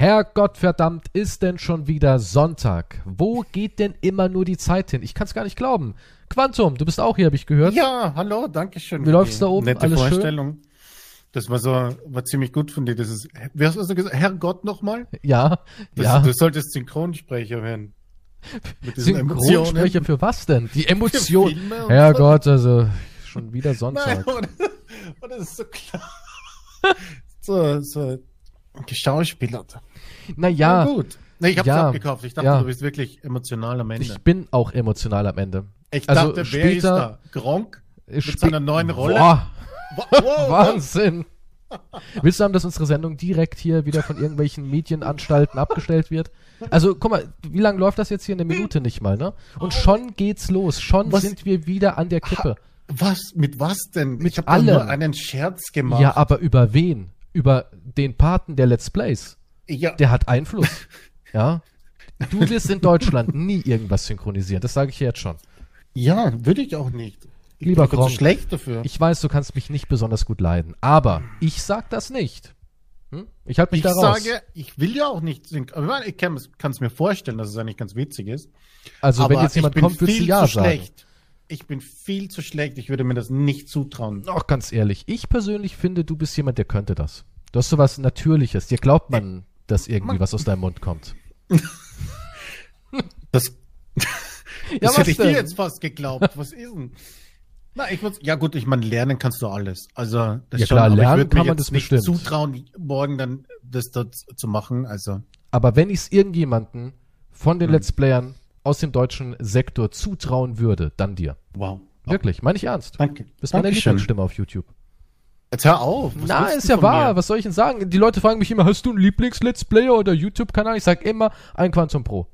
Herrgott verdammt, ist denn schon wieder Sonntag? Wo geht denn immer nur die Zeit hin? Ich kann es gar nicht glauben. Quantum, du bist auch hier, habe ich gehört. Ja, hallo, danke schön. Wie läuft's da oben? Nette Alles schön? Vorstellung. Das war so, war ziemlich gut von dir. Das ist, wie hast du gesagt? Herrgott nochmal? Ja, Das, ja. Du solltest Synchronsprecher werden. Mit diesen Synchronsprecher für was denn? Die Emotion. Filme und Herrgott, also schon wieder Nein, Sonntag. aber, aber das ist so klar. so, so geschauspielert. Naja, Na gut. Nee, ich hab's Ja, abgekauft. Ich dachte, ja. du bist wirklich emotional am Ende. ich bin auch emotional am Ende. Ich also dachte, wer ist später- da? Gronk? Mit seiner neuen Rolle? Boah, wow, Wahnsinn. Willst du haben, dass unsere Sendung direkt hier wieder von irgendwelchen Medienanstalten abgestellt wird? Also, guck mal, wie lange läuft das jetzt hier? Eine Minute nicht mal, ne? Und schon geht's los. Schon Was- sind wir wieder an der Kippe. Was? Mit was denn? Mit ich habe allem. nur einen Scherz gemacht. Ja, aber über wen? Über den Paten der Let's Plays. ja. Der hat Einfluss. ja. Du wirst in Deutschland nie irgendwas synchronisieren. Das sage ich jetzt schon. ja würde ich auch nicht. Ich Lieber bin Gronk. schlecht dafür. Ich weiß, du kannst mich nicht besonders gut leiden. Aber ich sag das nicht. Hm? Ich halte mich Ich da raus. sage, ich will ja auch nicht sync- aber ich ich kann es mir vorstellen, dass es eigentlich ganz witzig ist. also, wenn aber jetzt jemand ich kommt, würdest du ja sagen. schlecht. Ich bin viel zu schlecht. Ich würde mir das nicht zutrauen. Auch ganz ehrlich, ich persönlich finde, du bist jemand, der könnte das. Du hast sowas Natürliches. Dir glaubt man, dass irgendwie was aus deinem Mund kommt. Das, Ja, das was hätte ich denn? dir jetzt fast geglaubt. Was ist denn? Na, ich muss, ja gut, ich meine, lernen kannst du alles. Also, das Ja, schon, klar, aber lernen ich würde kann mir man das nicht bestimmt. zutrauen, morgen dann das dort zu machen. Also, Aber wenn ich es irgendjemanden von den Hm. Let's Playern aus dem deutschen Sektor zutrauen würde, dann dir. wow. Wirklich, meine ich ernst. Danke. Bist meine. Lieblingsstimme auf YouTube. Jetzt hör auf. Was Na, ist ja wahr. mir? Was soll ich denn sagen? Die Leute fragen mich immer, hast du einen Lieblings-Let's Player oder YouTube-Kanal? Ich sag immer, ein Quantum Pro.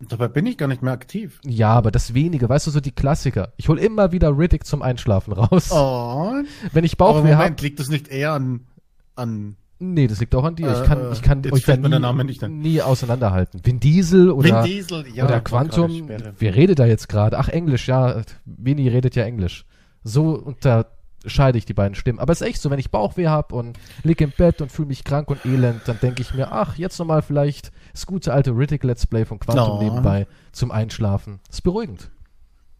Dabei bin ich gar nicht mehr aktiv. Ja, aber das wenige, weißt du, so die Klassiker. Ich hol immer wieder Riddick zum Einschlafen raus. Oh. Wenn ich Bauchweh Moment, hab. liegt das nicht eher an, an Nee, das liegt auch an dir. ich Äh, kann, ich kann euch da nie, nie auseinanderhalten. Vin Diesel oder, Vin Diesel? Ja, oder Quantum. Wer redet da jetzt gerade? Ach, Englisch, ja. Vini redet ja Englisch. So unterscheide ich die beiden Stimmen. Aber es ist echt so, wenn ich Bauchweh hab und lieg im Bett und fühle mich krank und elend, dann denke ich mir, ach, jetzt nochmal vielleicht das gute alte Riddick Let's Play von Quantum Oh. nebenbei zum Einschlafen. ist beruhigend.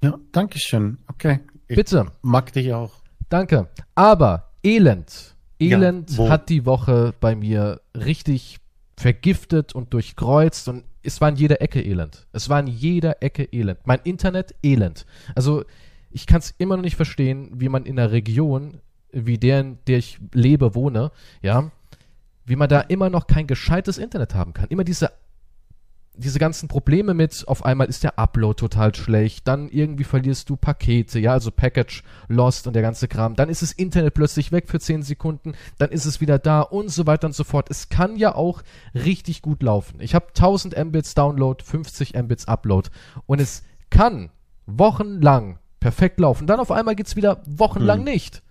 Ja, danke schön. Okay. Ich Bitte. mag dich auch. Danke. Aber Elend. Elend Ja, hat die Woche bei mir richtig vergiftet und durchkreuzt und es war in jeder Ecke Elend. Es war in jeder Ecke Elend. Mein Internet Elend. Also ich kann es immer noch nicht verstehen, wie man in einer Region wie der, in der ich lebe, wohne, ja, wie man da immer noch kein gescheites Internet haben kann. Immer diese diese ganzen Probleme mit, auf einmal ist der Upload total schlecht, dann irgendwie verlierst du Pakete, ja, also Package lost und der ganze Kram, dann ist das Internet plötzlich weg für 10 Sekunden, dann ist es wieder da und so weiter und so fort. Es kann ja auch richtig gut laufen. Ich habe 1000 Mbits Download, 50 Mbits Upload und es kann wochenlang perfekt laufen. Dann auf einmal geht's wieder wochenlang Hm. nicht.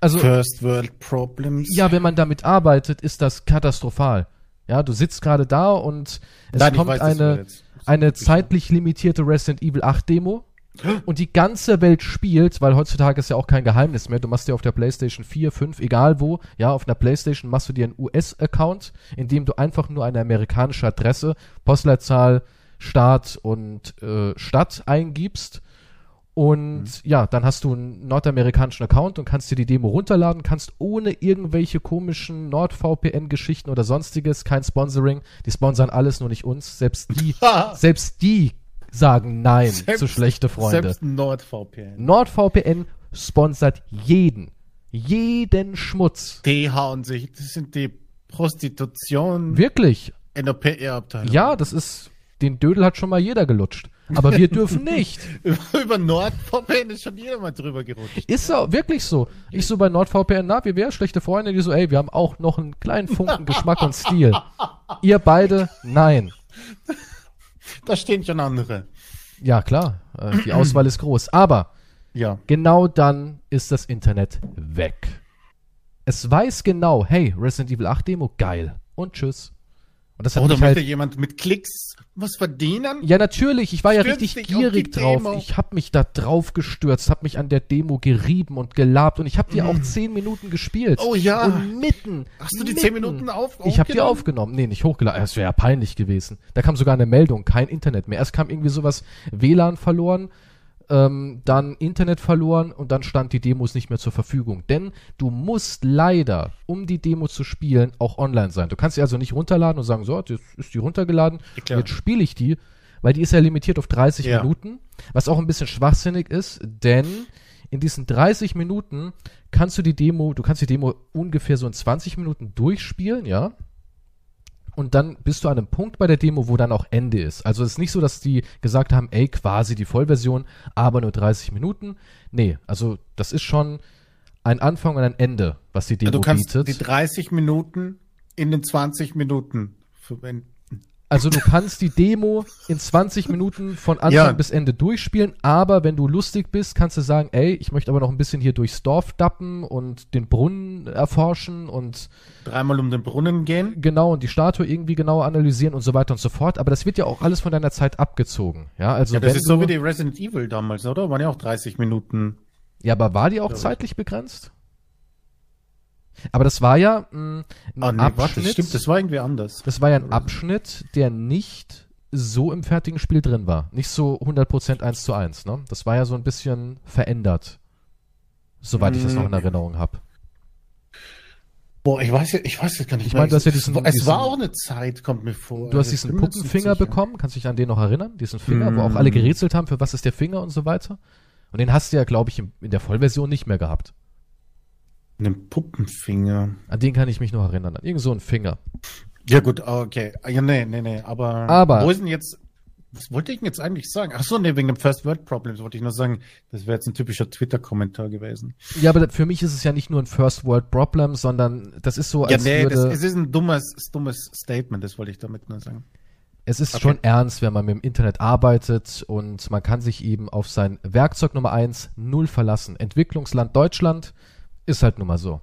Also First World Problems. ja, wenn man damit arbeitet, ist das katastrophal. Ja, du sitzt gerade da und es Nein, kommt weiß, eine, eine zeitlich limitierte Resident Evil 8 Demo und die ganze Welt spielt, weil heutzutage ist ja auch kein Geheimnis mehr. Du machst dir auf der PlayStation 4, 5, egal wo, ja, auf einer PlayStation machst du dir einen US-Account, in dem du einfach nur eine amerikanische Adresse, Postleitzahl, Staat und äh, Stadt eingibst. Und ja, dann hast du einen nordamerikanischen Account und kannst dir die Demo runterladen, kannst ohne irgendwelche komischen NordVPN-Geschichten oder sonstiges, kein Sponsoring, die sponsern alles, nur nicht uns, selbst die, selbst die sagen nein Selbst- zu schlechte Freunde. Selbst NordVPN. NordVPN sponsert jeden, jeden Schmutz. Die hauen sich, das sind die Prostitution Wirklich. in der PR-Abteilung. Ja, das ist, den Dödel hat schon mal jeder gelutscht. Aber wir dürfen nicht. Über, NordVPN ist schon jeder mal drüber gerutscht. Ist so, wirklich so. Ich so bei NordVPN, na, wir wären schlechte Freunde, die so, ey, wir haben auch noch einen kleinen Funken Geschmack und Stil. Ihr beide, nein. Da stehen schon andere. Ja, klar, äh, die Auswahl ist groß. Aber Ja. genau dann ist das Internet weg. Es weiß genau, hey, Resident Evil 8 Demo, geil. Und tschüss. Und das hat Oder mich möchte halt, jemand mit Klicks was verdienen? ja, natürlich, ich war ja Stürzt richtig dich auf gierig drauf. Demo. Ich habe mich da drauf gestürzt, habe mich an der Demo gerieben und gelabt und ich habe die Mm. auch zehn Minuten gespielt. Oh ja. Und mitten. Hast du die mitten, zehn Minuten auf? Ich habe die aufgenommen? aufgenommen. Nee, nicht hochgeladen. Das wäre ja peinlich gewesen. Da kam sogar eine Meldung, kein Internet mehr. Erst kam irgendwie sowas WLAN verloren, ähm, dann Internet verloren und dann stand die Demos nicht mehr zur Verfügung. Denn du musst leider, um die Demo zu spielen, auch online sein. Du kannst sie also nicht runterladen und sagen, so, jetzt ist die runtergeladen, Ja, jetzt spiele ich die, weil die ist ja limitiert auf 30 Ja. Minuten, was auch ein bisschen schwachsinnig ist, denn in diesen 30 Minuten kannst du die Demo, du kannst die Demo ungefähr so in 20 Minuten durchspielen, ja. Und dann bist du an einem Punkt bei der Demo, wo dann auch Ende ist. Also es ist nicht so, dass die gesagt haben, ey, quasi die Vollversion, aber nur 30 Minuten. Nee, also das ist schon ein Anfang und ein Ende, was die Demo Du kannst bietet. die 30 Minuten in den 20 Minuten verwenden. Also du kannst die Demo in 20 Minuten von Anfang Ja. bis Ende durchspielen, aber wenn du lustig bist, kannst du sagen, ey, ich möchte aber noch ein bisschen hier durchs Dorf dappen und den Brunnen erforschen und Dreimal um den Brunnen gehen. genau und die Statue irgendwie genauer analysieren und so weiter und so fort. Aber das wird ja auch alles von deiner Zeit abgezogen. Ja, also Ja, das ist so wie die Resident Evil damals, oder? Waren ja auch 30 Minuten. ja, aber war die auch zeitlich begrenzt? Aber das war ja mh, ein Ah, nee, Abschnitt. warte, das stimmt, das war irgendwie anders. Das war ja ein Abschnitt, der nicht so im fertigen Spiel drin war. Nicht so 100% 1 zu 1, ne? Das war ja so ein bisschen verändert. Soweit ich das noch in Mm. Erinnerung habe. Boah, ich weiß ja, ich weiß jetzt gar nicht Ich meine, du hast ja Es- diesen- Es diesen- war auch eine Zeit, kommt mir vor. Du hast Ich diesen Puppenfinger bekommen, kannst dich an den noch erinnern? Diesen Finger, wo Mm. auch alle gerätselt haben, für was ist der Finger und so weiter. Und den hast du ja, glaube ich, in der Vollversion nicht mehr gehabt. Einen Puppenfinger. An den kann ich mich noch erinnern. An irgend so einen Finger. Ja gut, okay. Ja, nee, nee, nee. Aber, Aber- wo ist denn jetzt, was wollte ich denn jetzt eigentlich sagen? Ach so, nee, wegen dem First World Problems wollte ich nur sagen, das wäre jetzt ein typischer Twitter-Kommentar gewesen. Ja, aber für mich ist es ja nicht nur ein First World Problem, sondern das ist so, Ja, als nee, das, würde... es ist ein dummes, dummes Statement, das wollte ich damit nur sagen. Es ist Okay. schon ernst, wenn man mit dem Internet arbeitet und man kann sich eben auf sein Werkzeug Nummer eins null verlassen. Entwicklungsland Deutschland ist halt nun mal so.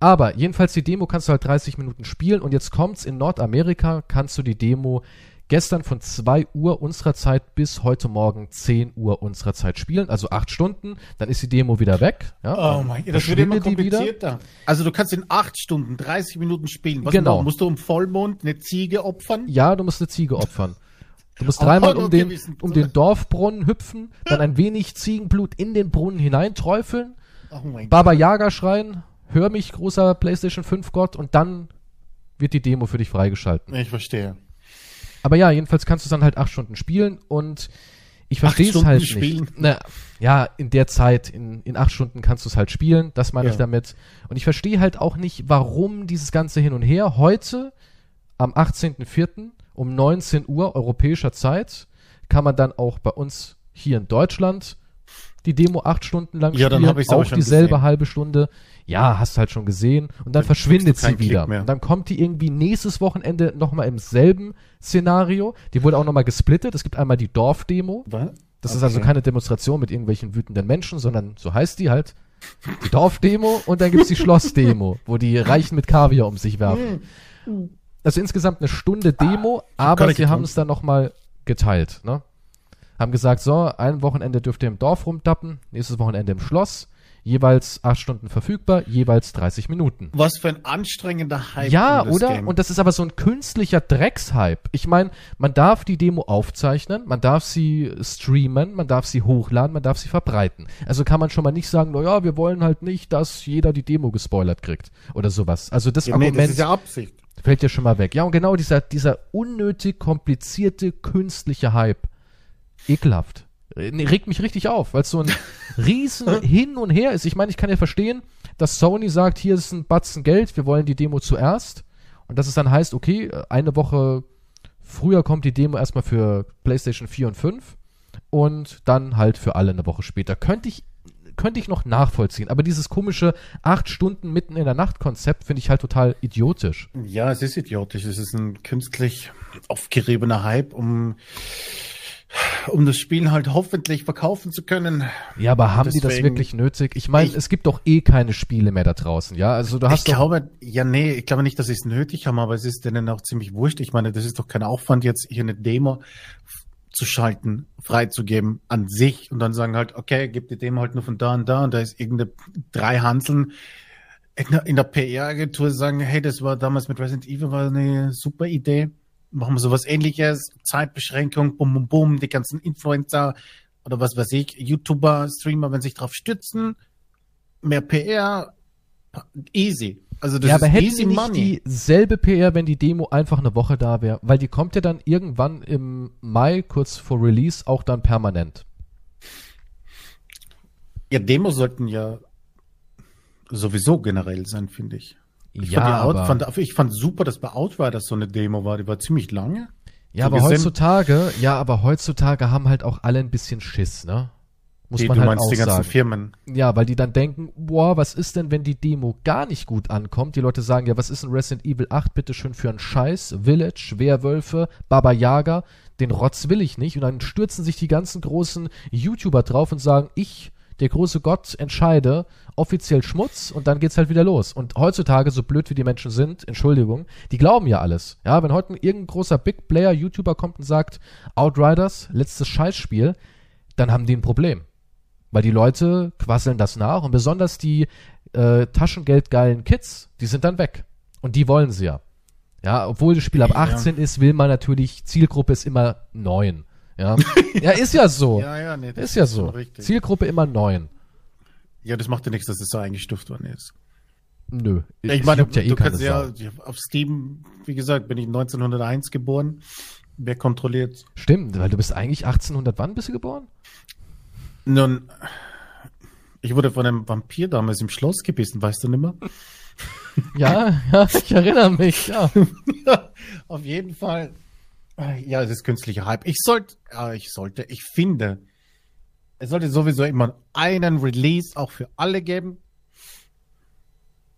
Aber jedenfalls die Demo kannst du halt 30 Minuten spielen und jetzt kommt's in Nordamerika, kannst du die Demo gestern von 2 Uhr unserer Zeit bis heute Morgen 10 Uhr unserer Zeit spielen, also 8 Stunden, dann ist die Demo wieder weg. Ja, Oh mein Gott, das wird immer komplizierter. Also du kannst in acht Stunden, 30 Minuten spielen. Was Genau. Musst du um Vollmond eine Ziege opfern? Ja, du musst eine Ziege opfern. Du musst dreimal um den, um den Dorfbrunnen hüpfen, dann ein wenig Ziegenblut in den Brunnen hineinträufeln, Oh Baba Yaga schreien, hör mich, großer PlayStation 5 Gott, und dann wird die Demo für dich freigeschalten. Ich verstehe. Aber ja, jedenfalls kannst du dann halt acht Stunden spielen und ich verstehe es halt spielen? nicht. Na, ja, in der Zeit, in, in acht Stunden kannst du es halt spielen, das meine ich Ja. damit. Und ich verstehe halt auch nicht, warum dieses ganze Hin und Her. Heute, am 18.04. um 19 Uhr europäischer Zeit, kann man dann auch bei uns hier in Deutschland die Demo acht Stunden lang Ja, dann spielen, hab ich's aber auch schon dieselbe gesehen. halbe Stunde. Ja, hast halt schon gesehen. Und dann Dann verschwindet sie wieder. Und dann kommt die irgendwie nächstes Wochenende nochmal im selben Szenario. Die wurde auch nochmal gesplittet. Es gibt einmal die Dorfdemo. Was? Das ist also keine Demonstration mit irgendwelchen wütenden Menschen, sondern so heißt die halt. Die Dorfdemo und dann gibt's die Schlossdemo, wo die Reichen mit Kaviar um sich werfen. Also insgesamt eine Stunde Demo, aber gar nicht sie haben es dann nochmal geteilt. Ne? Haben gesagt, so, ein Wochenende dürft ihr im Dorf rumdappen, nächstes Wochenende im Schloss, jeweils acht Stunden verfügbar, jeweils 30 Minuten. Was für ein anstrengender Hype. Ja, oder? Game. Und das ist aber so ein künstlicher Dreckshype. Ich meine, man darf die Demo aufzeichnen, man darf sie streamen, man darf sie hochladen, man darf sie verbreiten. Also kann man schon mal nicht sagen, naja, wir wollen halt nicht, dass jeder die Demo gespoilert kriegt oder sowas. Also das ja, nee, Argument das ist ja Absicht. fällt ja schon mal weg. Ja, und genau dieser, dieser unnötig komplizierte künstliche Hype. Ekelhaft. Äh, nee, Regt mich richtig auf, weil es so ein riesen Hin und Her ist. Ich meine, ich kann ja verstehen, dass Sony sagt, hier ist ein Batzen Geld, wir wollen die Demo zuerst. Und dass es dann heißt, okay, eine Woche früher kommt die Demo erstmal für PlayStation 4 und 5 und dann halt für alle eine Woche später. Könnte ich, könnte ich noch nachvollziehen. Aber dieses komische acht Stunden mitten in der Nacht Konzept finde ich halt total idiotisch. Ja, es ist idiotisch. Es ist ein künstlich aufgeriebener Hype, um um das Spiel halt hoffentlich verkaufen zu können. Ja, aber haben die das Deswegen- wirklich nötig? Ich meine, Ich- es gibt doch eh keine Spiele mehr da draußen, ja? Also du Ich hast doch glaube, ja, nee, ich glaube nicht, dass sie es nötig haben, aber es ist denen auch ziemlich wurscht. Ich meine, das ist doch kein Aufwand, jetzt hier eine Demo zu schalten, freizugeben an sich und dann sagen halt, okay, gib die Demo halt nur von da und da und da ist irgendeine drei Hanseln in der, in der PR-Agentur sagen, hey, das war damals mit Resident Evil war eine super Idee. Machen wir sowas ähnliches, Zeitbeschränkung, bum, bum, bum, die ganzen Influencer oder was weiß ich, YouTuber, Streamer, wenn sich drauf stützen, mehr PR, easy. Also das ja, aber hätten easy sie nicht money. dieselbe PR, wenn die Demo einfach eine Woche da wäre? Weil die kommt ja dann irgendwann im Mai, kurz vor Release, auch dann permanent. Ja, Demos sollten ja sowieso generell sein, finde ich. Ich, ja, fand Out, aber, fand, ich fand super, dass bei Outriders so eine Demo war. Die war ziemlich lange. ja, so aber heutzutage, ja, aber heutzutage haben halt auch alle ein bisschen Schiss, ne? Muss Die, man du halt meinst auch die ganzen sagen. Firmen. Ja, weil die dann denken, boah, was ist denn, wenn die Demo gar nicht gut ankommt? Die Leute sagen, ja, was ist ein Resident Evil 8 bitte schön für ein Scheiß? Village, Werwölfe, Baba Yaga, den Rotz will ich nicht. Und dann stürzen sich die ganzen großen YouTuber drauf und sagen, ich, der große Gott, entscheide offiziell Schmutz und dann geht's halt wieder los. Und heutzutage, so blöd wie die Menschen sind, Entschuldigung, die glauben ja alles. Ja, wenn heute irgendein großer Big Player YouTuber kommt und sagt, Outriders, letztes Scheißspiel, dann haben die ein Problem. Weil die Leute quasseln das nach und besonders die äh, taschengeldgeilen Kids, die sind dann weg. Und die wollen sie ja. Ja, obwohl das Spiel ab Ja. 18 ist, will man natürlich, Zielgruppe ist immer 9. Ja, ja ist ja so. Ja, ja, nee, das ist ja so. Richtig. Zielgruppe immer 9. Ja, das macht ja nichts, dass es so eingestuft worden ist. Nö. Ich es meine, ja eh du kannst ja auf Steam, wie gesagt, bin ich 1901 geboren. Wer kontrolliert? Stimmt, weil du bist eigentlich 1800, wann bist du geboren? Nun, ich wurde von einem Vampir damals im Schloss gebissen, weißt du nicht mehr? Ja, ja, ich erinnere mich, ja. Auf jeden Fall. Ja, es ist künstlicher Hype. Ich sollte, ja, ich sollte, ich finde, es sollte sowieso immer einen Release auch für alle geben.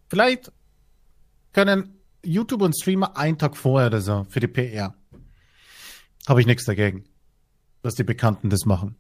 Vielleicht können YouTube und Streamer einen Tag vorher oder so für die PR. Habe ich nichts dagegen, dass die Bekannten das machen.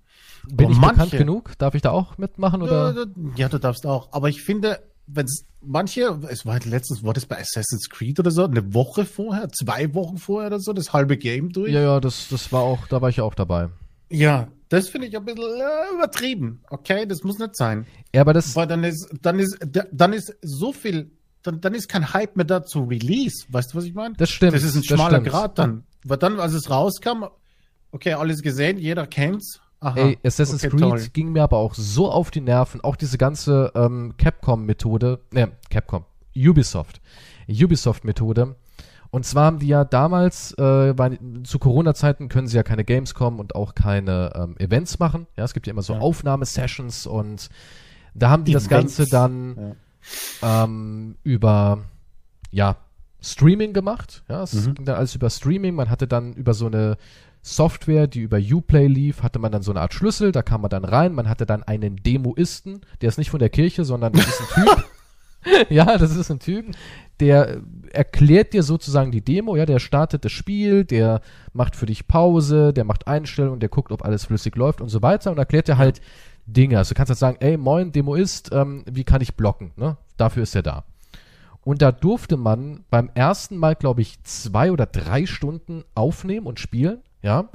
Bin Aber ich bekannt manche- genug? Darf ich da auch mitmachen oder? Ja, du darfst auch. Aber ich finde, wenn es manche, es war halt letztes, war das bei Assassin's Creed oder so, eine Woche vorher, zwei Wochen vorher oder so, das halbe Game durch. Ja, ja, das, das war auch, da war ich auch dabei. Ja, das finde ich ein bisschen äh, übertrieben. Okay, das muss nicht sein. Ja, aber das, Weil dann ist, dann ist, dann ist so viel, dann, dann ist kein Hype mehr da zu Release. Weißt du, was ich meine? das stimmt. Das ist ein schmaler. Grad dann. Weil dann, als es rauskam, okay, alles gesehen, jeder kennt's. Aha, Ey, Assassin's okay, Creed toll. ging mir aber auch so auf die Nerven, auch diese ganze ähm, Capcom-Methode, ne, Capcom, Ubisoft, Ubisoft-Methode. Und zwar haben die ja damals, äh, waren, zu Corona-Zeiten können sie ja keine Gamescom und auch keine ähm, Events machen. Ja, es gibt ja immer so Ja. Aufnahmesessions und da haben die das Events. Ganze dann ähm, über, ja, Streaming gemacht. Ja, es Mhm. ging dann alles über Streaming. Man hatte dann über so eine Software, die über Uplay lief, hatte man dann so eine Art Schlüssel, da kam man dann rein, man hatte dann einen Demoisten, der ist nicht von der Kirche, sondern das ist ein Typ. ja, das ist ein Typ, der erklärt dir sozusagen die Demo, ja, der startet das Spiel, der macht für dich Pause, der macht Einstellungen, der guckt, ob alles flüssig läuft und so weiter und erklärt dir halt Dinge. Also du kannst halt sagen, ey, moin, Demoist, ähm, wie kann ich blocken, ne? Dafür ist er da. Und da durfte man beim ersten Mal, glaube ich, zwei oder drei Stunden aufnehmen und spielen. Ja.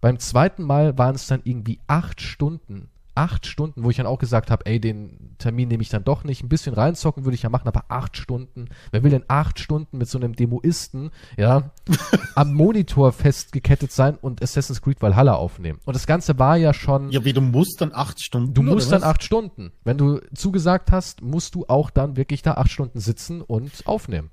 Beim zweiten Mal waren es dann irgendwie acht Stunden. Acht Stunden, wo ich dann auch gesagt habe, ey, den Termin nehme ich dann doch nicht. Ein bisschen reinzocken würde ich ja machen, aber acht Stunden. Wer will denn acht Stunden mit so einem Demoisten, ja, am Monitor festgekettet sein und Assassin's Creed Valhalla aufnehmen? Und das Ganze war ja schon. Ja, wie du musst dann acht Stunden. Du musst dann was? acht Stunden. Wenn du zugesagt hast, musst du auch dann wirklich da acht Stunden sitzen und aufnehmen.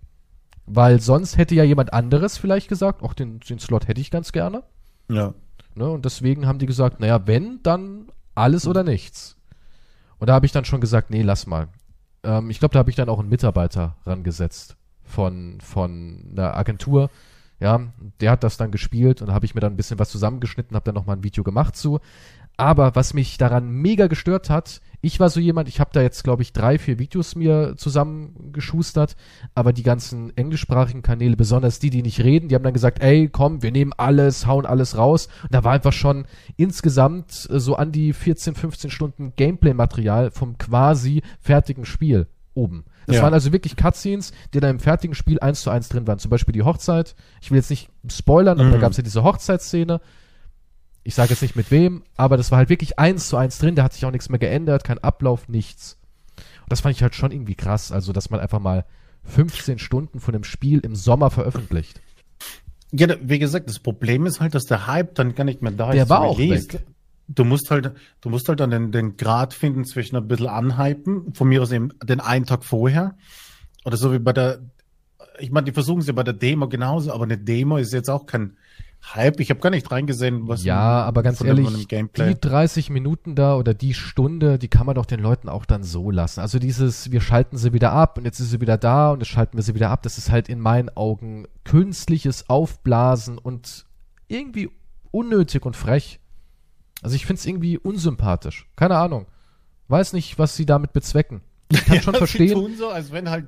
Weil sonst hätte ja jemand anderes vielleicht gesagt, ach, den, den Slot hätte ich ganz gerne. Ja. Ne? Und deswegen haben die gesagt, naja, wenn, dann alles oder nichts. Und da habe ich dann schon gesagt, nee, lass mal. Ähm, ich glaube, da habe ich dann auch einen Mitarbeiter rangesetzt von, von einer Agentur. Ja, der hat das dann gespielt und da habe ich mir dann ein bisschen was zusammengeschnitten, habe dann nochmal ein Video gemacht zu. Aber was mich daran mega gestört hat, Ich war so jemand, ich habe da jetzt, glaube ich, drei, vier Videos mir zusammengeschustert, aber die ganzen englischsprachigen Kanäle, besonders die, die nicht reden, die haben dann gesagt, ey, komm, wir nehmen alles, hauen alles raus. Und da war einfach schon insgesamt äh, so an die 14, 15 Stunden Gameplay-Material vom quasi fertigen Spiel oben. Das Ja. waren also wirklich Cutscenes, die dann im fertigen Spiel eins zu eins drin waren. Zum Beispiel die Hochzeit. Ich will jetzt nicht spoilern, aber da Mhm. gab es ja diese Hochzeitsszene. Ich sage jetzt nicht mit wem, aber das war halt wirklich eins zu eins drin. Da hat sich auch nichts mehr geändert, kein Ablauf, nichts. Und das fand ich halt schon irgendwie krass. Also, dass man einfach mal 15 Stunden von dem Spiel im Sommer veröffentlicht. Ja, wie gesagt, das Problem ist halt, dass der Hype dann gar nicht mehr da Der ist. war zum auch weg. Du musst halt, du musst halt dann den, den Grad finden zwischen ein bisschen anhypen, von mir aus eben den einen Tag vorher. Oder so wie bei der, ich meine, die versuchen es ja bei der Demo genauso, aber eine Demo ist jetzt auch kein Hype. Ich habe gar nicht reingesehen, was Ja, aber ganz ehrlich, die 30 Minuten da oder die Stunde, die kann man doch den Leuten auch dann so lassen. Also dieses, wir schalten sie wieder ab und jetzt ist sie wieder da und jetzt schalten wir sie wieder ab, das ist halt in meinen Augen künstliches Aufblasen und irgendwie unnötig und frech. Also ich finde es irgendwie unsympathisch. Keine Ahnung. Weiß nicht, was sie damit bezwecken. Ich kann schon Sie verstehen. tun so, als wenn halt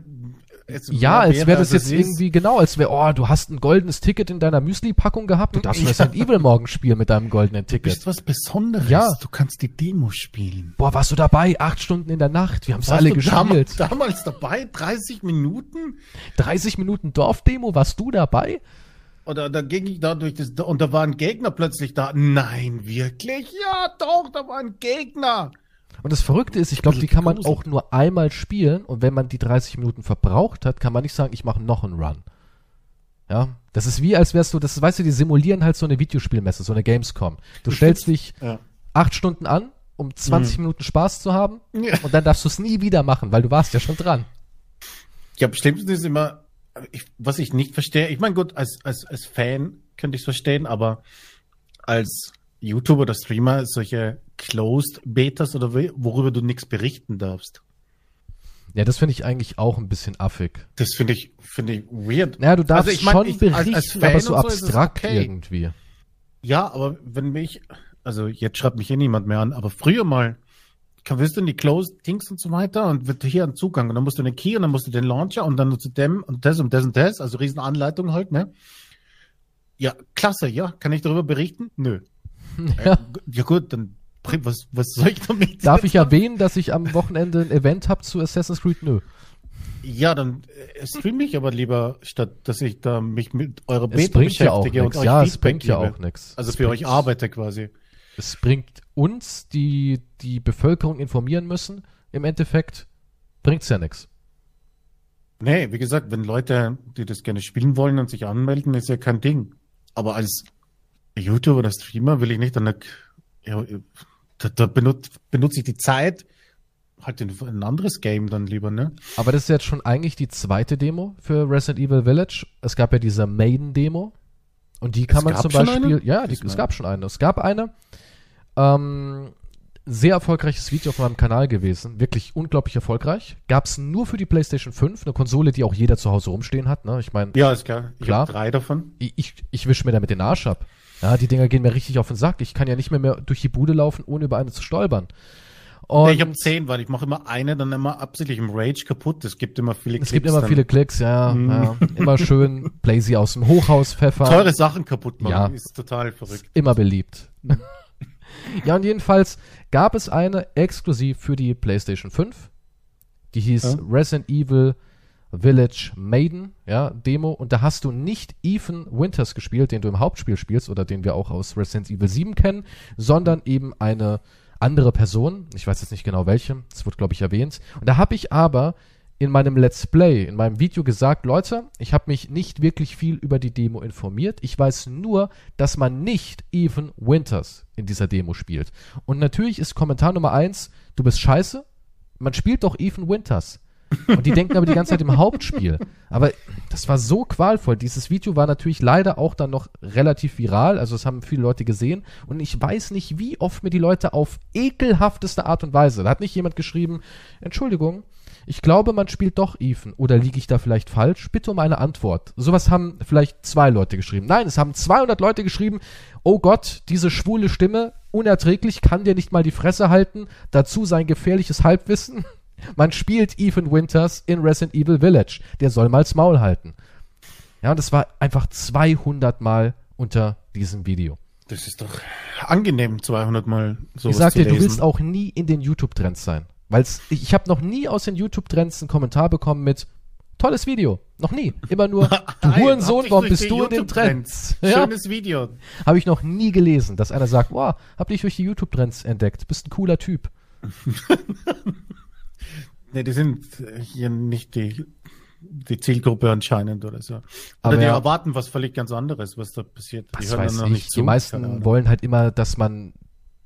Ja, als wäre das als jetzt irgendwie genau, als wäre, oh, du hast ein goldenes Ticket in deiner Müsli-Packung gehabt, du darfst. Resident Evil morgen spielen mit deinem goldenen Du bist Ticket. was Besonderes. Ja. Du kannst die Demo spielen. Boah, warst du dabei? Acht Stunden in der Nacht. Wir haben es alle du gespielt. Damals, damals dabei? 30 Minuten? 30 Minuten Dorfdemo, warst du dabei? Oder da ging ich da durch das, und da war ein Gegner plötzlich da. Nein, wirklich? Ja, doch, da war ein Gegner. Und das Verrückte ist, ich glaube, die kann man auch nur einmal spielen und wenn man die 30 Minuten verbraucht hat, kann man nicht sagen, ich mache noch einen Run. Ja, das ist wie, als wärst du, das weißt du, die simulieren halt so eine Videospielmesse, so eine Gamescom. Du stellst dich Ja. acht Stunden an, um 20 Minuten Spaß zu haben Ja. und dann darfst du es nie wieder machen, weil du warst ja schon dran. Ja, bestimmt ist immer, ich, was ich nicht verstehe. Ich meine, gut, als, als, als Fan könnte ich es verstehen, aber als YouTuber oder Streamer solche Closed Betas oder worüber du nichts berichten darfst. Ja, das finde ich eigentlich auch ein bisschen affig. Das finde ich, finde ich weird. Naja, du darfst Also ich mein, schon ich- berichten, als- als aber so und so abstrakt okay. irgendwie. Ja, aber wenn mich, also jetzt schreibt mich eh niemand mehr an, aber früher mal, kann, wirst du in die Closed Dings und so weiter und wird hier ein Zugang und dann musst du den Key und dann musst du den Launcher und dann zu dem und das und das und das, also riesen Anleitung halt, ne? Ja, klasse, ja. Kann ich darüber berichten? Nö. Ja. Äh, ja gut, dann was, was soll ich damit? Darf ich erwähnen, dass ich am Wochenende ein Event habe zu Assassin's Creed? Nö. Ja, dann äh, streame ich aber lieber, statt dass ich da mich mit eurer Es Beta bringt ja beschäftige und nichts. euch Ja, es bringt ja auch nichts. Also Es für euch bringt- arbeite quasi. Es bringt uns, die die Bevölkerung informieren müssen, im Endeffekt bringt's ja nichts. Nee, wie gesagt, wenn Leute, die das gerne spielen wollen und sich anmelden, ist ja kein Ding. Aber als YouTuber oder Streamer will ich nicht dann, eine- ja, da, da benutze, benutze ich die Zeit halt in ein anderes Game dann lieber, ne? Aber das ist jetzt schon eigentlich die zweite Demo für Resident Evil Village. Es gab ja diese Maiden-Demo. Und die kann Es man gab zum Beispiel. Ja, die, es gab schon eine. Es gab eine. Ähm, sehr erfolgreiches Video auf meinem Kanal gewesen. Wirklich unglaublich erfolgreich. Gab's nur für die PlayStation 5, eine Konsole, die auch jeder zu Hause rumstehen hat. Ne? Ich meine, Ja, ist klar. Ich Klar. drei davon. ich, ich, ich wische mir damit den Arsch ab. Ja, die Dinger gehen mir richtig auf den Sack. Ich kann ja nicht mehr, mehr durch die Bude laufen, ohne über eine zu stolpern. Und Nee, ich habe zehn, weil ich mache immer eine, dann immer absichtlich im Rage kaputt. Es gibt immer viele es gibt immer dann. viele Klicks, ja, Mhm. ja. Immer schön Blazy aus dem Hochhaus pfeffern. teure Sachen kaputt machen. Ja. Ist total verrückt. Immer beliebt. ja, und jedenfalls gab es eine exklusiv für die PlayStation 5. Die hieß Ja. Resident Evil Village Maiden, ja, Demo. Und da hast du nicht Ethan Winters gespielt, den du im Hauptspiel spielst oder den wir auch aus Resident Evil 7 kennen, sondern eben eine andere Person. Ich weiß jetzt nicht genau welche. Das wird, glaube ich, erwähnt. Und da habe ich aber in meinem Let's Play, in meinem Video gesagt, Leute, ich habe mich nicht wirklich viel über die Demo informiert. Ich weiß nur, dass man nicht Ethan Winters in dieser Demo spielt. Und natürlich ist Kommentar Nummer eins, du bist scheiße. Man spielt doch Ethan Winters. Und die denken aber die ganze Zeit im Hauptspiel. Aber das war so qualvoll. Dieses Video war natürlich leider auch dann noch relativ viral. Also es haben viele Leute gesehen. Und ich weiß nicht, wie oft mir die Leute auf ekelhafteste Art und Weise. Da hat nicht jemand geschrieben, Entschuldigung, Ich glaube, man spielt doch Ethan. Oder liege ich da vielleicht falsch? Bitte um eine Antwort. Sowas haben vielleicht zwei Leute geschrieben. Nein, es haben 200 Leute geschrieben. Oh Gott, diese schwule Stimme, unerträglich, kann dir nicht mal die Fresse halten. Dazu sein gefährliches Halbwissen. Man spielt Ethan Winters in Resident Evil Village. Der soll mal's Maul halten. Ja, und das war einfach 200 Mal unter diesem Video. Das ist doch angenehm, 200 Mal so Ich sag dir, du willst auch nie in den YouTube-Trends sein. Weil ich, habe noch nie aus den YouTube-Trends einen Kommentar bekommen mit tolles Video. Noch nie. Immer nur, du Hurensohn, warum bist du in den Trends? Ja? Schönes Video. Habe ich noch nie gelesen, dass einer sagt, boah, hab dich durch die YouTube-Trends entdeckt. Bist ein cooler Typ. nee, die sind hier nicht die die Zielgruppe anscheinend oder so. Oder Aber die ja, erwarten was völlig ganz anderes, was da passiert. Die hören weiß ich. Die meisten wollen halt immer, dass man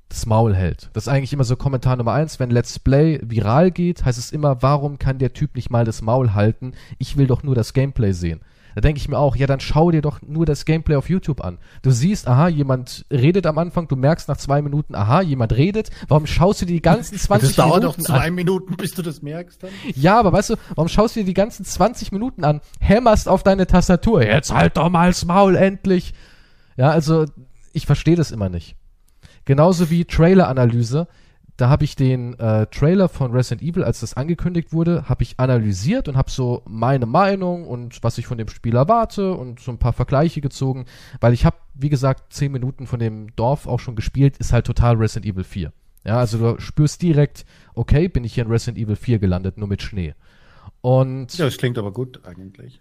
das Maul hält. Das ist eigentlich immer so Kommentar Nummer eins. Wenn Let's Play viral geht, heißt es immer, warum kann der Typ nicht mal das Maul halten? Ich will doch nur das Gameplay sehen. Da denke ich mir auch, ja, dann schau dir doch nur das Gameplay auf YouTube an. Du siehst, aha, jemand redet am Anfang, du merkst nach zwei Minuten, aha, jemand redet. Warum schaust du dir die ganzen 20 Minuten an? Das dauert doch zwei an? Minuten, bis du das merkst dann. Ja, aber weißt du, warum schaust du dir die ganzen 20 Minuten an, hämmerst auf deine Tastatur, jetzt halt doch mal das Maul endlich. Ja, also, ich verstehe das immer nicht. Genauso wie Trailer-Analyse da habe ich den äh, Trailer von Resident Evil, als das angekündigt wurde, habe ich analysiert und habe so meine Meinung und was ich von dem Spiel erwarte und so ein paar Vergleiche gezogen, weil ich habe, wie gesagt, zehn Minuten von dem Dorf auch schon gespielt, ist halt total Resident Evil 4. Ja, also du spürst direkt, okay, bin ich hier in Resident Evil 4 gelandet, nur mit Schnee. Und ja, das klingt aber gut eigentlich.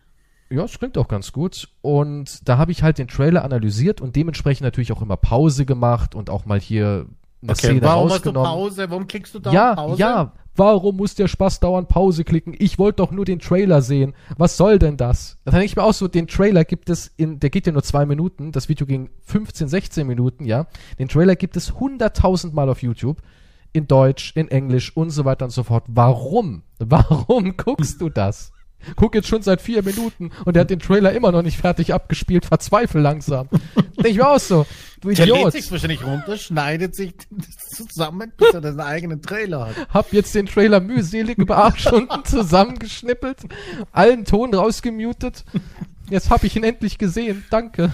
Ja, es klingt auch ganz gut. Und da habe ich halt den Trailer analysiert und dementsprechend natürlich auch immer Pause gemacht und auch mal hier eine okay, Szene warum rausgenommen. Hast du Pause? Warum klickst du da ja, Pause? Ja, warum muss der Spaß dauernd Pause klicken? Ich wollte doch nur den Trailer sehen. Was soll denn das? Dann denke ich mir auch so, den Trailer gibt es in, der geht ja nur zwei Minuten. Das Video ging 15, 16 Minuten, ja. Den Trailer gibt es 100.000 Mal auf YouTube. In Deutsch, in Englisch und so weiter und so fort. Warum? Warum guckst du das? Guck jetzt schon seit vier Minuten und er hat den Trailer immer noch nicht fertig abgespielt, verzweifel langsam. Denke ich mir auch so, du Idiot. Der lädt sich wahrscheinlich runter, schneidet sich zusammen, bis er den eigenen Trailer hat. Hab jetzt den Trailer mühselig über acht Stunden zusammengeschnippelt, allen Ton rausgemutet. Jetzt hab ich ihn endlich gesehen, danke.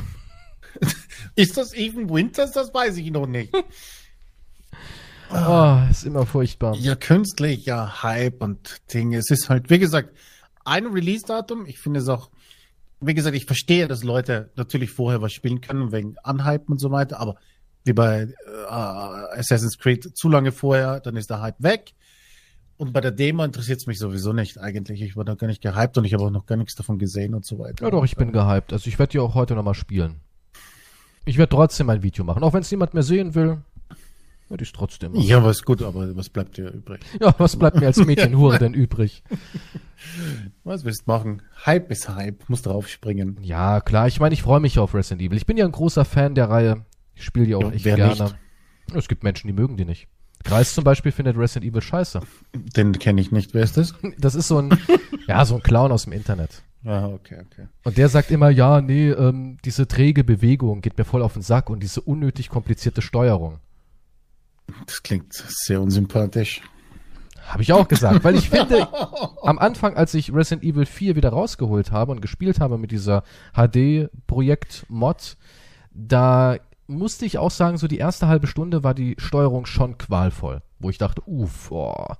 Ist das Even Winters? Das weiß ich noch nicht. Oh, ist immer furchtbar. Ja, künstlicher Hype und Dinge. Es ist halt, wie gesagt, ein Release-Datum. Ich finde es auch, wie gesagt, ich verstehe, dass Leute natürlich vorher was spielen können, wegen Anhypen und so weiter, aber wie bei äh, Assassin's Creed zu lange vorher, dann ist der Hype weg. Und bei der Demo interessiert es mich sowieso nicht eigentlich. Ich war da gar nicht gehypt und ich habe auch noch gar nichts davon gesehen und so weiter. Ja doch, ich bin gehypt. Also ich werde die auch heute nochmal spielen. Ich werde trotzdem ein Video machen. Auch wenn es niemand mehr sehen will, würde ich trotzdem machen. Ja, was gut, aber was bleibt dir übrig? Ja, was bleibt mir als Mädchenhure denn übrig? Was willst du machen? Hype ist Hype, muss draufspringen. Ja, klar. Ich meine, ich freue mich auf Resident Evil. Ich bin ja ein großer Fan der Reihe. Ich spiele die auch ja, echt gerne. Nicht? Es gibt Menschen, die mögen die nicht. Kreis zum Beispiel findet Resident Evil scheiße. Den kenne ich nicht. Wer ist das? Das ist so ein, ja, so ein Clown aus dem Internet. Ah, okay, okay. Und der sagt immer, ja, nee, ähm, diese träge Bewegung geht mir voll auf den Sack und diese unnötig komplizierte Steuerung. Das klingt sehr unsympathisch. Habe ich auch gesagt, weil ich finde, am Anfang, als ich Resident Evil 4 wieder rausgeholt habe und gespielt habe mit dieser HD-Projekt-Mod, da musste ich auch sagen, so die erste halbe Stunde war die Steuerung schon qualvoll, wo ich dachte, uff, oh,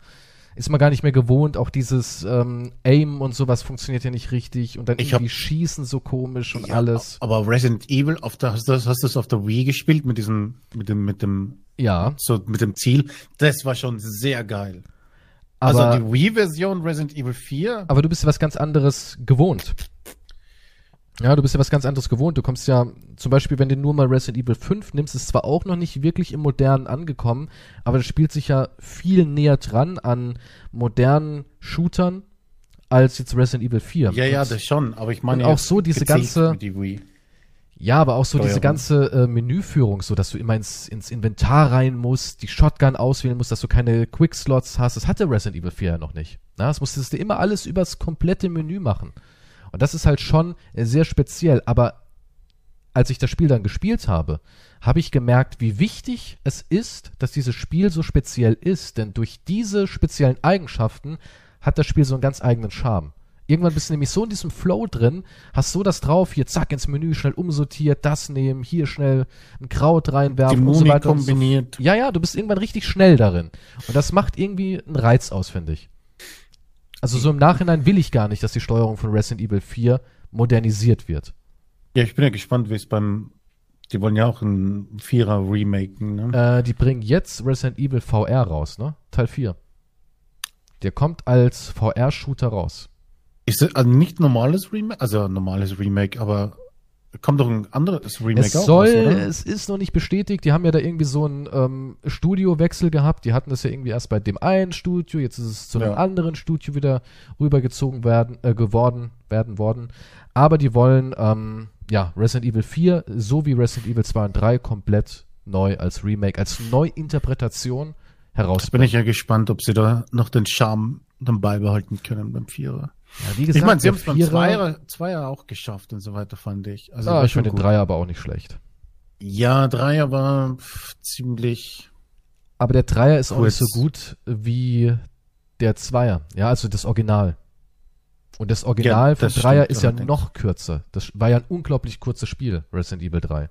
ist man gar nicht mehr gewohnt, auch dieses ähm, Aim und sowas funktioniert ja nicht richtig und dann ich irgendwie hab, Schießen so komisch und ja, alles. Aber Resident Evil, auf der, hast du das auf der Wii gespielt mit diesem, mit dem, mit dem, ja, so mit dem Ziel? Das war schon sehr geil. Aber, also die Wii-Version Resident Evil 4. Aber du bist ja was ganz anderes gewohnt. Ja, du bist ja was ganz anderes gewohnt. Du kommst ja, zum Beispiel, wenn du nur mal Resident Evil 5 nimmst, ist zwar auch noch nicht wirklich im Modernen angekommen, aber das spielt sich ja viel näher dran an modernen Shootern als jetzt Resident Evil 4. Ja, ja, das schon, aber ich meine und auch so diese ganze ja, aber auch so Steuerung. diese ganze äh, Menüführung, so dass du immer ins, ins Inventar rein musst, die Shotgun auswählen musst, dass du keine Quickslots hast. Das hatte Resident Evil 4 ja noch nicht. Na, das musstest du immer alles übers komplette Menü machen. Und das ist halt schon äh, sehr speziell. Aber als ich das Spiel dann gespielt habe, habe ich gemerkt, wie wichtig es ist, dass dieses Spiel so speziell ist. Denn durch diese speziellen Eigenschaften hat das Spiel so einen ganz eigenen Charme. Irgendwann bist du nämlich so in diesem Flow drin, hast so das drauf, hier zack ins Menü, schnell umsortiert, das nehmen, hier schnell ein Kraut reinwerfen Die und so weiter. und so kombiniert. ja, ja, du bist irgendwann richtig schnell darin. Und das macht irgendwie einen Reiz aus, finde ich. Also so im Nachhinein will ich gar nicht, dass die Steuerung von Resident Evil 4 modernisiert wird. Ja, ich bin ja gespannt, wie es beim. Die wollen ja auch ein Vierer remaken, ne? Äh, die bringen jetzt Resident Evil VR raus, ne? Teil 4. Der kommt als VR-Shooter raus. Ist das also nicht normales Remake? Also normales Remake, aber kommt doch ein anderes Remake es soll, raus, oder? es ist noch nicht bestätigt. Die haben ja da irgendwie so einen ähm, Studiowechsel gehabt. Die hatten das ja irgendwie erst bei dem einen Studio, jetzt ist es zu einem Ja. anderen Studio wieder rübergezogen werden, äh, geworden, werden worden. Aber die wollen, ähm, ja, Resident Evil 4 so wie Resident Evil 2 und 3 komplett neu als Remake, als Neuinterpretation Jetzt herausbringen. bin ich ja gespannt, ob sie da noch den Charme dann beibehalten können beim Vierer. Ja, wie Ich gesagt, meine, sie haben es beim Zweier, Zweier auch geschafft und so weiter, fand ich. Also Ah, ich finde den. Dreier aber auch nicht schlecht. Ja, Dreier war pff, ziemlich. Aber der Dreier ist auch nicht so gut wie der Zweier. Ja, also das Original. Und das Original Ja, von Dreier stimmt ist ja noch kürzer. Das war ja ein unglaublich kurzes Spiel, Resident Evil 3.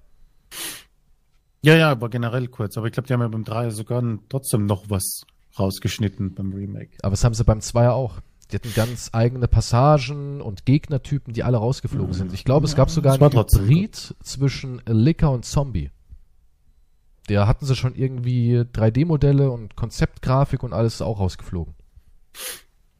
Ja, ja, aber generell kurz. Aber ich glaube, die haben ja beim Dreier sogar trotzdem noch was rausgeschnitten beim Remake. Aber das haben sie beim Zweier auch. Die hatten ganz eigene Passagen und Gegnertypen, die alle rausgeflogen sind. Ich glaube, es gab sogar einen Hybrid zwischen Licker und Zombie. Der hatten sie schon irgendwie 3D-Modelle und Konzeptgrafik und alles auch rausgeflogen.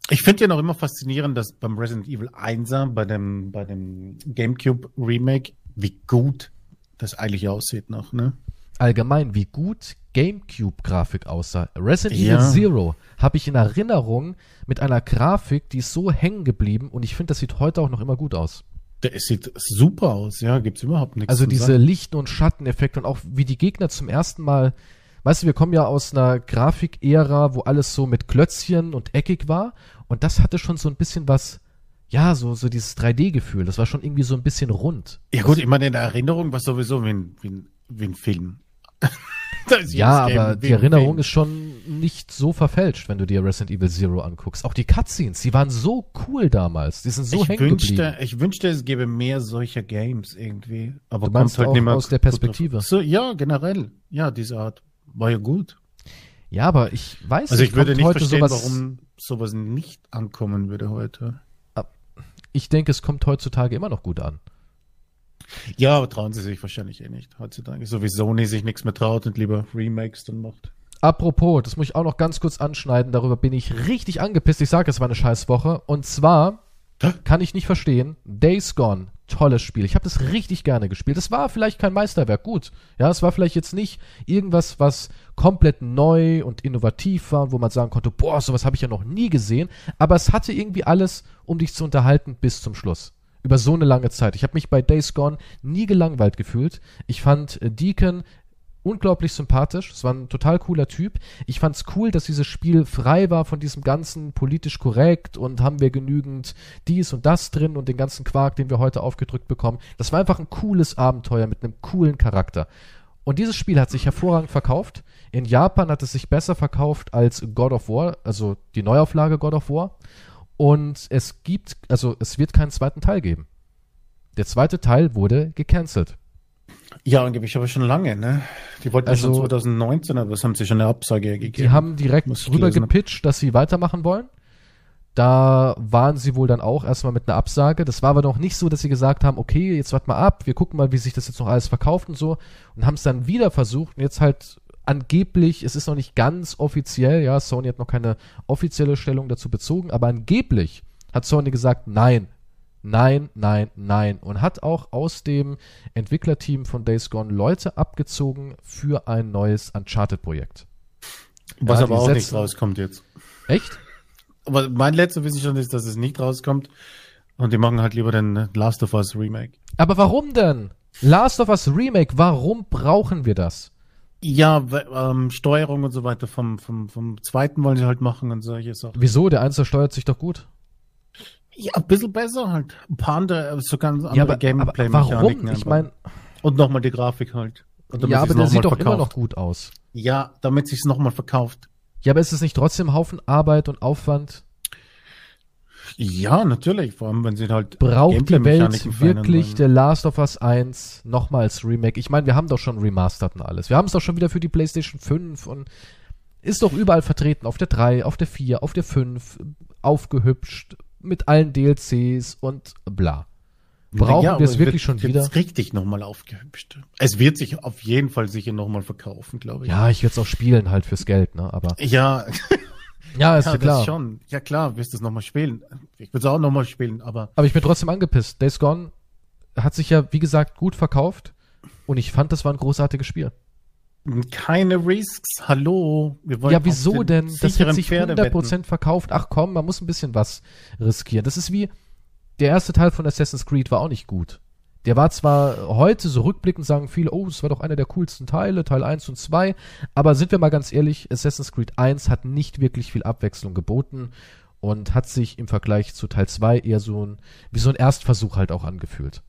Ich finde ja noch immer faszinierend, dass beim Resident Evil 1er, bei dem, bei dem GameCube Remake, wie gut das eigentlich aussieht noch, ne? Allgemein, wie gut GameCube-Grafik aussah. Resident Ja. Evil Zero habe ich in Erinnerung mit einer Grafik, die ist so hängen geblieben und ich finde, das sieht heute auch noch immer gut aus. Der sieht super aus, ja, gibt's überhaupt nichts Also diese sagen. Licht- und Schatteneffekte und auch wie die Gegner zum ersten Mal, weißt du, wir kommen ja aus einer Grafik-Ära, wo alles so mit Klötzchen und eckig war und das hatte schon so ein bisschen was, ja, so, so dieses 3D-Gefühl, das war schon irgendwie so ein bisschen rund. Ja gut, ich meine, in der Erinnerung war sowieso wie ein, wie ein, wie ein Film. Ja, aber die Erinnerung ist schon nicht so verfälscht, wenn du dir Resident Evil Zero anguckst. Auch die Cutscenes, die waren so cool damals. Die sind so ich hängen wünschte, geblieben. ich wünschte, es gäbe mehr solcher Games irgendwie. Aber Du meinst halt auch nicht mehr aus der. Perspektive? So, ja, generell. Ja, diese Art war ja gut. Ja, aber ich weiß Also ich würde nicht heute verstehen, sowas, warum sowas nicht ankommen würde heute. Ich denke, es kommt heutzutage immer noch gut an. Ja, aber trauen sie sich wahrscheinlich eh nicht heutzutage. So wie Sony sich nichts mehr traut und lieber Remakes dann macht. Apropos, das muss ich auch noch ganz kurz anschneiden, darüber bin ich richtig angepisst. Ich sage, es war eine Scheißwoche. Und zwar Hä? kann ich nicht verstehen, Days Gone, tolles Spiel. Ich habe das richtig gerne gespielt. Es war vielleicht kein Meisterwerk, gut. Ja, es war vielleicht jetzt nicht irgendwas, was komplett neu und innovativ war, wo man sagen konnte, boah, sowas habe ich ja noch nie gesehen. Aber es hatte irgendwie alles, um dich zu unterhalten bis zum Schluss. Über so eine lange Zeit. Ich habe mich bei Days Gone nie gelangweilt gefühlt. Ich fand äh, Deacon unglaublich sympathisch. Es war ein total cooler Typ. Ich fand's cool, dass dieses Spiel frei war von diesem ganzen politisch korrekt und haben wir genügend dies und das drin und den ganzen Quark, den wir heute aufgedrückt bekommen. Das war einfach ein cooles Abenteuer mit einem coolen Charakter. Und dieses Spiel hat sich hervorragend verkauft. In Japan hat es sich besser verkauft als God of War, also die Neuauflage God of War. Und es gibt, also es wird keinen zweiten Teil geben. Der zweite Teil wurde gecancelt. Ja, angeblich aber schon lange, ne? Die wollten Also- schon 2019, aber das haben sie schon eine Absage gegeben. Die haben direkt rüber gepitcht, dass sie weitermachen wollen. Da waren sie wohl dann auch erstmal mit einer Absage. Das war aber noch nicht so, dass sie gesagt haben, okay, jetzt wart mal ab, wir gucken mal, wie sich das jetzt noch alles verkauft und so. Und haben es dann wieder versucht und jetzt halt angeblich, es ist noch nicht ganz offiziell, ja, Sony hat noch keine offizielle Stellung dazu bezogen, aber angeblich hat Sony gesagt, nein, nein, nein, nein. Und hat auch aus dem Entwicklerteam von Days Gone Leute abgezogen für ein neues Uncharted-Projekt. Was Ja, aber auch nicht setzen- rauskommt jetzt. Echt? Aber mein letzter Wissensstand ist, dass es nicht rauskommt. Und die machen halt lieber den Last of Us Remake. Aber warum denn? Last of Us Remake, warum brauchen wir das? Ja, ähm, Steuerung und so weiter vom, vom, vom zweiten wollen sie halt machen und solche Sachen. Wieso? Der Einser steuert sich doch gut. Ja, ein bisschen besser halt. Ein paar andere, äh, so ganz andere ja, aber, aber Gameplay-Mechaniken. warum? Ich meine, Und nochmal die Grafik halt. Ja, aber der sieht doch immer noch gut aus. Ja, damit sich's nochmal verkauft. Ja, aber ist es nicht trotzdem Haufen Arbeit und Aufwand? Ja, natürlich. Vor allem, wenn sie halt Braucht die Welt wirklich. The Last of Us 1 nochmal als Remake? Ich meine, wir haben doch schon Remastered und alles. Wir haben es doch schon wieder für die PlayStation 5 und ist doch überall vertreten. Auf der 3, auf der 4, auf der 5, aufgehübscht, mit allen DLCs und bla. Brauchen Ja, wir es wirklich wird schon wieder? jetzt richtig nochmal aufgehübscht. Es wird sich auf jeden Fall sicher nochmal verkaufen, glaube ich. Ja, ich werde es auch spielen halt fürs Geld, ne? Aber Ja, ja, ist ja, ja klar. schon. Ja klar, wirst du es nochmal spielen. Ich würde es auch nochmal spielen, aber Aber ich bin trotzdem angepisst. Days Gone hat sich ja, wie gesagt, gut verkauft und ich fand, das war ein großartiges Spiel. keine Risks. Hallo. Wir wollen Ja, wieso den denn? Das hat sich Pferde 100% verkauft. Ach komm, man muss ein bisschen was riskieren. Das ist wie, der erste Teil von Assassin's Creed war auch nicht gut. Der war zwar heute, so rückblickend sagen viele, oh, es war doch einer der coolsten Teile, Teil 1 und 2, aber sind wir mal ganz ehrlich, Assassin's Creed 1 hat nicht wirklich viel Abwechslung geboten und hat sich im Vergleich zu Teil 2 eher so ein, wie so ein Erstversuch halt auch angefühlt.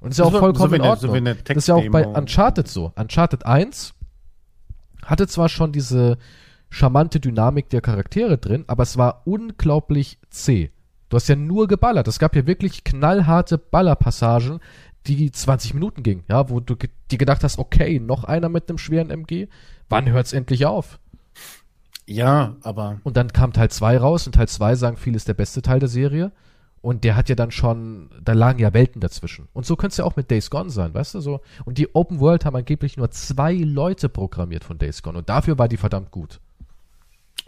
Und ist ja So- auch so vollkommen wie in eine- Ordnung. so eine das ist ja auch bei. Uncharted so. Uncharted 1 hatte zwar schon diese charmante Dynamik der Charaktere drin, aber es war unglaublich zäh. Du hast ja nur geballert. Es gab ja wirklich knallharte Ballerpassagen, die 20 Minuten gingen, ja, wo du dir gedacht hast, okay, noch einer mit einem schweren MG, wann hört's endlich auf? Ja, aber Und dann kam Teil 2 raus und Teil 2 sagen viele ist der beste Teil der Serie. Und der hat ja dann schon, da lagen ja Welten dazwischen. Und so könnte es ja auch mit Days Gone sein, weißt du so. Und die Open World haben angeblich nur zwei Leute programmiert von Days Gone. Und dafür war die verdammt gut.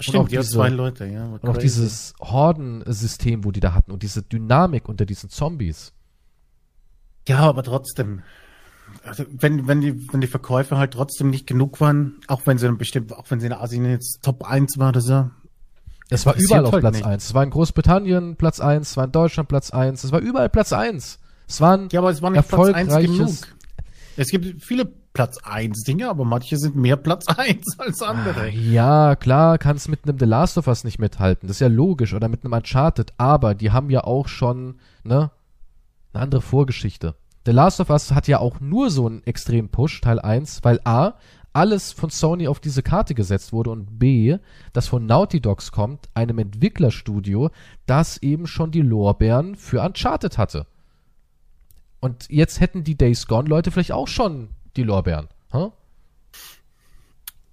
stimmt, auch ja, diese- zwei Leute, ja. Und auch crazy. dieses Hordensystem, wo die da hatten und diese Dynamik unter diesen Zombies. Ja, aber trotzdem. Also wenn, wenn die, wenn die Verkäufe halt trotzdem nicht genug waren, auch wenn sie dann bestimmt, auch wenn sie in Asien jetzt Top 1 war oder so. Es war überall auf halt Platz nicht. 1. Es war in Großbritannien Platz 1, es war in Deutschland Platz 1, es war überall Platz 1. Es waren Ja, aber es war nicht Platz 1 Erfolgreiches- genug. Es gibt viele Platz 1 Dinge, aber manche sind mehr Platz 1 als andere. Ja, klar, kannst mit einem The Last of Us nicht mithalten. Das ist ja logisch. Oder mit einem Uncharted. Aber die haben ja auch schon, ne, eine andere Vorgeschichte. The Last of Us hat ja auch nur so einen extremen Push, Teil 1, weil A, alles von Sony auf diese Karte gesetzt wurde und B, das von Naughty Dogs kommt, einem Entwicklerstudio, das eben schon die Lorbeeren für Uncharted hatte. Und jetzt hätten die Days Gone Leute vielleicht auch schon die Lorbeeren. Hä?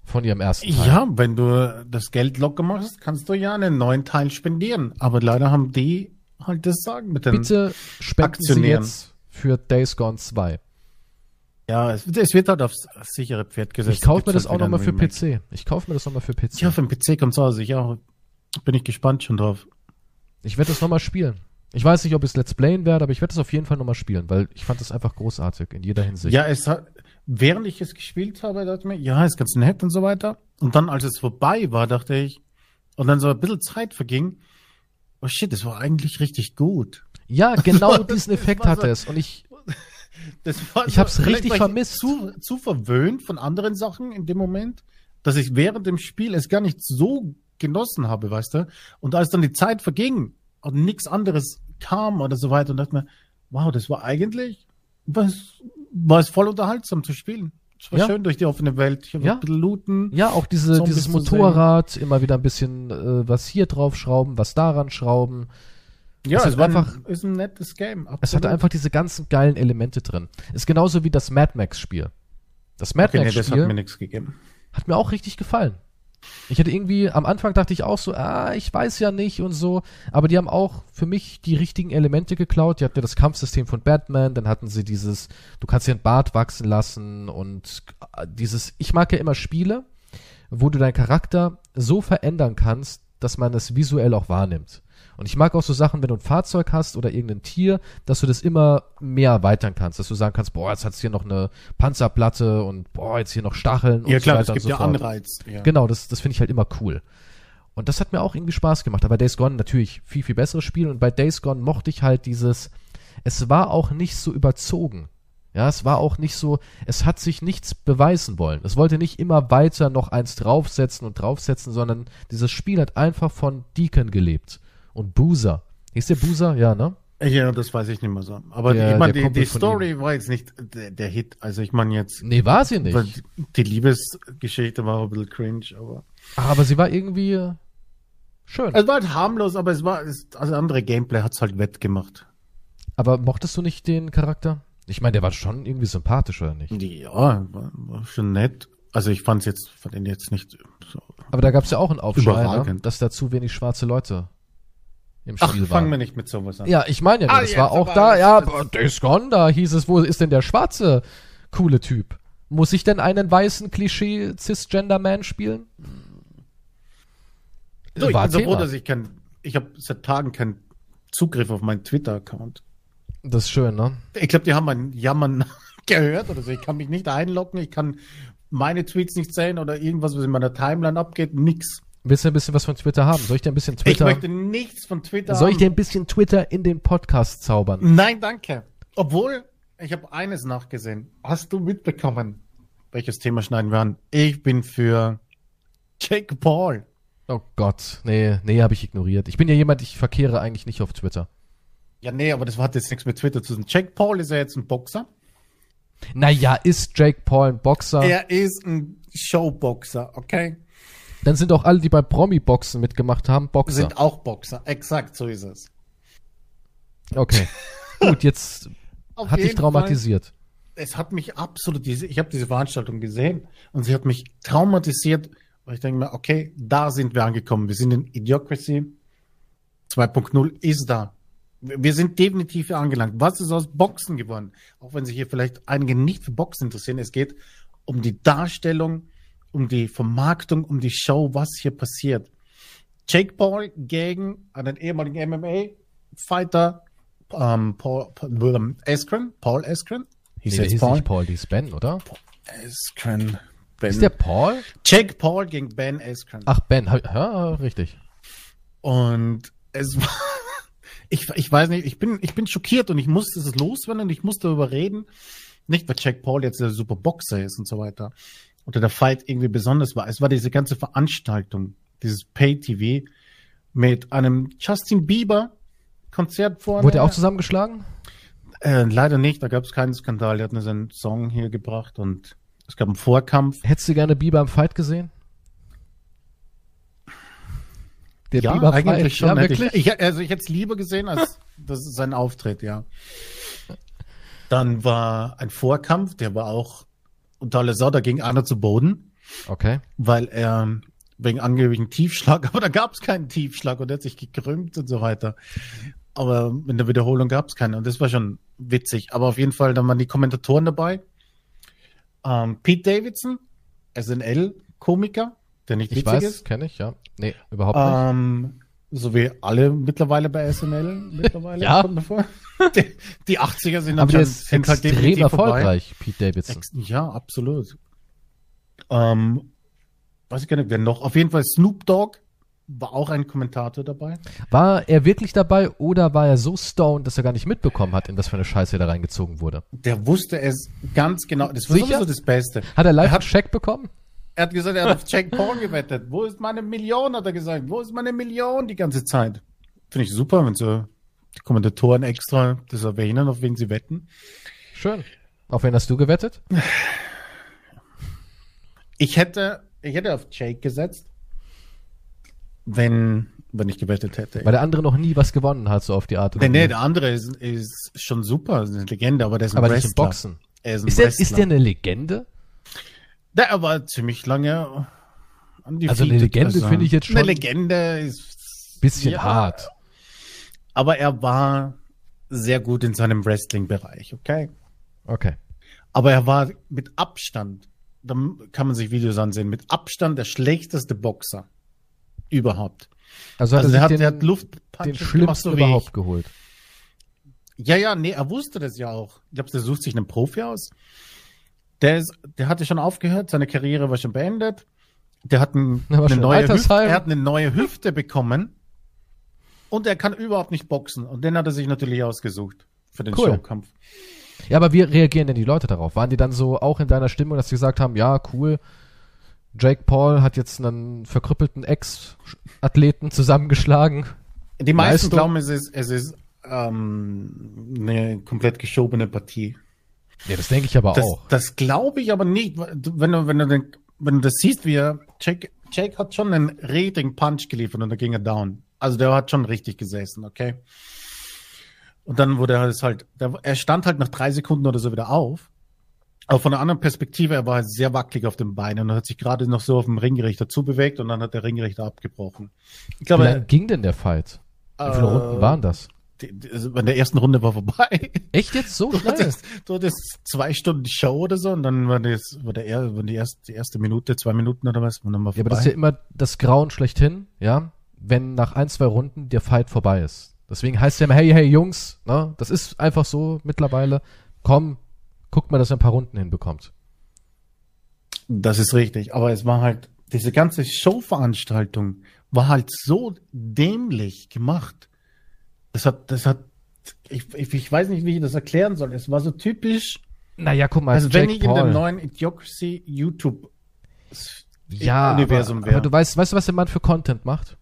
Von ihrem ersten Teil. Ja, wenn du das Geld locker machst, kannst du ja einen neuen Teil spendieren. Aber leider haben die halt das Sagen mit den. Bitte spenden Sie Aktionären. jetzt für Days Gone 2. Ja, es, es wird halt aufs sichere Pferd gesetzt. Ich kaufe mir das halt auch nochmal für. PC. Ich kaufe mir das nochmal für PC. Ja, für den PC kommt's aus. Ich auch. Bin ich gespannt schon drauf. Ich werde das nochmal spielen. Ich weiß nicht, ob ich es Let's Playen werde, aber ich werde es auf jeden Fall nochmal spielen, weil ich fand das einfach großartig in jeder Hinsicht. Ja, es hat, während ich es gespielt habe, dachte ich mir, ja, ist ganz nett und so weiter. Und dann, als es vorbei war, dachte ich, und dann so ein bisschen Zeit verging, oh shit, das war eigentlich richtig gut. Ja, genau diesen Effekt so- hatte es. Und ich, Das war Ich hab's vielleicht richtig war ich vermisst. Zu, zu verwöhnt von anderen Sachen in dem Moment, dass ich während dem Spiel es gar nicht so genossen habe, weißt du? Und als dann die Zeit verging und nichts anderes kam oder so weiter und dachte mir, wow, das war eigentlich, was, war es voll unterhaltsam zu spielen. Es war Ja. schön durch die offene Welt. Ich Ja. ein bisschen looten. ja, auch diese, Zombies dieses. Motorrad, immer wieder ein bisschen äh, was hier drauf schrauben, was daran schrauben. Ja, Es es ist war einfach- ein, ist ein nettes Game. Es absolut. hatte einfach diese ganzen geilen Elemente drin. Ist genauso wie das Mad Max Spiel. Das Mad okay, nee, Max das hat Spiel mir nichts gegeben. hat mir auch richtig gefallen. Ich hatte irgendwie, am Anfang dachte ich auch so, ah, ich weiß ja nicht und so, aber die haben auch für mich die richtigen Elemente geklaut. Die hatten ja das Kampfsystem von Batman, dann hatten sie dieses, du kannst dir einen Bart wachsen lassen und äh, dieses, ich mag ja immer Spiele, wo du deinen Charakter so verändern kannst, dass man es visuell auch wahrnimmt. Und ich mag auch so Sachen, wenn du ein Fahrzeug hast oder irgendein Tier, dass du das immer mehr erweitern kannst, dass du sagen kannst, boah, jetzt hat's hier noch eine Panzerplatte und boah, jetzt hier noch Stacheln Ja und klar, so es weiter gibt und so ja fort. Anreiz. Ja. Genau, das, das finde ich halt immer cool. Und das hat mir auch irgendwie Spaß gemacht. Aber Days Gone natürlich viel, viel besseres Spiel. Und bei Days Gone mochte ich halt dieses, es war auch nicht so überzogen. Ja, es war auch nicht so, es hat sich nichts beweisen wollen. Es wollte nicht immer weiter noch eins draufsetzen und draufsetzen, sondern dieses Spiel hat einfach von Deacon gelebt. Und Boozer. Hieß der Boozer? Ja, ne? Ja, das weiß ich nicht mehr so. Aber Der- ich meine, der die, die Story war jetzt nicht der, der Hit. Also ich meine jetzt, Nee, war sie nicht. die Liebesgeschichte war ein bisschen cringe, aber Aber sie war irgendwie, Schön. Es war halt harmlos, aber es war, es, also andere Gameplay hat's halt wettgemacht. Aber mochtest du nicht den Charakter? Ich meine, der war schon irgendwie sympathisch, oder nicht? Ja, war, war schon nett. Also ich fand's jetzt, fand ihn jetzt nicht so. Aber da gab's ja auch einen Aufschrei, ne? Dass da zu wenig schwarze Leute im Ach, Spiel fangen wir nicht mit sowas an. Ja, ich meine ja, Ah, das war auch da, ja, Days Gone, da hieß es, wo ist denn der schwarze, coole Typ? Muss ich denn einen weißen Klischee-Cisgender-Man spielen? So, ich War bin so froh, dass ich kein, ich habe seit Tagen keinen Zugriff auf meinen Twitter-Account. Das ist schön, ne? Ich glaube, die haben mein Jammern gehört oder so. Ich kann mich nicht einloggen, ich kann meine Tweets nicht sehen oder irgendwas, was in meiner Timeline abgeht, nix. Willst du ein bisschen was von Twitter haben? Soll ich dir ein bisschen Ich Twitter, möchte nichts von Twitter soll ich dir ein bisschen Twitter in den Podcast zaubern? Nein, danke. Obwohl, ich habe eines nachgesehen. Hast du mitbekommen? Welches Thema schneiden wir an? Ich bin für Jake Paul. Oh Gott, nee, nee, habe ich ignoriert. Ich bin ja jemand, ich verkehre eigentlich nicht auf Twitter. Ja, nee, aber das hat jetzt nichts mit Twitter zu tun. Jake Paul ist ja jetzt ein Boxer. Naja, ist Jake Paul ein Boxer? Er ist ein Showboxer, okay? Dann sind auch alle, die bei Promi-Boxen mitgemacht haben, Boxer. Sind auch Boxer. Exakt, so ist es. Okay. Gut, jetzt hat dich traumatisiert. Fall, es hat mich absolut, diese, ich habe diese Veranstaltung gesehen und sie hat mich traumatisiert, weil ich denke mir, okay, da sind wir angekommen. Wir sind in Idiocracy 2.0 ist da. Wir wir sind definitiv hier angelangt. Was ist aus Boxen geworden? Auch wenn sich hier vielleicht einige nicht für Boxen interessieren. Es geht um die Darstellung, um die Vermarktung, um die Show, was hier passiert. Jake Paul gegen einen ehemaligen MMA-Fighter, ähm, Paul, Paul ähm, Askren, Paul Askren. Nee, Hieß jetzt hieß Paul? nicht Paul, die ist Ben, oder? Askren. Ben. Ist der Paul? Jake Paul gegen Ben Askren. Ach, Ben, ja, richtig. Und es war, ich, ich weiß nicht, ich bin, ich bin schockiert und ich musste es loswerden und ich musste darüber reden. Nicht, weil Jack Paul jetzt der super Boxer ist und so weiter. Oder der Fight irgendwie besonders war. Es war diese ganze Veranstaltung, dieses Pay-TV mit einem Justin Bieber Konzert vorne. Wurde er auch zusammengeschlagen? Äh, leider nicht, da gab es keinen Skandal. Er hat nur seinen Song hier gebracht und es gab einen Vorkampf. Hättest du gerne Bieber im Fight gesehen? Der ja, Bieber eigentlich Fight? schon. Ja, wirklich? ich, ich, also ich hätte es lieber gesehen, als das ist sein Auftritt, ja. Dann war ein Vorkampf, der war auch aller Sau, da ging einer zu Boden, Okay. weil er wegen angeblichen Tiefschlag, aber da gab es keinen Tiefschlag und er hat sich gekrümmt und so weiter. Aber in der Wiederholung gab es keinen und das war schon witzig. Aber auf jeden Fall, dann waren die Kommentatoren dabei. Ähm, Pete Davidson, SNL-Komiker, der nicht Ich witzig weiß, ist. kenne ich, ja. Nee, überhaupt nicht. Ähm, so wie alle mittlerweile bei SNL mittlerweile. Ja. kommt mir vor. Die, die 80er sind, Aber ist sind halt extrem definitiv vorbei. erfolgreich, Pete Davidson. Ex ja, absolut. Ähm, weiß ich gar nicht, wer noch. Auf jeden Fall Snoop Dogg war auch ein Kommentator dabei. War er wirklich dabei oder war er so stoned, dass er gar nicht mitbekommen hat, in was für eine Scheiße er da reingezogen wurde? Der wusste es ganz genau. Das war Sicher? sowieso das Beste. Hat er live Er hat- einen Check bekommen? Er hat gesagt, er hat auf Jake Paul gewettet. Wo ist meine Million, hat er gesagt. Wo ist meine Million die ganze Zeit? Finde ich super, wenn so die Kommentatoren extra das erwähnen, auf wen sie wetten. Schön. Auf wen hast du gewettet? Ich hätte, ich hätte auf Jake gesetzt, wenn, wenn ich gewettet hätte. Weil der andere noch nie was gewonnen hat, so auf die Art und nee, nee, der andere ist, ist schon super, ist eine Legende, aber der ist ein Aber Wrestler. nicht im Boxen. Er ist ein Ist der, ist der eine Legende? Der war ziemlich lange undefeated. Also eine Legende finde ich jetzt schon- Eine Legende ist Bisschen ja, hart. Aber er war sehr gut in seinem Wrestling-Bereich, okay? Okay. Aber er war mit Abstand, da kann man sich Videos ansehen, mit Abstand der schlechteste Boxer überhaupt. Also, Also er hat, den, hat Luftpunches den gemacht, schlimmsten so ich. überhaupt geholt. Ja, ja, nee, er wusste das ja auch. Ich glaube, der sucht sich einen Profi aus. Der, ist, der hatte schon aufgehört, seine Karriere war schon beendet. Der hat, ein, Er war eine, neue Hüfte, er hat eine neue Hüfte bekommen und er kann überhaupt nicht boxen. Und den hat er sich natürlich ausgesucht für den Cool. Showkampf. Ja, aber wie reagieren denn die Leute darauf? Waren die dann so auch in deiner Stimmung, dass sie gesagt haben, ja, cool, Jake Paul hat jetzt einen verkrüppelten Ex-Athleten zusammengeschlagen. Die meisten Leistung. glauben, es ist, es ist ähm, eine komplett geschobene Partie. Ja, das denke ich aber Das, auch. das glaube ich aber nicht. Wenn du, wenn du, den, wenn du das siehst, wie er Jake Jake hat schon einen richtigen Punch geliefert und da ging er down. Also der hat schon richtig gesessen, okay? Und dann wurde er halt, der, er stand halt nach drei Sekunden oder so wieder auf. Aber von einer anderen Perspektive, er war sehr wackelig auf den Beinen und hat sich gerade noch so auf dem Ringrichter zubewegt und dann hat der Ringrichter abgebrochen. Ich glaube, Wie lange ging denn der Fight? Wie viele äh, Runden waren das? Die, die, also in der ersten Runde war vorbei. Echt jetzt so du schnell? Hattest, du hattest zwei Stunden Show oder so und dann war, das, war, der, war die, erste, die erste Minute, zwei Minuten oder was. Und dann war vorbei. Ja, aber das ist ja immer das Grauen schlechthin, ja, wenn nach ein, zwei Runden der Fight vorbei ist. Deswegen heißt es ja immer, hey, hey, Jungs, ne, das ist einfach so mittlerweile. Komm, guckt mal, dass ihr ein paar Runden hinbekommt. Das ist richtig, aber es war halt, diese ganze Showveranstaltung war halt so dämlich gemacht. Das hat, das hat, ich, ich, ich weiß nicht, wie ich das erklären soll. Es war so typisch. Naja, guck mal, also wenn ich Paul. in dem neuen Idiocracy YouTube ja, Universum wäre. Aber du weißt, weißt du, was der Mann für Content macht?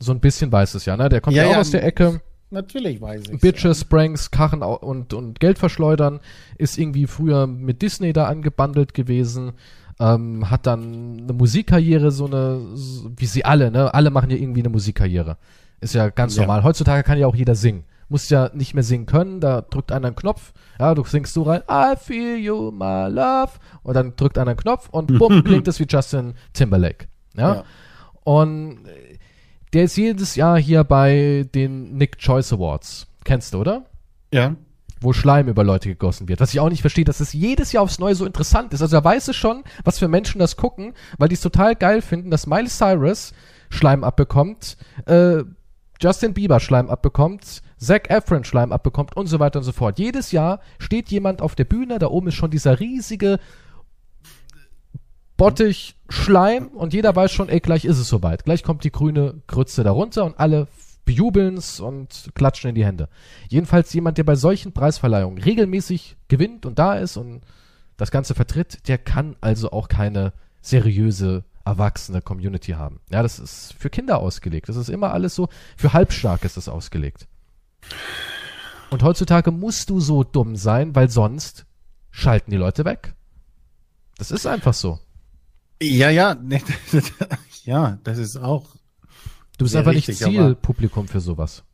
So ein bisschen weiß es ja, ne? Der kommt ja, ja auch ja, aus der Ecke. Natürlich weiß ich. Bitches, ja. Pranks, Karren und, und Geld verschleudern. Ist irgendwie früher mit Disney da angebandelt gewesen. Ähm, hat dann eine Musikkarriere, so eine, so, wie sie alle, ne? Alle machen ja irgendwie eine Musikkarriere. Ist ja ganz ja. normal. Heutzutage kann ja auch jeder singen. Muss ja nicht mehr singen können, da drückt einer einen Knopf, ja, du singst so rein, I feel you, my love, und dann drückt einer einen Knopf und bumm, klingt es wie Justin Timberlake. Ja? ja. Und der ist jedes Jahr hier bei den Nick Choice Awards. Kennst du, oder? Ja. Wo Schleim über Leute gegossen wird. Was ich auch nicht verstehe, dass es jedes Jahr aufs Neue so interessant ist. Also er weiß es schon, was für Menschen das gucken, weil die es total geil finden, dass Miley Cyrus Schleim abbekommt, äh, Justin Bieber Schleim abbekommt, Zac Efron Schleim abbekommt und so weiter und so fort. Jedes Jahr steht jemand auf der Bühne, da oben ist schon dieser riesige Bottich Schleim und jeder weiß schon, ey, gleich ist es soweit. Gleich kommt die grüne Grütze darunter und alle bejubeln's und klatschen in die Hände. Jedenfalls jemand, der bei solchen Preisverleihungen regelmäßig gewinnt und da ist und das Ganze vertritt, der kann also auch keine seriöse, erwachsene Community haben. Ja, das ist für Kinder ausgelegt. Das ist immer alles so, für Halbstark ist das ausgelegt. Und heutzutage musst du so dumm sein, weil sonst schalten die Leute weg. Das ist einfach so. Ja, ja, ja, das ist auch. Du bist einfach richtig, nicht Zielpublikum für sowas.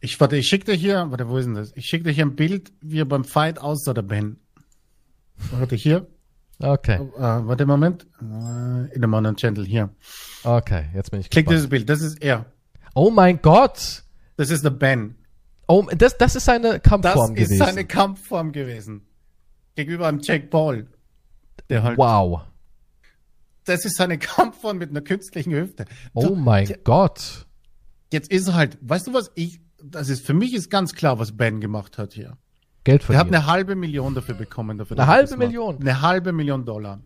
Ich warte, ich schick dir hier, warte, wo ist denn das? Ich schick dir hier ein Bild, wie er beim Fight aussah, der Ben. Warte, hier. Okay. Uh, warte, Moment. Uh, in der Modern Channel, hier. Okay, jetzt bin ich Klick gespannt. dieses Bild, das ist er. Oh mein Gott! Das ist der Ben. Oh, das, das ist seine Kampfform gewesen. Das ist seine Kampfform gewesen. Gegenüber einem Jack Paul. Der halt, wow. Das ist seine Kampfform mit einer künstlichen Hüfte. Oh mein ja, Gott. Jetzt ist er halt, weißt du was, ich, das ist, für mich ist ganz klar, was Ben gemacht hat hier. Geld verdient. Er hat eine halbe Million dafür bekommen. Dafür, eine halbe Million? Eine halbe Million Dollar.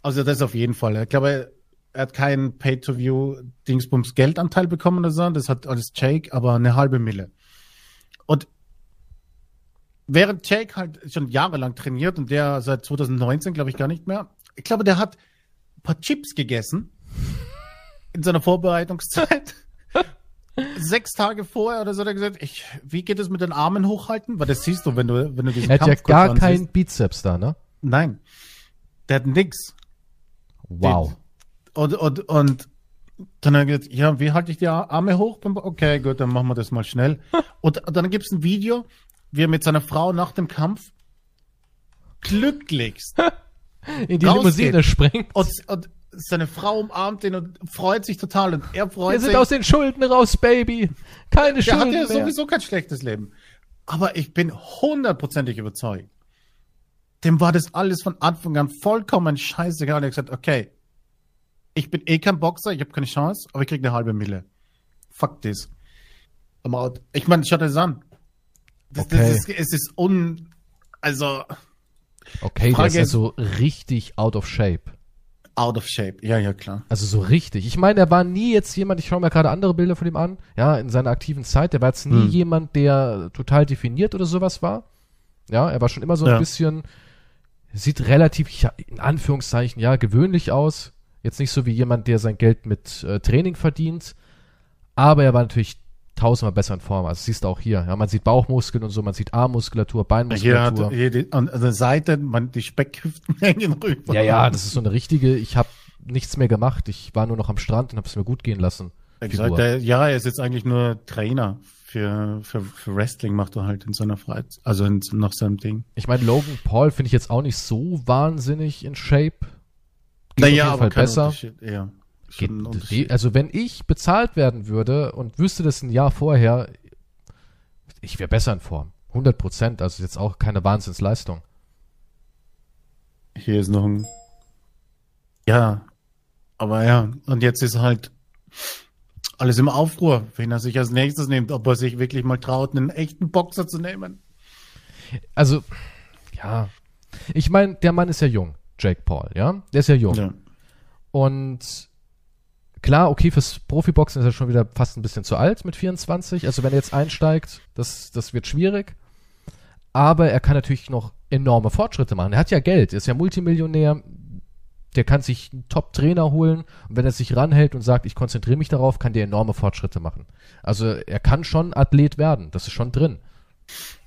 Also das auf jeden Fall. Ich glaube, er hat keinen Pay-to-View-Dingsbums Geldanteil bekommen oder so. Das hat alles Jake, aber eine halbe Mille. Und während Jake halt schon jahrelang trainiert und der seit 2019, glaube ich, gar nicht mehr. Ich glaube, der hat ein paar Chips gegessen in seiner Vorbereitungszeit. Sechs Tage vorher oder so hat er gesagt, ich, wie geht es mit den Armen hochhalten? Weil das siehst du, wenn du, wenn du diesen Er hat ja gar keinen Bizeps da, ne? Nein. Der hat nix. Wow. und, und, und dann hat er gesagt, ja, wie halte ich die Arme hoch? Okay, gut, dann machen wir das mal schnell. und dann gibt es ein Video, wie er mit seiner Frau nach dem Kampf glücklichst in die Limousine springt. Und, und, seine Frau umarmt ihn und freut sich total und er freut Wir sich. Wir sind aus den Schulden raus, Baby. Keine Schulden Er hat ja sowieso kein schlechtes Leben. Aber ich bin hundertprozentig überzeugt. Dem war das alles von Anfang an vollkommen scheißegal. Er hat gesagt, okay, ich bin eh kein Boxer, ich habe keine Chance, aber ich krieg eine halbe Mille. Fuck this. Ich meine, schau dir das an. Das, okay. das ist, es ist un, also. Okay, Frage, der ist so richtig out of shape. Out of shape, ja, ja, klar. Also so richtig. Ich meine, er war nie jetzt jemand, ich schaue mir gerade andere Bilder von ihm an, ja, in seiner aktiven Zeit, der war jetzt nie hm. jemand, der total definiert oder sowas war. Ja, er war schon immer so ein ja. bisschen, sieht relativ, ja, in Anführungszeichen, ja, gewöhnlich aus. Jetzt nicht so wie jemand, der sein Geld mit äh, Training verdient. Aber er war natürlich tausendmal besser in Form. Also siehst du auch hier. Ja, man sieht Bauchmuskeln und so, man sieht Armmuskulatur, Beinmuskulatur. hat hier die, an der Seite, man, die Speckhüften hängen rüber. ja, ja, das ist so eine richtige. Ich habe nichts mehr gemacht. Ich war nur noch am Strand und habe es mir gut gehen lassen. Hat gesagt, der, ja, er ist jetzt eigentlich nur Trainer für, für, für Wrestling, macht er halt in seiner Freizeit, also in, nach seinem Ding. Ich meine, Logan Paul finde ich jetzt auch nicht so wahnsinnig in Shape. Geht auf jeden Fall kein besser. Ja, Geht, also wenn ich bezahlt werden würde und wüsste das ein Jahr vorher, ich wäre besser in Form. 100 Prozent, also jetzt auch keine Wahnsinnsleistung. Hier ist noch ein. Ja, aber ja, und jetzt ist halt alles im Aufruhr, wen er sich als nächstes nimmt, ob er sich wirklich mal traut, einen echten Boxer zu nehmen. Also, ja. Ich meine, der Mann ist ja jung, Jake Paul, ja? Der ist ja jung. Ja. Und klar, okay, fürs Profiboxen ist er schon wieder fast ein bisschen zu alt mit 24. Also wenn er jetzt einsteigt, das, das wird schwierig. Aber er kann natürlich noch enorme Fortschritte machen. Er hat ja Geld, er ist ja Multimillionär. Der kann sich einen Top-Trainer holen und wenn er sich ranhält und sagt, ich konzentriere mich darauf, kann der enorme Fortschritte machen. Also er kann schon Athlet werden, das ist schon drin.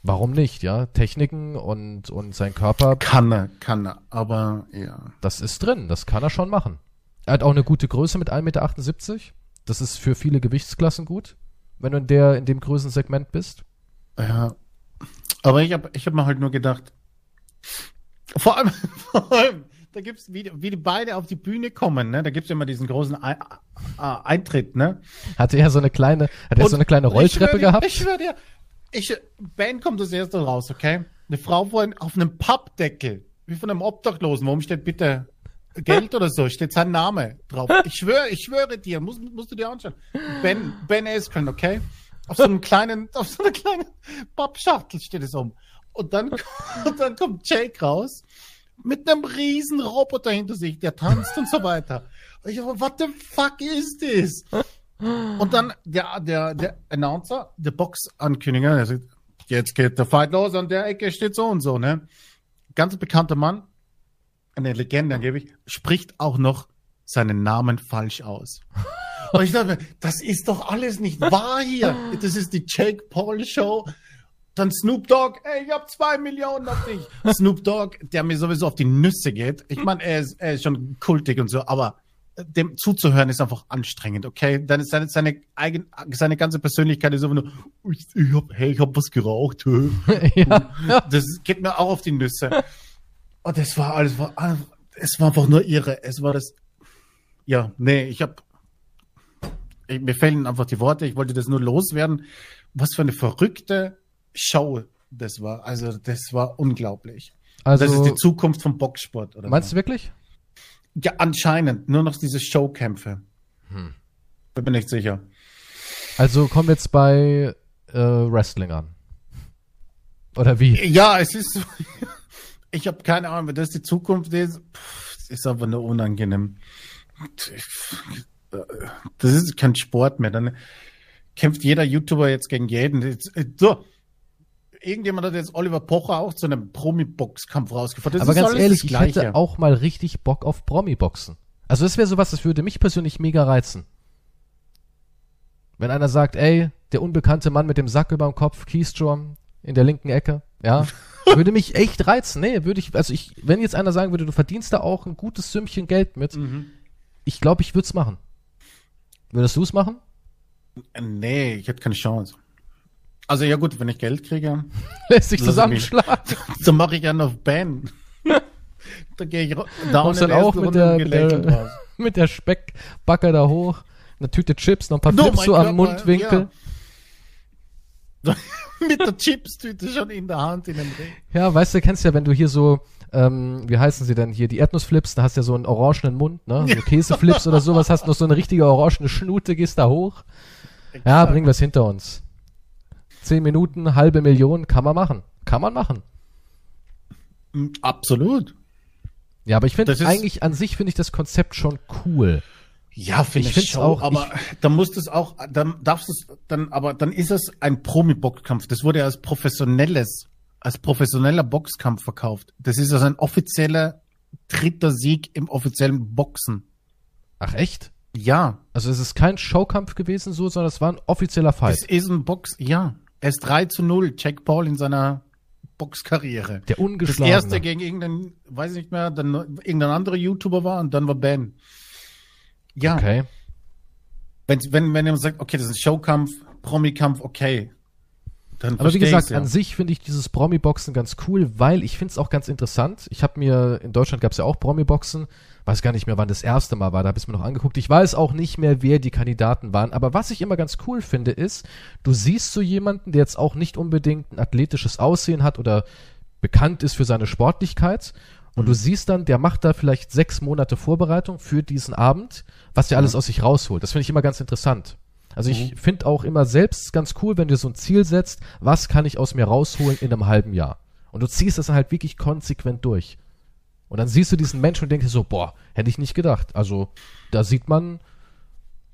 Warum nicht, ja? Techniken und, und sein Körper Kann er, kann er, aber ja. das ist drin, das kann er schon machen. Er hat auch eine gute Größe mit 1,78 Meter. Das ist für viele Gewichtsklassen gut, wenn du in, der, in dem Größensegment bist. Ja. Aber ich habe ich hab mir halt nur gedacht, vor allem, vor allem da gibt's wie, die- wie die beide auf die Bühne kommen, ne? Da gibt's ja immer diesen großen äh, Eintritt, ne? Hatte er so eine kleine, hat er so eine kleine ich Rolltreppe schwör dir, gehabt? Ich schwör dir, ich, Ben kommt das erste raus, okay? Eine Frau vorhin auf einem Pappdeckel, wie von einem Obdachlosen, warum steht bitte Geld oder so, steht sein Name drauf. Ich schwöre, ich schwöre dir, musst, musst du dir anschauen. Ben, Ben Askren, okay? Auf so einem kleinen, auf so einer kleinen Pappschachtel steht es um. Und dann, und dann kommt Jake raus mit einem riesen Roboter hinter sich, der tanzt und so weiter. Und ich aber, what the fuck is this? Und dann der, der, der Announcer, der Box-Ankündiger, der sagt, jetzt geht der Fight los, an der Ecke steht so und so, ne? Ganz bekannter Mann, eine Legende angeblich, spricht auch noch seinen Namen falsch aus. Und ich dachte mir, das ist doch alles nicht wahr hier. Das ist die Jake Paul Show. Dann Snoop Dogg, ey, ich hab zwei Millionen auf dich. Snoop Dogg, der mir sowieso auf die Nüsse geht. Ich meine, er ist, er ist schon kultig und so, aber dem zuzuhören ist einfach anstrengend, okay? Dann ist seine, seine, eigen, seine ganze Persönlichkeit ist einfach nur, ich, ich hab, hey, ich hab was geraucht. ja. Das geht mir auch auf die Nüsse. Und das war alles, war, alles- es war einfach nur irre. Es war das, ja, nee, ich hab, ich, mir fehlen einfach die Worte. Ich wollte das nur loswerden. Was für eine verrückte Show das war. Also, das war unglaublich. Also, das ist die Zukunft vom Boxsport, oder? meinst so. du wirklich? Ja, anscheinend. Nur noch diese Showkämpfe. Hm. Ich bin nicht sicher. Also kommen wir jetzt bei äh, Wrestling an. Oder wie? Ja, es ist so. Ich habe keine Ahnung, wenn das die Zukunft ist. Pff, ist aber nur unangenehm. Das ist kein Sport mehr. Dann kämpft jeder YouTuber jetzt gegen jeden. Jetzt- So. Irgendjemand hat jetzt Oliver Pocher auch zu einem Promi-Boxkampf rausgefahren. Das Aber ganz ehrlich, ich hätte auch mal richtig Bock auf Promi-Boxen. Also das wäre sowas, das würde mich persönlich mega reizen. Wenn einer sagt, ey, der unbekannte Mann mit dem Sack über dem Kopf, Keystrom in der linken Ecke, ja, würde mich echt reizen. Nee, würde ich, also ich, wenn jetzt einer sagen würde, du verdienst da auch ein gutes Sümmchen Geld mit, Mhm. ich glaube, ich würde es machen. Würdest du es machen? Nee, ich hätte keine Chance. Also ja gut, wenn ich Geld kriege, Lässt sich zusammenschlagen. dann mache ich einen auf Ben. da gehe ich down in dann auch mit Runde der, mit, der, mit der Speckbacke da hoch, eine Tüte Chips, noch ein paar No, Flips so am Mundwinkel. Mit der Chipstüte schon in der Hand in dem Ring. Ja, weißt du, kennst ja, wenn du hier so, ähm, wie heißen sie denn hier, die Erdnussflips, da hast du ja so einen orangenen Mund, ne? So Käseflips oder sowas, hast noch so eine richtige orangene Schnute, gehst da hoch. Ja, bringen wir es hinter uns. Zehn Minuten, halbe Million, kann man machen. Kann man machen. Absolut. Ja, aber ich finde eigentlich an sich finde ich das Konzept schon cool. Ja, finde Ich ich, find's auch, aber dann muss das auch, dann darfst du es, dann, aber dann ist es ein Promi-Boxkampf. Das wurde ja als professionelles, als professioneller Boxkampf verkauft. Das ist also ein offizieller dritter Sieg im offiziellen Boxen. Ach echt? Ja. Also es ist kein Showkampf gewesen so, sondern es war ein offizieller Fight. Es ist ein Box, ja. Er ist 3 zu 0, Jack Paul in seiner Boxkarriere. Der Das ungeschlagene. erste gegen irgendeinen, weiß ich nicht mehr, dann irgendein anderer YouTuber war und dann war Ben. Ja, Okay. wenn, wenn, wenn jemand sagt, okay, das ist ein Showkampf, Promi-Kampf, okay. Dann Aber wie gesagt, ja. an sich finde ich dieses Promi-Boxen ganz cool, weil ich finde es auch ganz interessant. Ich habe mir, in Deutschland gab es ja auch Promi-Boxen, weiß gar nicht mehr, wann das erste Mal war, da habe ich es mir noch angeguckt. Ich weiß auch nicht mehr, wer die Kandidaten waren, aber was ich immer ganz cool finde, ist, du siehst so jemanden, der jetzt auch nicht unbedingt ein athletisches Aussehen hat oder bekannt ist für seine Sportlichkeit. Und du siehst dann, der macht da vielleicht sechs Monate Vorbereitung für diesen Abend, was der alles aus sich rausholt. Das finde ich immer ganz interessant. Also ich finde auch immer selbst ganz cool, wenn du so ein Ziel setzt, was kann ich aus mir rausholen in einem halben Jahr? Und du ziehst das dann halt wirklich konsequent durch. Und dann siehst du diesen Menschen und denkst dir so, boah, hätte ich nicht gedacht. Also da sieht man,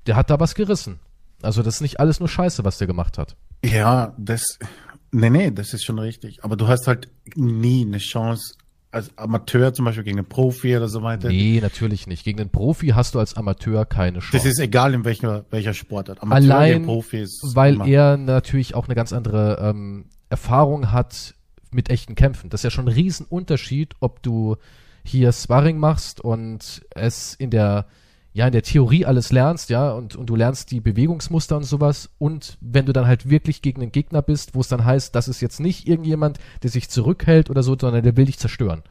der hat da was gerissen. Also das ist nicht alles nur Scheiße, was der gemacht hat. Ja, das, nee, nee, das ist schon richtig. Aber du hast halt nie eine Chance, als Amateur zum Beispiel gegen einen Profi oder so weiter. Nee, natürlich nicht. Gegen den Profi hast du als Amateur keine Chance. Das ist egal in welcher, welcher Sportart. Amateur Allein, gegen Profi ist weil immer- er natürlich auch eine ganz andere ähm, Erfahrung hat mit echten Kämpfen. Das ist ja schon ein Riesenunterschied, ob du hier Sparring machst und es in der ja in der Theorie alles lernst, ja, und, und du lernst die Bewegungsmuster und sowas und wenn du dann halt wirklich gegen einen Gegner bist, wo es dann heißt, das ist jetzt nicht irgendjemand, der sich zurückhält oder so, sondern der will dich zerstören.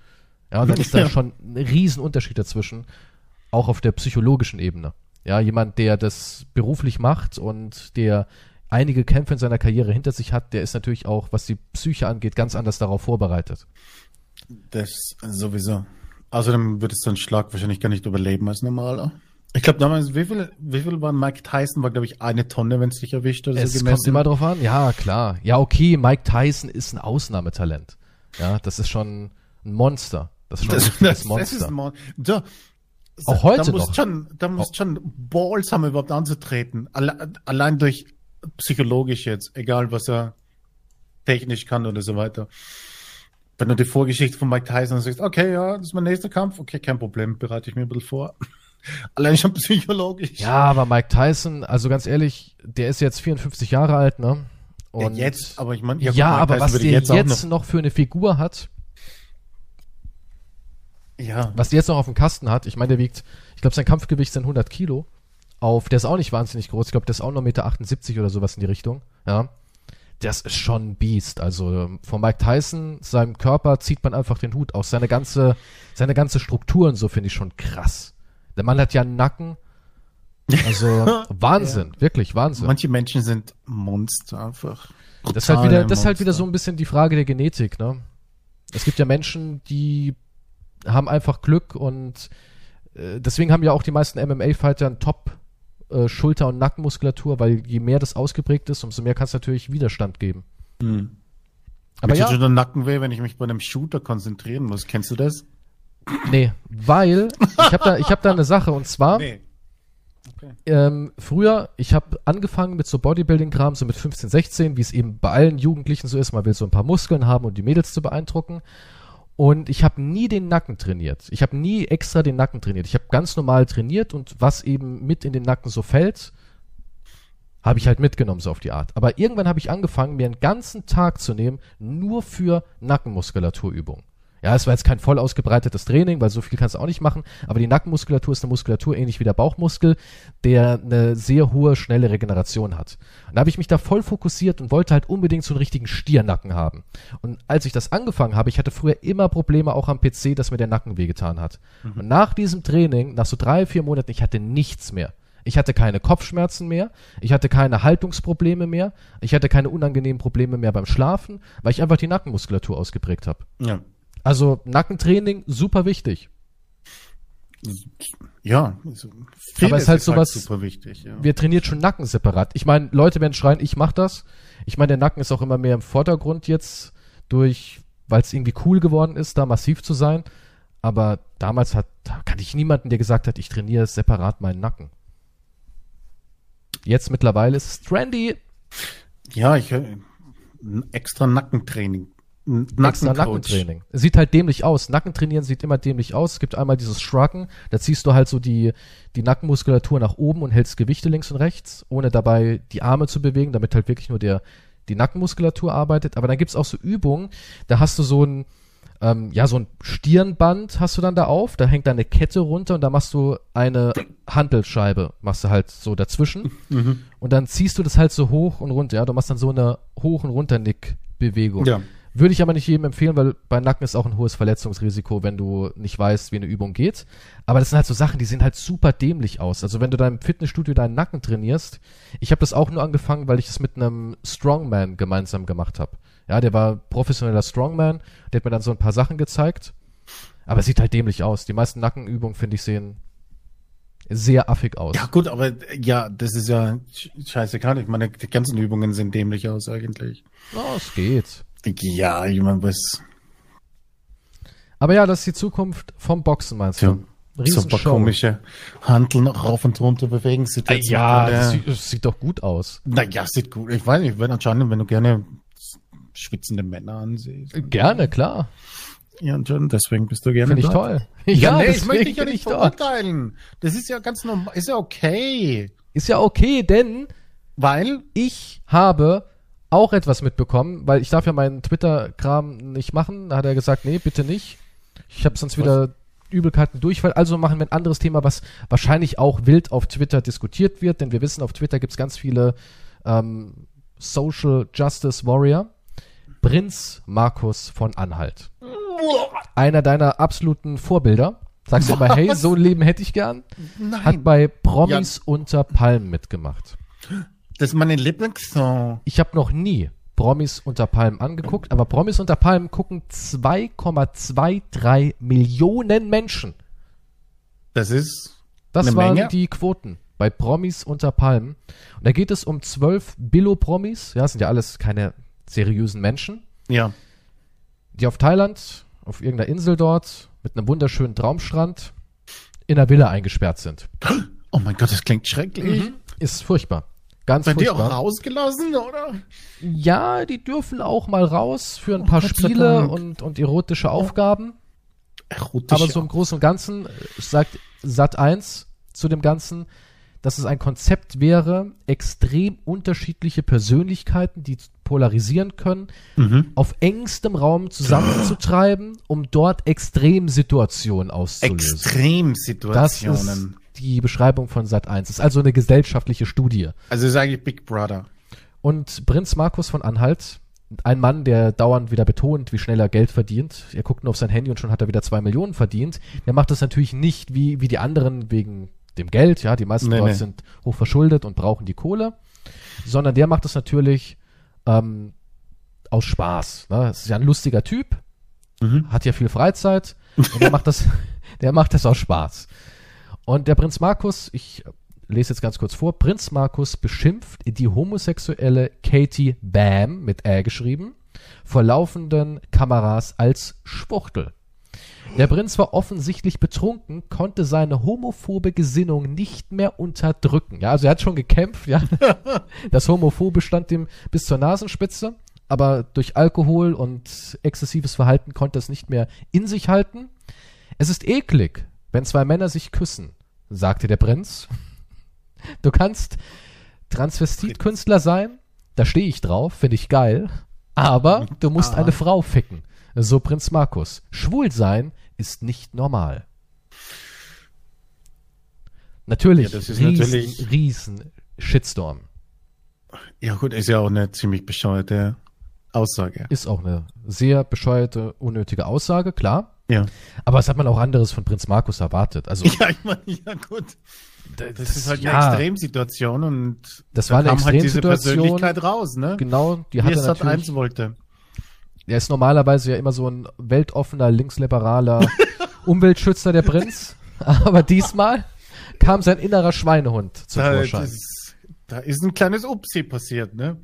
Ja, und dann ist da Ja. schon ein Riesenunterschied dazwischen, auch auf der psychologischen Ebene. Ja, jemand, der das beruflich macht und der einige Kämpfe in seiner Karriere hinter sich hat, der ist natürlich auch, was die Psyche angeht, ganz anders darauf vorbereitet. Das sowieso. Außerdem würdest du einen Schlag wahrscheinlich gar nicht überleben als normaler. Ich glaube damals, wie viel, wie viel war Mike Tyson? War, glaube ich, eine Tonne, wenn es dich erwischt oder Es so kommt immer drauf an. Ja, klar. Ja, okay, Mike Tyson ist ein Ausnahmetalent. Ja, das ist schon ein Monster. Das ist schon ein Das, richtiges das, das Monster. ist ein Mon da, Auch heute da musst noch. Schon, da musst schon Balls haben, überhaupt anzutreten. Alle, allein durch psychologisch jetzt, egal was er technisch kann oder so weiter. Wenn du die Vorgeschichte von Mike Tyson sagst, okay, ja, das ist mein nächster Kampf, okay, kein Problem, bereite ich mir ein bisschen vor. Allein schon psychologisch. ja, aber Mike Tyson, also ganz ehrlich, der ist jetzt 54 Jahre alt, ne? Ja, Und jetzt, aber ich meine, Ja, Mike aber Tyson was der jetzt, auch noch, für eine Figur hat, noch, ja, was der jetzt noch auf dem Kasten hat, ich meine, der wiegt, ich glaube, sein Kampfgewicht sind 100 Kilo. Auf, der ist auch nicht wahnsinnig groß. Ich glaube, der ist auch nur 1,78 Meter oder sowas in die Richtung. Ja. Das ist schon ein Biest. Also von Mike Tyson, seinem Körper zieht man einfach den Hut aus. Seine ganze, seine ganze Struktur und so finde ich schon krass. Der Mann hat ja einen Nacken. Also Wahnsinn, wirklich Wahnsinn. manche Menschen sind Monster einfach. Das ist halt wieder, das ist halt wieder so ein bisschen die Frage der Genetik, ne? Es gibt ja Menschen, die haben einfach Glück und äh, deswegen haben ja auch die meisten MMA-Fighter einen Top äh, Schulter- und Nackenmuskulatur, weil je mehr das ausgeprägt ist, umso mehr kann es natürlich Widerstand geben. Hm. Aber Mir tut ja, schon der Nacken weh, wenn ich mich bei einem Shooter konzentrieren muss. Kennst du das? Nee, weil ich habe da, ich habe da eine Sache und zwar Nee. Okay. ähm, früher, ich habe angefangen mit so Bodybuilding-Kram, so mit 15, 16, wie es eben bei allen Jugendlichen so ist. Man will so ein paar Muskeln haben, um die Mädels zu beeindrucken. Und ich habe nie den Nacken trainiert. Ich habe nie extra den Nacken trainiert. Ich habe ganz normal trainiert und was eben mit in den Nacken so fällt, habe ich halt mitgenommen, so auf die Art. Aber irgendwann habe ich angefangen, mir einen ganzen Tag zu nehmen, nur für Nackenmuskulaturübungen. Ja, es war jetzt kein voll ausgebreitetes Training, weil so viel kannst du auch nicht machen, aber die Nackenmuskulatur ist eine Muskulatur ähnlich wie der Bauchmuskel, der eine sehr hohe, schnelle Regeneration hat. Und da habe ich mich da voll fokussiert und wollte halt unbedingt so einen richtigen Stiernacken haben. Und als ich das angefangen habe, ich hatte früher immer Probleme auch am PC, dass mir der Nacken wehgetan hat. Und nach diesem Training, nach so drei, vier Monaten, ich hatte nichts mehr. Ich hatte keine Kopfschmerzen mehr, ich hatte keine Haltungsprobleme mehr, ich hatte keine unangenehmen Probleme mehr beim Schlafen, weil ich einfach die Nackenmuskulatur ausgeprägt habe. Ja. Also Nackentraining, super wichtig. Ja. Also, Aber es ist halt sowas- super wichtig. Ja. Wir trainieren schon Nacken separat. Ich meine, Leute werden schreien, ich mach das. Ich meine, der Nacken ist auch immer mehr im Vordergrund jetzt durch, weil es irgendwie cool geworden ist, da massiv zu sein. Aber damals hat, da kannte ich niemanden, der gesagt hat, ich trainiere separat meinen Nacken. Jetzt mittlerweile ist es trendy. Ja, ich höre ein extra Nackentraining. Extra Nackentraining. Sieht halt dämlich aus. Nackentrainieren sieht immer dämlich aus. Es gibt einmal dieses Shruggen, da ziehst du halt so die, die Nackenmuskulatur nach oben und hältst Gewichte links und rechts, ohne dabei die Arme zu bewegen, damit halt wirklich nur der, die Nackenmuskulatur arbeitet. Aber dann gibt's auch so Übungen, da hast du so ein, ähm, ja, so ein Stirnband hast du dann da auf, da hängt da eine Kette runter und da machst du eine Handelscheibe, machst du halt so dazwischen Mhm. und dann ziehst du das halt so hoch und runter, ja, du machst dann so eine Hoch- und Runternick-Bewegung. Ja. Würde ich aber nicht jedem empfehlen, weil bei Nacken ist auch ein hohes Verletzungsrisiko, wenn du nicht weißt, wie eine Übung geht. Aber das sind halt so Sachen, die sehen halt super dämlich aus. Also wenn du da im Fitnessstudio deinen Nacken trainierst, ich habe das auch nur angefangen, weil ich es mit einem Strongman gemeinsam gemacht habe. Ja, der war professioneller Strongman, der hat mir dann so ein paar Sachen gezeigt. Aber es sieht halt dämlich aus. Die meisten Nackenübungen, finde ich, sehen sehr affig aus. Ja, gut, aber ja, das ist ja sch- scheißegal. Ich meine, die ganzen Übungen sehen dämlich aus eigentlich. Oh, es geht. Ja, ich meine, was Aber ja, das ist die Zukunft vom Boxen, meinst Ja, du? Riesenshow. super komische Handeln rauf und runter bewegen. Sieht Ah, Ja, das sieht, das sieht doch gut aus. Naja, sieht gut. Ich weiß nicht, wenn anscheinend, wenn du gerne schwitzende Männer ansiehst. Gerne, klar. Ja, John, deswegen bist du gerne Finde ich toll. Ja, nee, das möchte ich ja nicht verurteilen. Das ist ja ganz normal, ist ja okay. Ist ja okay, denn Weil, ich habe auch etwas mitbekommen, weil ich darf ja meinen Twitter-Kram nicht machen. Da hat er gesagt, nee, bitte nicht. Ich habe sonst wieder Übelkeiten Durchfall. Also machen wir ein anderes Thema, was wahrscheinlich auch wild auf Twitter diskutiert wird, denn wir wissen, auf Twitter gibt's ganz viele ähm, Social Justice Warrior. Prinz Markus von Anhalt. Einer deiner absoluten Vorbilder. Sagst du immer, hey, so ein Leben hätte ich gern. nein, Hat bei Promis unter Palmen mitgemacht. Das ist meine Lieblingssong. Ich habe noch nie Promis unter Palmen angeguckt, aber Promis unter Palmen gucken 2,23 Millionen Menschen. Das ist, Das Eine waren Menge. die Quoten bei Promis unter Palmen. Und da geht es um zwölf Billo-Promis, ja, sind ja alles keine seriösen Menschen, ja. die auf Thailand, auf irgendeiner Insel dort, mit einem wunderschönen Traumstrand, in einer Villa eingesperrt sind. Oh mein Gott, das klingt schrecklich. Ist furchtbar. Ganz Seid ihr auch furchtbar. rausgelassen, oder? Ja, die dürfen auch mal raus für ein paar Gott sei Spiele und, und erotische Aufgaben. Erotische. Aber so im Großen und Ganzen äh, sagt Sat 1 zu dem Ganzen, dass es ein Konzept wäre, extrem unterschiedliche Persönlichkeiten, die polarisieren können, mhm. auf engstem Raum zusammenzutreiben, um dort Extremsituationen auszulösen. Das ist Extremsituationen. Die Beschreibung von Sat 1. Das ist also eine gesellschaftliche Studie. Also sage ich Big Brother. Und Prinz Markus von Anhalt, ein Mann, der dauernd wieder betont, wie schnell er Geld verdient. Er guckt nur auf sein Handy und schon hat er wieder zwei Millionen verdient. Der macht das natürlich nicht wie, wie die anderen wegen dem Geld. Ja, die meisten Nee, dort nee. sind hoch verschuldet und brauchen die Kohle. Sondern der macht das natürlich ähm, aus Spaß. Ne? Das ist ja ein lustiger Typ, Mhm. hat ja viel Freizeit und der macht das, der macht das aus Spaß. Und der Prinz Markus, ich lese jetzt ganz kurz vor, Prinz Markus beschimpft die homosexuelle Katie Bam mit Ä geschrieben vor laufenden Kameras als Schwuchtel. Der Prinz war offensichtlich betrunken, konnte seine homophobe Gesinnung nicht mehr unterdrücken. Ja, also er hat schon gekämpft, ja. Das Homophobe stand ihm bis zur Nasenspitze, aber durch Alkohol und exzessives Verhalten konnte es nicht mehr in sich halten. Es ist eklig, wenn zwei Männer sich küssen, sagte der Prinz. Du kannst Transvestitkünstler sein, da stehe ich drauf, finde ich geil, aber du musst Ah. eine Frau ficken. So Prinz Markus. Schwul sein ist nicht normal. Natürlich, Ja, das ist riesen, natürlich- riesen Shitstorm. Ja gut, ist ja auch eine ziemlich bescheuerte Aussage. Ist auch eine sehr bescheuerte, unnötige Aussage, klar. Ja. Aber was hat man auch anderes von Prinz Markus erwartet? Also, Ja, ich meine, ja gut. das, Das ist halt ja, eine Extremsituation und Das da war eine kam halt diese Extremsituation. Persönlichkeit raus, ne? Genau, die es Sat natürlich, 1 wollte. er ist normalerweise ja immer so ein weltoffener, linksliberaler Umweltschützer, der Prinz. Aber diesmal kam sein innerer Schweinehund zum Da, Vorschein. das, da ist ein kleines Upsi passiert, ne?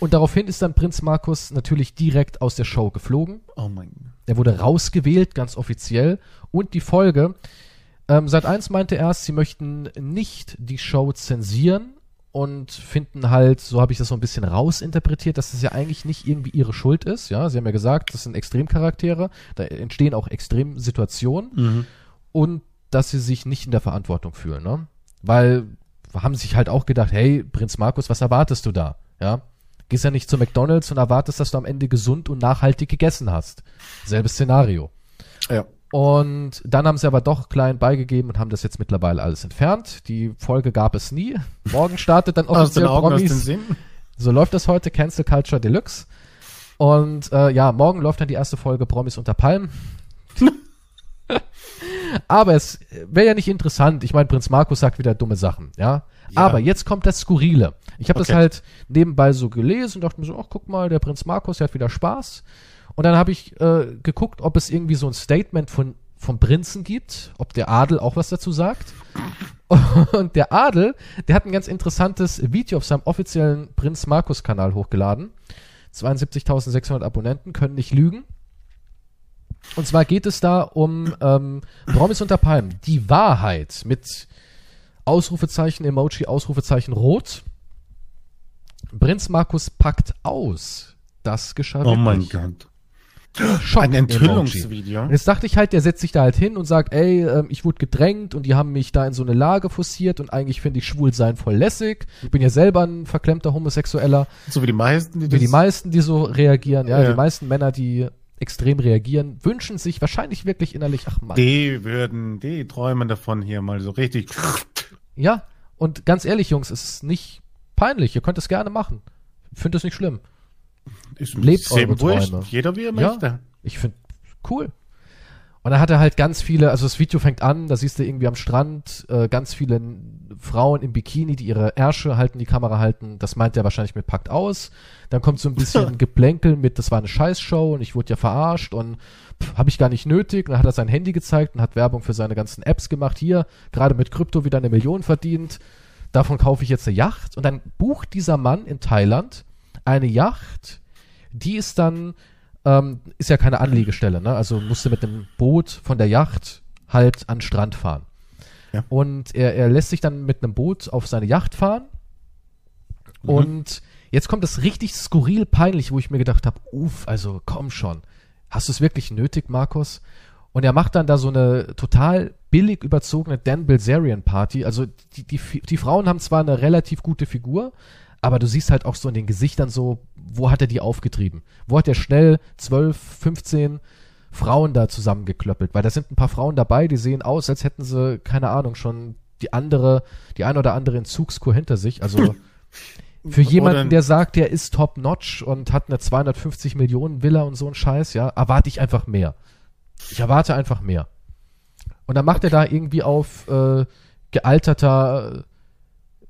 Und daraufhin ist dann Prinz Markus natürlich direkt aus der Show geflogen. Oh mein Er wurde rausgewählt, ganz offiziell. Und die Folge, ähm, seit eins meinte erst, sie möchten nicht die Show zensieren und finden halt, so habe ich das so ein bisschen rausinterpretiert, dass das ja eigentlich nicht irgendwie ihre Schuld ist. Ja, sie haben ja gesagt, das sind Extremcharaktere, da entstehen auch Extremsituationen Mhm. und dass sie sich nicht in der Verantwortung fühlen, ne? Weil haben sich halt auch gedacht, hey, Prinz Markus, was erwartest du da? Ja? Gehst ja nicht zu McDonalds und erwartest, dass du am Ende gesund und nachhaltig gegessen hast. Selbes Szenario. Ja. Und dann haben sie aber doch klein beigegeben und haben das jetzt mittlerweile alles entfernt. Die Folge gab es nie. Morgen startet dann Aus den offiziell Augen, aus den Promis. Sinn. So läuft das heute, Cancel Culture Deluxe. Und äh, ja, morgen läuft dann die erste Folge Promis unter Palmen. Aber es wäre ja nicht interessant. Ich meine, Prinz Markus sagt wieder dumme Sachen, ja. Ja. Aber jetzt kommt das Skurrile. Ich habe das Okay. halt nebenbei so gelesen und dachte mir so, ach guck mal, der Prinz Markus, der hat wieder Spaß. Und dann habe ich äh, geguckt, ob es irgendwie so ein Statement von vom Prinzen gibt, ob der Adel auch was dazu sagt. Und der Adel, der hat ein ganz interessantes Video auf seinem offiziellen Prinz Markus Kanal hochgeladen. 72.600 Abonnenten können nicht lügen. Und zwar geht es da um ähm, Promis unter Palmen. Die Wahrheit mit Ausrufezeichen, Emoji, Ausrufezeichen rot. Prinz Markus packt aus. Das geschah Oh mein. Gott. Schock Ein. Enthüllungsvideo. Jetzt dachte ich halt, der setzt sich da halt hin und sagt, ey, ähm, ich wurde gedrängt und die haben mich da in so eine Lage forciert und eigentlich finde ich schwul sein voll lässig. Ich bin ja selber ein verklemmter Homosexueller. So wie die meisten, die Wie die meisten, die so reagieren, ja, Ja. die meisten Männer, die extrem reagieren, wünschen sich wahrscheinlich wirklich innerlich, ach Mann. Die würden, die träumen davon hier mal so richtig. Ja, und ganz ehrlich, Jungs, es ist nicht peinlich. Ihr könnt es gerne machen. Ich finde es nicht schlimm. Ist Lebt eure wurscht. Träume. Jeder wie er Ja. möchte. Ich finde cool. Und dann hat er halt ganz viele, also das Video fängt an, da siehst du irgendwie am Strand äh, ganz viele Frauen im Bikini, die ihre Ärsche halten, die Kamera halten. Das meint er wahrscheinlich mit packt aus. Dann kommt so ein bisschen Geplänkel mit, das war eine Scheißshow und ich wurde ja verarscht und habe ich gar nicht nötig. Und dann hat er sein Handy gezeigt und hat Werbung für seine ganzen Apps gemacht. Hier, gerade mit Krypto wieder eine Million verdient. Davon kaufe ich jetzt eine Yacht. Und dann bucht dieser Mann in Thailand eine Yacht, die ist dann, ähm, ist ja keine Anlegestelle, ne? Also musste mit dem Boot von der Yacht halt an den Strand fahren. Ja. Und er, er lässt sich dann mit einem Boot auf seine Yacht fahren. Mhm. Und jetzt kommt das richtig skurril peinlich, wo ich mir gedacht habe, uff, also komm schon. Hast du es wirklich nötig, Markus? Und er macht dann da so eine total billig überzogene Dan Bilzerian Party. Also die, die, die Frauen haben zwar eine relativ gute Figur, aber du siehst halt auch so in den Gesichtern so, wo hat er die aufgetrieben? Wo hat er schnell 12, 15 Frauen da zusammengeklöppelt? Weil da sind ein paar Frauen dabei, die sehen aus, als hätten sie, keine Ahnung, schon die andere, die ein oder andere Entzugskur hinter sich. Also für jemanden, der sagt, der ist top notch und hat eine 250 Millionen Villa und so ein Scheiß, ja, erwarte ich einfach mehr. Ich erwarte einfach mehr. Und dann macht er da irgendwie auf äh, gealterter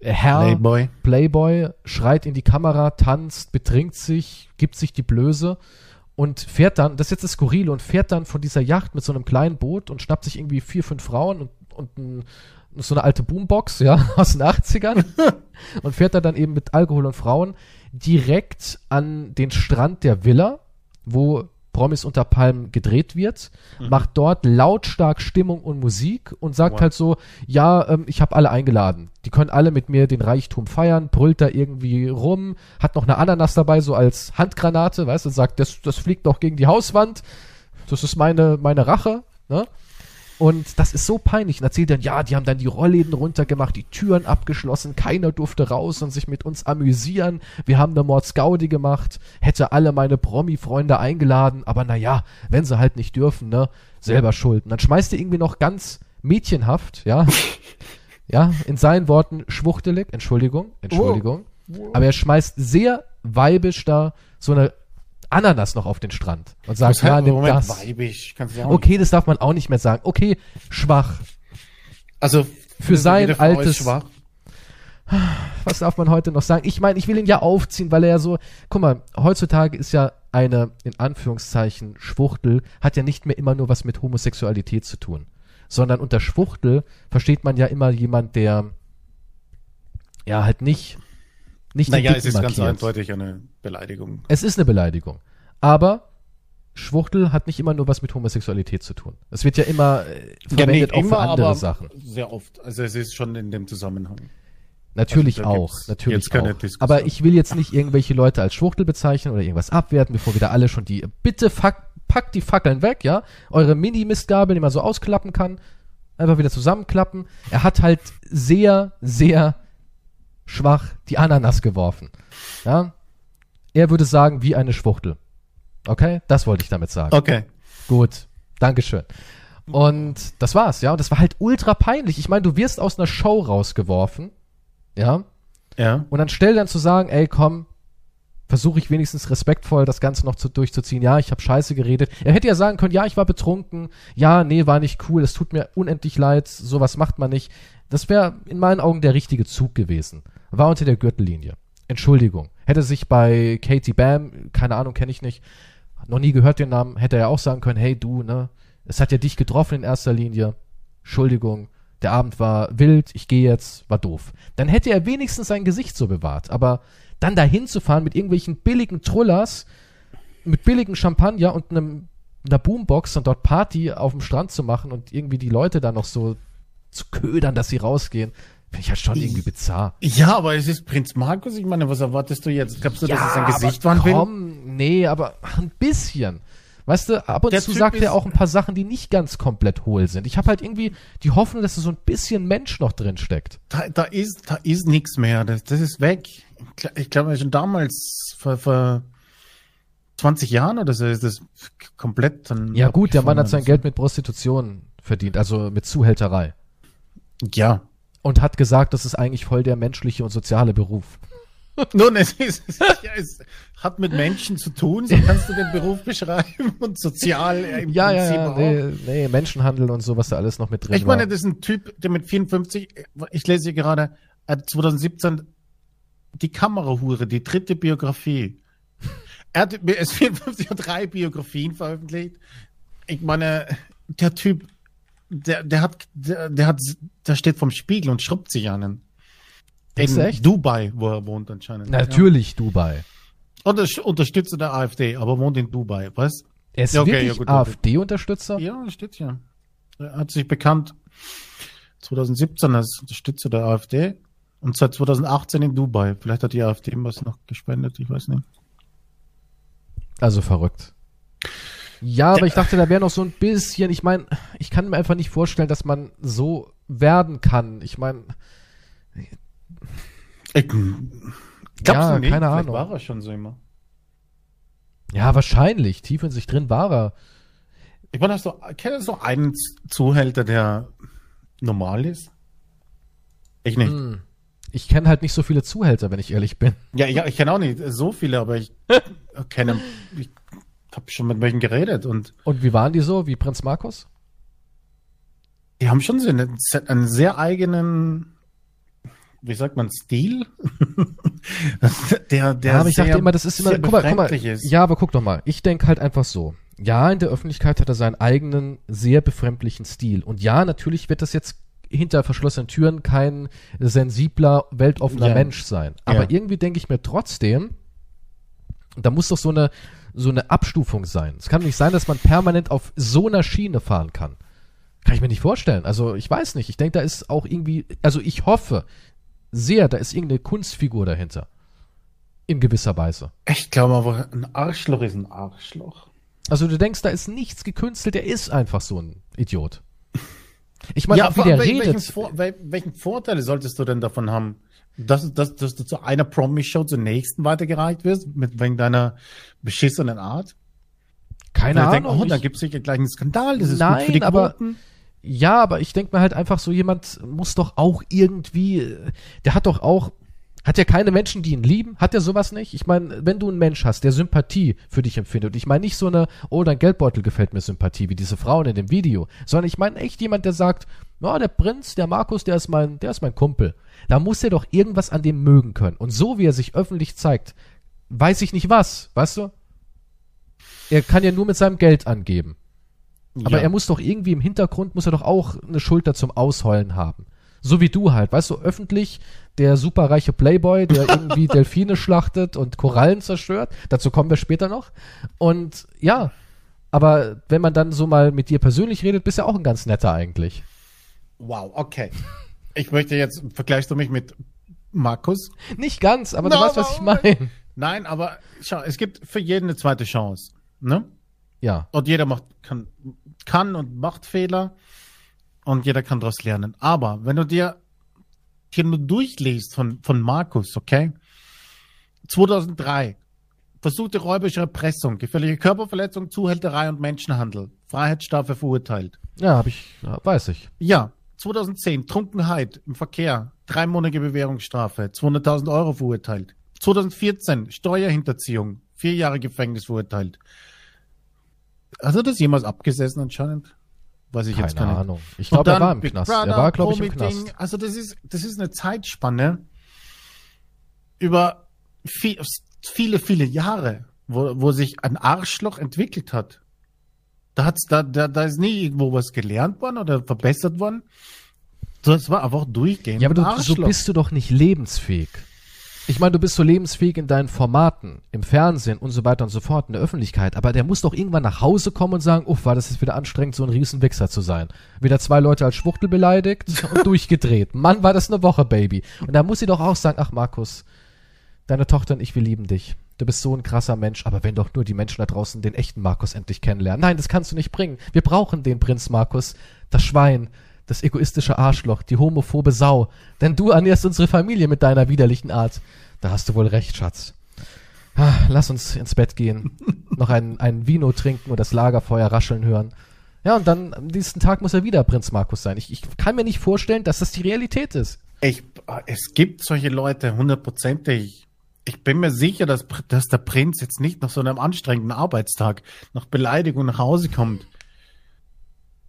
äh, Herr Playboy. Playboy, schreit in die Kamera, tanzt, betrinkt sich, gibt sich die Blöße und fährt dann, das ist jetzt das Skurrile, und fährt dann von dieser Yacht mit so einem kleinen Boot und schnappt sich irgendwie vier, fünf Frauen und, und ein, so eine alte Boombox, ja, aus den 80ern und fährt da dann eben mit Alkohol und Frauen direkt an den Strand der Villa, wo Promis unter Palmen gedreht wird, macht dort lautstark Stimmung und Musik und sagt Wow. halt so, ja, ähm, ich habe alle eingeladen. Die können alle mit mir den Reichtum feiern, brüllt da irgendwie rum, hat noch eine Ananas dabei, so als Handgranate, weißt du, und sagt, das, das fliegt doch gegen die Hauswand, das ist meine, meine Rache, ne? Und das ist so peinlich. Und erzählt dann, ja, die haben dann die Rollläden runtergemacht, die Türen abgeschlossen, keiner durfte raus und sich mit uns amüsieren. Wir haben eine Mordsgaudi gemacht, hätte alle meine Promi-Freunde eingeladen, aber naja, wenn sie halt nicht dürfen, ne, selber schuld. Und dann schmeißt er irgendwie noch ganz mädchenhaft, ja, ja, in seinen Worten schwuchtelig, Entschuldigung, Entschuldigung, aber er schmeißt sehr weibisch da so eine Ananas noch auf den Strand und sagt, ja, nimm Moment, das. weibig. Okay, das darf man auch nicht mehr sagen. Okay, schwach. Also, Für sein altes- Schwach. Was darf man heute noch sagen? Ich meine, ich will ihn ja aufziehen, weil er ja so, guck mal, heutzutage ist ja eine, in Anführungszeichen, Schwuchtel, hat ja nicht mehr immer nur was mit Homosexualität zu tun. Sondern unter Schwuchtel versteht man ja immer jemand, der, ja, halt nicht, nicht Naja, es ist ganz markiert. eindeutig eine Beleidigung. Es ist eine Beleidigung. Aber Schwuchtel hat nicht immer nur was mit Homosexualität zu tun. Es wird ja immer äh, verwendet auch für andere Sachen. Sehr oft. Also es ist schon in dem Zusammenhang. Natürlich Also auch, natürlich auch. Aber ich will jetzt nicht irgendwelche Leute als Schwuchtel bezeichnen oder irgendwas abwerten, bevor wieder alle schon die, bitte fuck, packt die Fackeln weg, ja? Eure Mini-Mistgabel, die man so ausklappen kann, einfach wieder zusammenklappen. Er hat halt sehr, sehr schwach die Ananas geworfen, ja? Er würde sagen, wie eine Schwuchtel. Okay? Das wollte ich damit sagen. Okay. Gut, Dankeschön. Und das war's, ja. Und das war halt ultra peinlich. Ich meine, du wirst aus einer Show rausgeworfen, ja. Ja. Und anstelle dann zu sagen, ey, komm, versuche ich wenigstens respektvoll das Ganze noch zu, durchzuziehen. Ja, ich habe scheiße geredet. Er hätte ja sagen können, ja, ich war betrunken. Ja, nee, war nicht cool. Es tut mir unendlich leid. Sowas macht man nicht. Das wäre in meinen Augen der richtige Zug gewesen. War unter der Gürtellinie. Entschuldigung. Hätte sich bei Katie Bam, keine Ahnung, kenne ich nicht, noch nie gehört den Namen, hätte er ja auch sagen können, hey du, ne, es hat ja dich getroffen in erster Linie. Entschuldigung, der Abend war wild, ich gehe jetzt, war doof. Dann hätte er wenigstens sein Gesicht so bewahrt. Aber dann dahin zu fahren mit irgendwelchen billigen Trullers, mit billigen Champagner und einem, einer Boombox und dort Party auf dem Strand zu machen und irgendwie die Leute da noch so zu ködern, dass sie rausgehen, finde ich halt schon irgendwie bizarr. Ja, aber es ist Prinz Markus. Ich meine, was erwartest du jetzt? Glaubst du, dass es sein Gesicht will? komm, nee, aber ein bisschen. Weißt du, ab und Der zu Typ sagt er auch ein paar Sachen, die nicht ganz komplett hohl sind. Ich habe halt irgendwie die Hoffnung, dass da so ein bisschen Mensch noch drin steckt. Da, da ist, da ist nichts mehr. Das, das ist weg. Ich gl- Ich glaube, schon damals, vor, vor 20 Jahren oder so, ist das komplett dann. Ja gut, der Mann hat sein. Geld mit Prostitution verdient, also mit Zuhälterei. Ja. Und hat gesagt, das ist eigentlich voll der menschliche und soziale Beruf. Nun, es, ist, es, ist- ja, es hat mit Menschen zu tun, so kannst du den Beruf beschreiben und sozial äh, im Ja, ja, Prinzip ja, auch. nee, nee, Menschenhandel und so, was da alles noch mit drin Ich meine, war. das ist ein Typ, der mit 54, ich lese hier gerade, hat 2017 die Kamerahure, die dritte Biografie. Er hat ist 54 und drei Biografien veröffentlicht. Ich meine, der Typ, der, der hat, der, der hat, der steht vom Spiegel und schrubbt sich. Ist In echt? Dubai, wo er wohnt anscheinend. Natürlich Dubai. Ja. Und er unterstützt der AfD, aber wohnt in Dubai, was? Er ist Ja, okay, wirklich ja. AfD-Unterstützer? Ja, das steht ja. Er hat sich bekannt 2017 als Unterstützer der AfD und seit 2018 in Dubai. Vielleicht hat die AfD ihm was noch gespendet, ich weiß nicht. Also verrückt. Ja, aber ich dachte, da wäre noch so ein bisschen, ich meine, ich kann mir einfach nicht vorstellen, dass man so werden kann. Ich meine, Ich, glaubst Ja, du nicht? keine Vielleicht Ahnung. war er schon so immer. ja, wahrscheinlich. Tief in sich drin war er. Ich meine, hast du, kennst du einen Zuhälter, der normal ist? Ich nicht. Hm. Ich kenne halt nicht so viele Zuhälter, wenn ich ehrlich bin. Ja, ja, ich kenne auch nicht so viele, aber ich kenne, ich habe schon mit welchen geredet und Und wie waren die so? Wie Prinz Markus? Die haben schon so einen, einen sehr eigenen, wie sagt man, Stil. der, der ja, aber ich dachte sehr- immer, das ist immer, guck mal, guck mal. ist. Ja, aber guck doch mal. Ich denke halt einfach so. Ja, in der Öffentlichkeit hat er seinen eigenen, sehr befremdlichen Stil. Und ja, natürlich wird das jetzt hinter verschlossenen Türen kein sensibler, weltoffener Ja. Mensch sein. Aber Ja. irgendwie denke ich mir trotzdem, da muss doch so eine, so eine Abstufung sein. Es kann nicht sein, dass man permanent auf so einer Schiene fahren kann. Kann ich mir nicht vorstellen. Also ich weiß nicht. Ich denke, da ist auch irgendwie, also ich hoffe sehr, da ist irgendeine Kunstfigur dahinter. In gewisser Weise. Ich glaube aber, ein Arschloch ist ein Arschloch. Also du denkst, da ist nichts gekünstelt, der ist einfach so ein Idiot. Ich meine, auch wie der wel- welchen, redet. Vor, wel, welchen Vorteile solltest du denn davon haben? Dass, dass, dass du zu einer Promi-Show zur nächsten weitergereicht wirst, mit wegen deiner beschissenen Art? Keine Ahnung. denk, oh, da ich- gibt es sicher gleich einen Skandal, das ist Nein, gut für die aber- Quoten. Ja, aber ich denke mir halt einfach so, jemand muss doch auch irgendwie, der hat doch auch, hat ja keine Menschen, die ihn lieben, hat er sowas nicht? Ich meine, wenn du einen Mensch hast, der Sympathie für dich empfindet, und ich meine nicht so eine, oh, dein Geldbeutel gefällt mir Sympathie, wie diese Frauen in dem Video, sondern ich meine echt jemand, der sagt, ja, der Prinz, der Markus, der ist mein, der ist mein Kumpel. Da muss er doch irgendwas an dem mögen können. Und so wie er sich öffentlich zeigt, weiß ich nicht was, weißt du? Er kann ja nur mit seinem Geld angeben. Aber Ja. er muss doch irgendwie im Hintergrund, muss er doch auch eine Schulter zum Ausheulen haben. So wie du halt, weißt du, öffentlich der superreiche Playboy, der irgendwie Delfine schlachtet und Korallen zerstört. Dazu kommen wir später noch. Und ja, aber wenn man dann so mal mit dir persönlich redet, bist du ja auch ein ganz netter eigentlich. Wow, okay. Ich möchte jetzt, vergleichst du mich mit Markus? Nicht ganz, aber Na, du weißt, was ich meine. Nein, aber schau, es gibt für jeden eine zweite Chance. Ne? Ja. Und jeder macht, kann, kann und macht Fehler und jeder kann daraus lernen. Aber wenn du dir hier nur durchliest von, von Markus, okay? 2003. Versuchte räuberische Erpressung, gefährliche Körperverletzung, Zuhälterei und Menschenhandel. Freiheitsstrafe verurteilt. Ja, habe ich, ja, weiß ich. Ja, 2010 Trunkenheit im Verkehr, dreimonatige Bewährungsstrafe, 200.000 Euro verurteilt. 2014 Steuerhinterziehung, vier Jahre Gefängnis verurteilt. Hat er das jemals abgesessen anscheinend? Weiß ich jetzt Keine gar nicht. Ahnung. Ich glaube, er war im Big Knast. Brother, er war, glaube ich, im. Knast. Also das ist, das ist eine Zeitspanne über viel, viele, viele Jahre, wo, wo sich ein Arschloch entwickelt hat. Da hat's, da, da, da ist nie irgendwo was gelernt worden oder verbessert worden. Das war einfach durchgehend. Ja, aber du, so bist du doch nicht lebensfähig. Ich meine, du bist so lebensfähig in deinen Formaten, im Fernsehen und so weiter und so fort, in der Öffentlichkeit. Aber der muss doch irgendwann nach Hause kommen und sagen, uff, war das jetzt wieder anstrengend, so ein Riesenwichser zu sein. Wieder zwei Leute als Schwuchtel beleidigt und durchgedreht. Mann, war das eine Woche, Baby. Und da muss sie doch auch sagen, ach Markus, deine Tochter und ich, wir lieben dich. Du bist so ein krasser Mensch, aber wenn doch nur die Menschen da draußen den echten Markus endlich kennenlernen. Nein, das kannst du nicht bringen. Wir brauchen den Prinz Markus, das Schwein, das egoistische Arschloch, die homophobe Sau. Denn du ernährst unsere Familie mit deiner widerlichen Art. Da hast du wohl recht, Schatz. Ah, Lass uns ins Bett gehen, noch ein, ein Vino trinken und das Lagerfeuer rascheln hören. Ja, und dann am nächsten Tag muss er wieder Prinz Markus sein. Ich, ich kann mir nicht vorstellen, dass das die Realität ist. Ich, es gibt solche Leute, hundertprozentig. Ich bin mir sicher, dass, dass der Prinz jetzt nicht nach so einem anstrengenden Arbeitstag, nach Beleidigung nach Hause kommt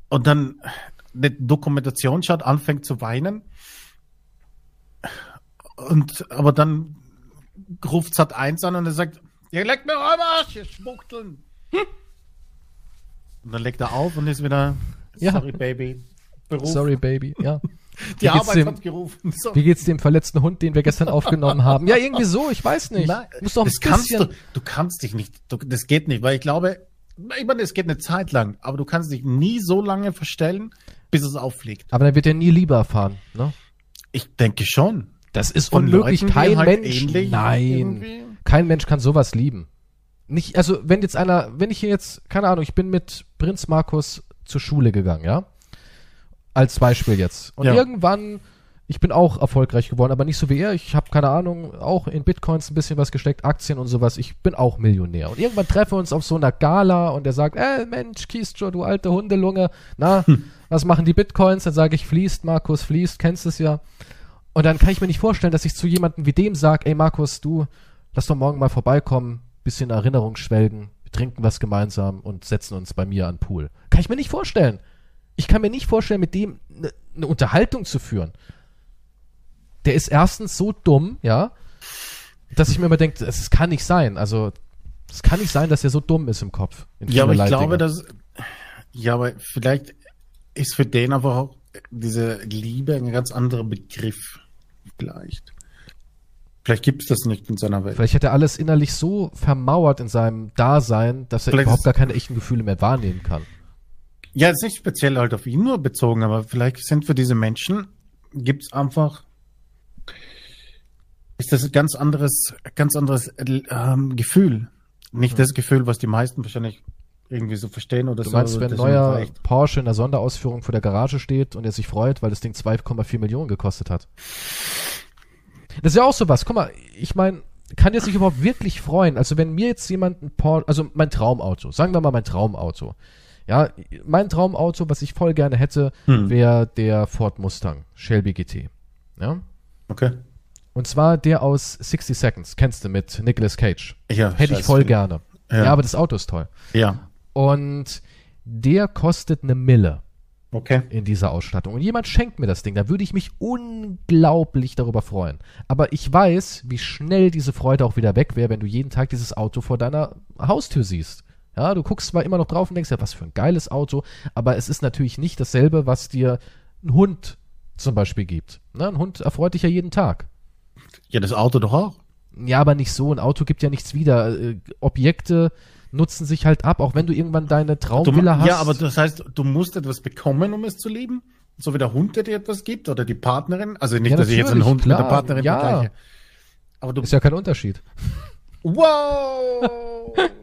und dann eine Dokumentation schaut, anfängt zu weinen und aber dann ruft Sat 1 an und er sagt, ihr leckt mir am Arsch, ihr Schmuchteln. Und dann legt er auf und ist wieder, Ja. sorry Baby, Beruf. Sorry, Baby. Ja. Die Wie geht's Arbeit dem- hat gerufen. So. Wie geht's dem verletzten Hund, den wir gestern aufgenommen haben? Ja, irgendwie so, ich weiß nicht. Nein, Muss doch ein das kannst bisschen. du, du kannst dich nicht, du, das geht nicht, weil ich glaube, ich meine, es geht eine Zeit lang, aber du kannst dich nie so lange verstellen, bis es auffliegt. Aber dann wird er nie Liebe erfahren, ne? Ich denke schon. Das ist Von unmöglich. Leuten, Kein halt Mensch. Nein. irgendwie- Kein Mensch kann sowas lieben. Nicht, also, wenn jetzt einer, wenn ich hier jetzt, keine Ahnung, ich bin mit Prinz Markus zur Schule gegangen, ja? Als Beispiel jetzt. Und Ja. irgendwann, ich bin auch erfolgreich geworden, aber nicht so wie er. Ich habe, keine Ahnung, auch in Bitcoins ein bisschen was gesteckt, Aktien und sowas. Ich bin auch Millionär. Und irgendwann treffen wir uns auf so einer Gala und er sagt, äh, Mensch, Kiesjo, du alte Hundelunge, na, was machen die Bitcoins? Dann sage ich, fließt, Markus, fließt, kennst es ja. Und dann kann ich mir nicht vorstellen, dass ich zu jemandem wie dem sage, ey Markus, du, lass doch morgen mal vorbeikommen, bisschen Erinnerung schwelgen, wir trinken was gemeinsam und setzen uns bei mir an den Pool. Kann ich mir nicht vorstellen. Ich kann mir nicht vorstellen, mit dem eine ne Unterhaltung zu führen. Der ist erstens so dumm, ja, dass ich mir immer denke, es kann nicht sein. Also, es kann nicht sein, dass er so dumm ist im Kopf. Ja, aber ich glaube, dass, ja, aber vielleicht ist für den aber auch diese Liebe ein ganz anderer Begriff. Vielleicht. Vielleicht gibt es das nicht in seiner Welt. Vielleicht hat er alles innerlich so vermauert in seinem Dasein, dass er Vielleicht überhaupt gar keine echten Gefühle mehr wahrnehmen kann. Ja, ist nicht speziell halt auf ihn nur bezogen, aber vielleicht sind für diese Menschen, gibt's einfach, ist das ein ganz anderes, ganz anderes ähm, Gefühl. Nicht das Gefühl, was die meisten wahrscheinlich irgendwie so verstehen oder Du so. meinst, wenn ein neuer reicht. Porsche in der Sonderausführung vor der Garage steht und er sich freut, weil das Ding 2,4 Millionen gekostet hat? Das ist ja auch sowas. Guck mal, ich meine, kann der sich überhaupt wirklich freuen? Also wenn mir jetzt jemand ein Porsche, also mein Traumauto, sagen wir mal mein Traumauto. Ja, mein Traumauto, was ich voll gerne hätte, Hm. wäre der Ford Mustang Shelby GT. Ja? Okay. Und zwar der aus 60 Seconds, kennst du mit Nicolas Cage. Ja, Hätte ich voll Film. gerne. Ja. Ja. aber das Auto ist toll. Ja. Und der kostet eine Mille Okay. in dieser Ausstattung. Und jemand schenkt mir das Ding, da würde ich mich unglaublich darüber freuen. Aber ich weiß, wie schnell diese Freude auch wieder weg wäre, wenn du jeden Tag dieses Auto vor deiner Haustür siehst. Ja, du guckst zwar immer noch drauf und denkst, ja, was für ein geiles Auto, aber es ist natürlich nicht dasselbe, was dir ein Hund zum Beispiel gibt. Ne? Ein Hund erfreut dich ja jeden Tag. Ja, das Auto doch auch. Ja, aber nicht so. Ein Auto gibt ja nichts wieder. Äh, Objekte nutzen sich halt ab, auch wenn du irgendwann deine Traumvilla hast. ja, aber das heißt, du musst etwas bekommen, um es zu lieben? So wie der Hund, der dir etwas gibt oder die Partnerin. Also nicht, Ja, dass ich jetzt einen Hund mit der klar, Partnerin ja. vergleiche. Aber du. Ist ja kein Unterschied. Wow!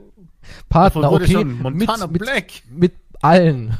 Partner, okay, Montana mit, mit, Black. mit allen.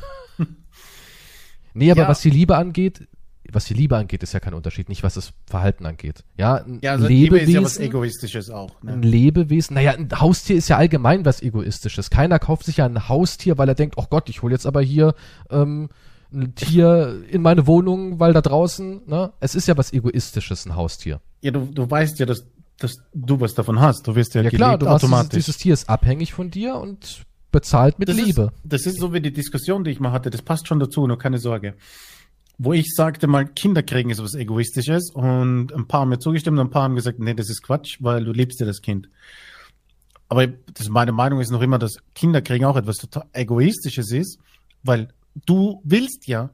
nee, aber Ja. was die Liebe angeht, was die Liebe angeht, ist ja kein Unterschied, nicht was das Verhalten angeht. Ja, ein Ja, also Liebe ist ja was Lebewesen, Egoistisches auch. ein Ne? Lebewesen, naja, ein Haustier ist ja allgemein was Egoistisches. Keiner kauft sich ja ein Haustier, weil er denkt, oh Gott, ich hole jetzt aber hier ähm, ein Tier in meine Wohnung, weil da draußen, ne? Es ist ja was Egoistisches, ein Haustier. Ja, du, du weißt ja, dass, dass du was davon hast. Du wirst ja, Ja klar, du hast dieses, automatisch. dieses Tier ist abhängig von dir und bezahlt mit das Liebe. Ist, das ist so wie die Diskussion, die ich mal hatte. Das passt schon dazu, nur keine Sorge. Wo ich sagte mal, Kinder kriegen ist was Egoistisches und ein paar haben mir zugestimmt und ein paar haben gesagt, nee, das ist Quatsch, weil du liebst ja das Kind. Aber das, meine Meinung ist noch immer, dass Kinder kriegen auch etwas total Egoistisches ist, weil du willst ja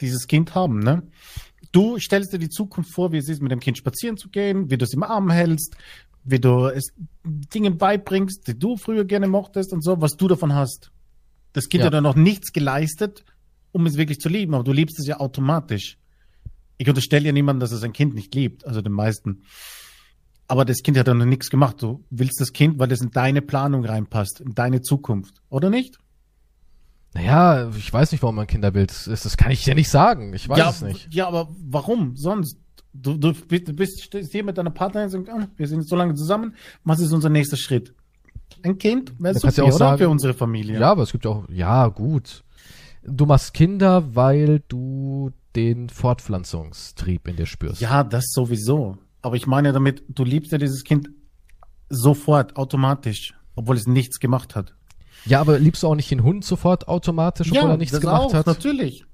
dieses Kind haben, ne? Du stellst dir die Zukunft vor, wie es ist, mit dem Kind spazieren zu gehen, wie du es im Arm hältst, wie du es Dinge beibringst, die du früher gerne mochtest und so, was du davon hast. Das Kind Ja. hat ja noch nichts geleistet, um es wirklich zu lieben, aber du liebst es ja automatisch. Ich unterstelle ja niemandem, dass er sein Kind nicht liebt, also den meisten. Aber das Kind hat ja noch nichts gemacht. Du willst das Kind, weil es in deine Planung reinpasst, in deine Zukunft, oder nicht? Naja, ich weiß nicht, warum man Kinder will. Das, das kann ich dir nicht sagen. Ich weiß ja, es nicht. Ja, aber warum sonst? Du, du, bist- stehst hier mit deiner Partnerin und sagst, ah, wir sind so lange zusammen, was ist unser nächster Schritt? Ein Kind? Wäre Da super, kannst du auch oder? sagen- Für unsere Familie. Ja, aber es gibt auch, ja, gut. Du machst Kinder, weil du den Fortpflanzungstrieb in dir spürst. Ja, das sowieso. Aber ich meine damit, du liebst ja dieses Kind sofort, automatisch, obwohl es nichts gemacht hat. Ja, aber liebst du auch nicht den Hund sofort automatisch, obwohl er nichts das gemacht auch, hat? natürlich.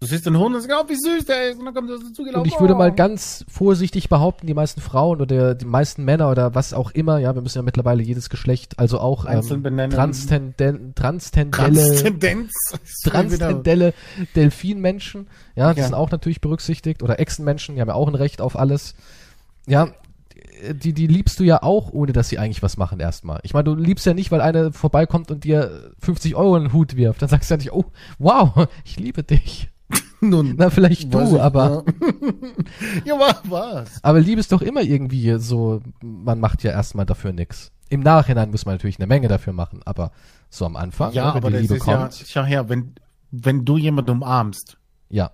Du siehst den Hund und sagst, oh, wie süß der ist. Und dann kommt er dazu gelaufen. Und ich würde oh. mal ganz vorsichtig behaupten, die meisten Frauen oder die meisten Männer oder was auch immer, ja, wir müssen ja mittlerweile jedes Geschlecht, also auch ähm. Transtenden, Transtendelle. Transtendelle Delfinmenschen, ja, die Ja. sind auch natürlich berücksichtigt oder Echsenmenschen, die haben ja auch ein Recht auf alles. Ja, die, die liebst du ja auch, ohne dass sie eigentlich was machen erstmal. Ich meine, du liebst ja nicht, weil eine vorbeikommt und dir 50 Euro in den Hut wirft. Dann sagst du ja nicht, oh, wow, ich liebe dich. Nun, Na, vielleicht du, ich, aber, Ja, ja wa- was? aber Liebe ist doch immer irgendwie so, man macht ja erstmal dafür nix. Im Nachhinein muss man natürlich eine Menge dafür machen, aber so am Anfang, Ja, ne, wenn aber die Liebe ist ja, kommt, schau her, wenn, wenn du jemanden umarmst, ja.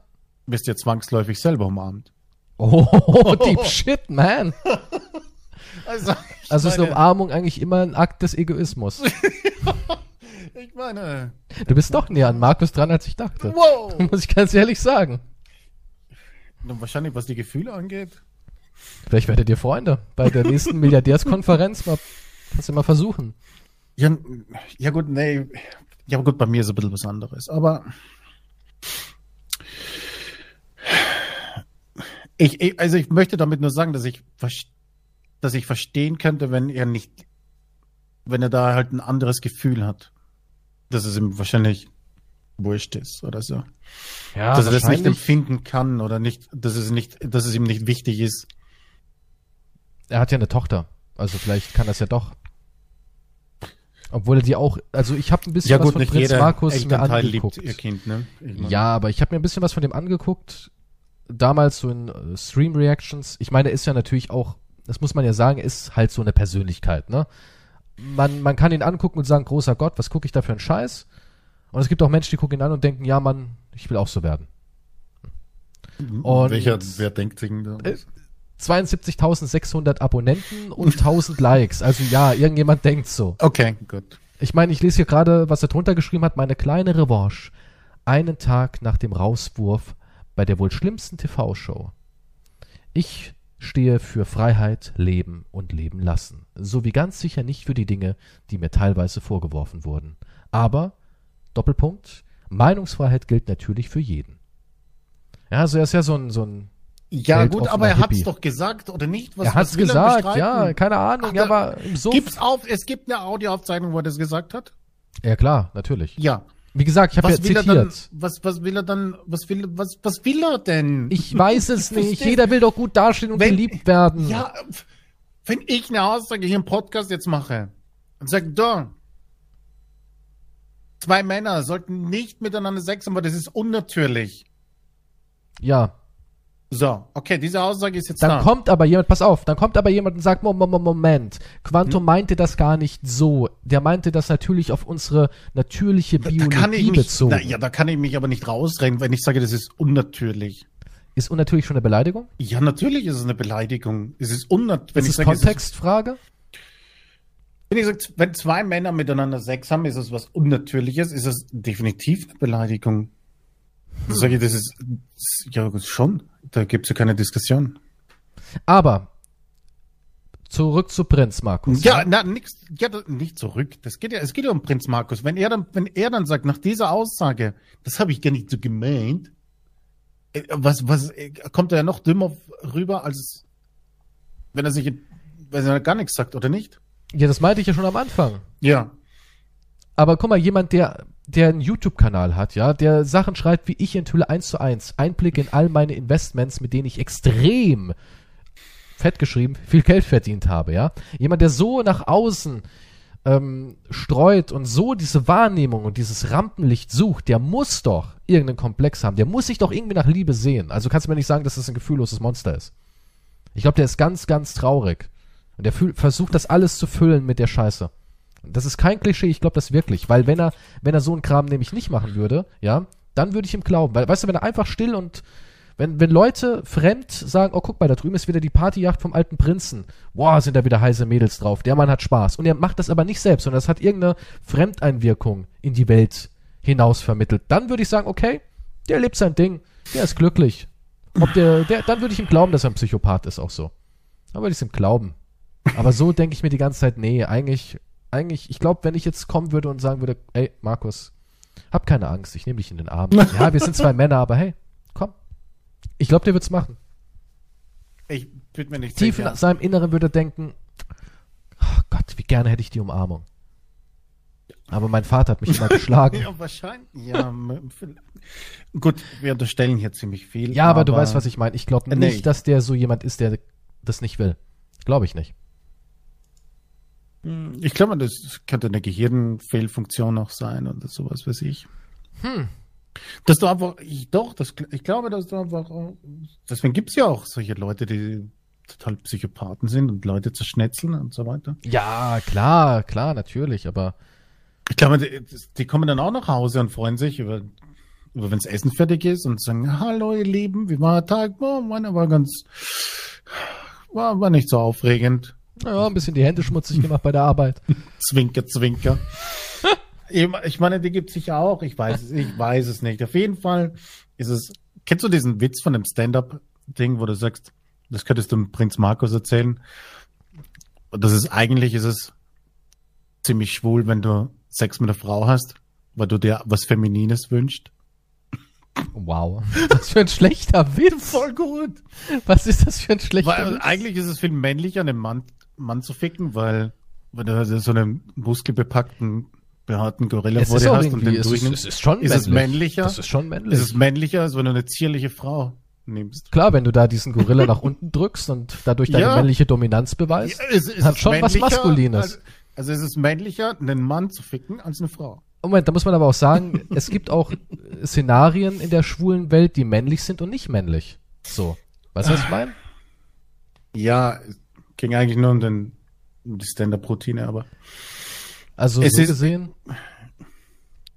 wirst du ja zwangsläufig selber umarmt. Oh, deep shit, man. Also, Also ist eine Umarmung eigentlich immer ein Akt des Egoismus. ich meine, Du bist doch näher an Markus dran, als ich dachte. wow. Muss ich ganz ehrlich sagen. Wahrscheinlich, was die Gefühle angeht. Vielleicht werdet ihr Freunde. Bei der nächsten Milliardärskonferenz mal, kannst du mal versuchen. Ja, ja gut, nee. Ja, gut, bei mir ist ein bisschen was anderes. Aber ich, ich, also ich möchte damit nur sagen, dass ich, dass ich verstehen könnte, wenn er nicht, wenn er da halt ein anderes Gefühl hat. Dass es ihm wahrscheinlich wurscht ist oder so. Ja, dass er das nicht empfinden kann oder nicht, dass es nicht, dass es ihm nicht wichtig ist. Er hat ja eine Tochter. Also vielleicht kann das ja doch. Obwohl er die auch, also ich habe ein bisschen was von Prinz Markus mir angeguckt. Kind, ne? Ich meine- Ja, aber ich habe mir ein bisschen was von dem angeguckt. Damals so in äh, Stream Reactions. Ich meine, er ist ja natürlich auch, das muss man ja sagen, ist halt so eine Persönlichkeit, ne? Man, man kann ihn angucken und sagen, großer Gott, was gucke ich da für einen Scheiß? Und es gibt auch Menschen, die gucken ihn an und denken, ja, Mann, ich will auch so werden. Und- Welcher, wer denkt sich denn da? Äh, 72.600 Abonnenten und 1000 Likes. Also ja, irgendjemand denkt so. Okay, gut. Ich meine, ich lese hier gerade, was er drunter geschrieben hat. Meine kleine Revanche. Einen Tag nach dem Rauswurf bei der wohl schlimmsten TV-Show. Ich stehe für Freiheit, Leben und Leben lassen. Sowie ganz sicher nicht für die Dinge, die mir teilweise vorgeworfen wurden. Aber, Doppelpunkt, Meinungsfreiheit gilt natürlich für jeden. Ja, also er ist ja so ein, so ein Ja, gut, aber er hat's Hippie. doch gesagt, oder nicht? Was, er hat's was gesagt, bestreiten? ja, keine Ahnung, Ach, ja, aber im Suff. Gibt's auf, es gibt eine Audioaufzeichnung, wo er das gesagt hat? Ja, klar, natürlich. Ja. Wie gesagt, ich habe ja er dann, zitiert. was, was will er dann, was will, was, was will er denn? Ich weiß es Ich nicht. Jeder will doch gut dastehen und Wenn- geliebt werden. Ja, wenn ich eine Aussage hier im Podcast jetzt mache und sage, da, zwei Männer sollten nicht miteinander Sex haben, weil das ist unnatürlich. Ja. So, okay, diese Aussage ist jetzt Dann da. kommt aber jemand, pass auf, dann kommt aber jemand und sagt, Moment, Moment, Moment, Quantum Hm? meinte das gar nicht so. Der meinte das natürlich auf unsere natürliche Biologie bezogen. na, ja, da kann ich mich aber nicht rausreden, wenn ich sage, das ist unnatürlich. Ist unnatürlich schon eine Beleidigung? Ja, natürlich ist es eine Beleidigung. Es ist unnatürlich. Ist es Kontextfrage? wenn ich sage, wenn zwei Männer miteinander Sex haben, ist es was Unnatürliches, ist es definitiv eine Beleidigung. Dann sage ich, das ist, ja, schon. Da gibt es ja keine Diskussion. Aber zurück zu Prinz Markus. Ja, na, nix, ja, nicht zurück. Das geht ja, es geht ja um Prinz Markus. Wenn er dann, wenn er dann sagt, nach dieser Aussage, das habe ich gar nicht so gemeint, äh, was, was, äh, kommt er ja noch dümmer rüber, als wenn er sich, wenn er gar nichts sagt, oder nicht? ja, das meinte ich ja schon am Anfang. Ja. Aber guck mal, jemand, der, der einen YouTube-Kanal hat, ja, der Sachen schreibt wie ich enthülle eins zu eins, Einblick in all meine Investments, mit denen ich extrem fett geschrieben, viel Geld verdient habe, ja. Jemand, der so nach außen ähm, streut und so diese Wahrnehmung und dieses Rampenlicht sucht, der muss doch irgendeinen Komplex haben. Der muss sich doch irgendwie nach Liebe sehen. Also kannst du mir nicht sagen, dass das ein gefühlloses Monster ist. Ich glaube, der ist ganz, ganz traurig. Und der versucht das alles zu füllen mit der Scheiße. Das ist kein Klischee, ich glaube das wirklich, weil wenn er, wenn er so einen Kram nämlich nicht machen würde, ja, dann würde ich ihm glauben. Weil, weißt du, wenn er einfach still und wenn, wenn Leute fremd sagen, oh, guck mal, da drüben ist wieder die Partyjacht vom alten Prinzen. Boah, sind da wieder heiße Mädels drauf. Der Mann hat Spaß. Und er macht das aber nicht selbst, sondern das hat irgendeine Fremdeinwirkung in die Welt hinaus vermittelt. Dann würde ich sagen, okay, der lebt sein Ding. Der ist glücklich. Ob der, der, dann würde ich ihm glauben, dass er ein Psychopath ist, auch so. Dann würde ich es ihm glauben. Aber so denke ich mir die ganze Zeit, nee, eigentlich, eigentlich, ich glaube, wenn ich jetzt kommen würde und sagen würde, ey, Markus, hab keine Angst, ich nehme dich in den Arm. Ja, wir sind zwei Männer, aber hey, komm. Ich glaube, der wird's machen. Ich bin mir nicht Tief in sicher. seinem Inneren würde er denken, oh Gott, wie gerne hätte ich die Umarmung. Aber mein Vater hat mich immer geschlagen. Ja, wahrscheinlich. Ja, gut, wir unterstellen hier ziemlich viel. Ja, aber, du weißt, was ich meine. Ich glaube nicht, nee. dass der so jemand ist, der das nicht will. Glaube ich nicht. Ich glaube, das könnte eine Gehirnfehlfunktion auch sein oder sowas weiß ich. Hm. Dass du einfach, ich, doch, das, ich glaube, dass du einfach, deswegen gibt's ja auch solche Leute, die total Psychopathen sind und Leute zerschnetzeln und so weiter. Ja, klar, klar, natürlich, aber Ich glaube, die, die kommen dann auch nach Hause und freuen sich über, über wenn das Essen fertig ist und sagen, hallo ihr Lieben, wie war der Tag? Oh, meiner war ganz, war, war nicht so aufregend. Ja, ein bisschen die Hände schmutzig gemacht bei der Arbeit. Zwinker, zwinker. ich meine, die gibt's sicher auch. Ich weiß es, ich weiß es nicht. Auf jeden Fall ist es, kennst du diesen Witz von dem Stand-Up-Ding, wo du sagst, das könntest du dem Prinz Markus erzählen? Und das ist, eigentlich ist es ziemlich schwul, wenn du Sex mit einer Frau hast, weil du dir was Feminines wünschst. Wow. Was für ein schlechter Witz. gut. Was ist das für ein schlechter Weil Witz? eigentlich ist es viel männlicher, einen Mann, Mann zu ficken, weil, weil du also so einen muskelbepackten, behaarten Gorilla vor ist dir hast und den ist, durchnimmst. es ist schon Ist es männlich. männlicher? Das ist schon männlich. Ist es männlicher, als wenn du eine zierliche Frau nimmst? Klar, wenn du da diesen Gorilla nach unten drückst und dadurch deine Ja. männliche Dominanz beweist. es, es Hat ist schon was Maskulines. Also, also es ist männlicher, einen Mann zu ficken, als eine Frau. Moment, da muss man aber auch sagen, es gibt auch Szenarien in der schwulen Welt, die männlich sind und nicht männlich. So. Weißt du, was ich meine? Ja, ging eigentlich nur um, den, um die Stand-Up-Routine, aber Also Es so ist- gesehen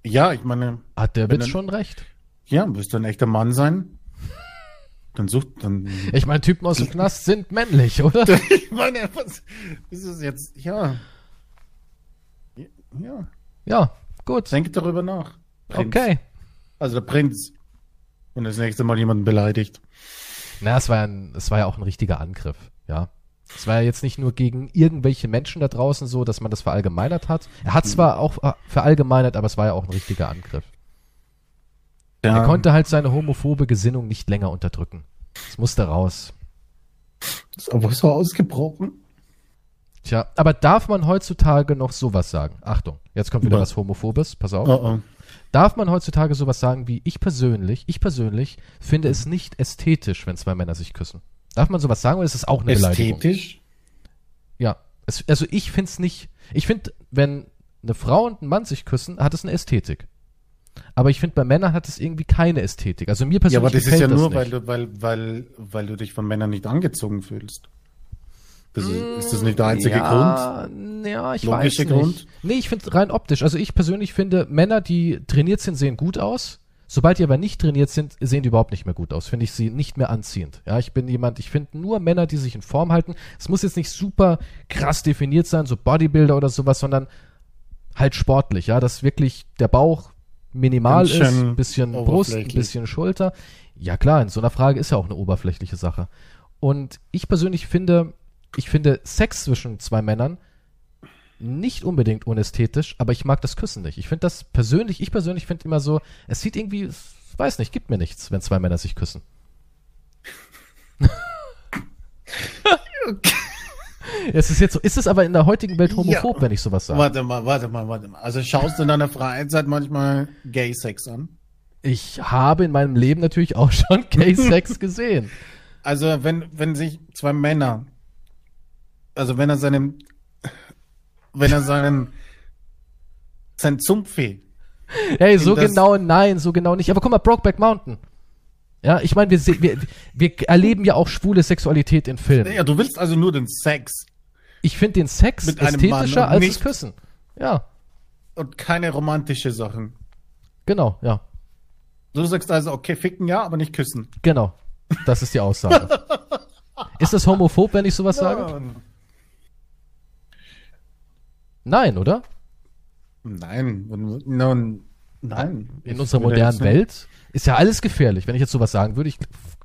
ja, ich meine, hat der Wenn Witz dann- schon recht. ja, willst du ein echter Mann sein? Dann sucht, dann Ich meine, Typen aus dem Knast sind männlich, oder? ich meine, was ist es jetzt? Ja. Ja, Ja, gut. denk darüber nach. Prinz. Okay. Also der Prinz. Und das nächste Mal jemanden beleidigt. Na, es war, ja ein, es war ja auch ein richtiger Angriff, ja. Es war ja jetzt nicht nur gegen irgendwelche Menschen da draußen so, dass man das verallgemeinert hat. Er hat zwar auch äh, verallgemeinert, aber es war ja auch ein richtiger Angriff. Ja, Er konnte halt seine homophobe Gesinnung nicht länger unterdrücken. Es musste raus. ist aber so ausgebrochen. Tja, aber darf man heutzutage noch sowas sagen? Achtung, jetzt kommt wieder Was? was Homophobes, pass auf. Oh, oh. Darf man heutzutage sowas sagen wie ich persönlich, ich persönlich finde es nicht ästhetisch, wenn zwei Männer sich küssen? Darf man sowas sagen oder ist es auch eine Beleidigung? Ästhetisch? Ja. Es, also ich finde es nicht. Ich finde, wenn eine Frau und ein Mann sich küssen, hat es eine Ästhetik. Aber ich finde, bei Männern hat es irgendwie keine Ästhetik. Also mir Ja, persönlich aber das ist ja nur, nicht. weil du, weil, weil, weil du dich von Männern nicht angezogen fühlst. Das ist, ist das nicht der einzige Grund? ja, Ja, ich Logische weiß nicht. Grund? Nee, ich finde rein optisch. Also ich persönlich finde, Männer, die trainiert sind, sehen gut aus. Sobald die aber nicht trainiert sind, sehen die überhaupt nicht mehr gut aus. Finde ich sie nicht mehr anziehend. Ja, ich bin jemand, ich finde nur Männer, die sich in Form halten. Es muss jetzt nicht super krass definiert sein, so Bodybuilder oder sowas, sondern halt sportlich. Ja, dass wirklich der Bauch minimal ist, ein bisschen Brust, ein bisschen Schulter. Ja klar, in so einer Frage ist ja auch eine oberflächliche Sache. Und ich persönlich finde, ich finde Sex zwischen zwei Männern nicht unbedingt unästhetisch, aber ich mag das Küssen nicht. Ich finde das persönlich, ich persönlich finde immer so, es sieht irgendwie, weiß nicht, gibt mir nichts, wenn zwei Männer sich küssen. Es ist jetzt so, ist es aber in der heutigen Welt homophob, Ja. wenn ich sowas sage? Warte mal, warte mal, warte mal. Also schaust du in deiner Freizeit manchmal Gay-Sex an? Ich habe in meinem Leben natürlich auch schon Gay-Sex gesehen. Also wenn, wenn sich zwei Männer, also wenn er seinem, wenn er seinen, sein Zumpfi, Hey, so genau nein, so genau nicht. Aber guck mal, Brokeback Mountain. Ja, ich meine, wir, wir, wir erleben ja auch schwule Sexualität in Filmen. ja, du willst also nur den Sex Ich finde den Sex Mit ästhetischer als das Küssen. Ja, und keine romantische Sachen. genau, ja. Du sagst also, okay, ficken ja, aber nicht küssen. Genau. Das ist die Aussage. ist das homophob, wenn ich sowas sage? Nein, oder? Nein, nun, nein. In unserer modernen Welt ist ja alles gefährlich. Wenn ich jetzt sowas sagen würde, ich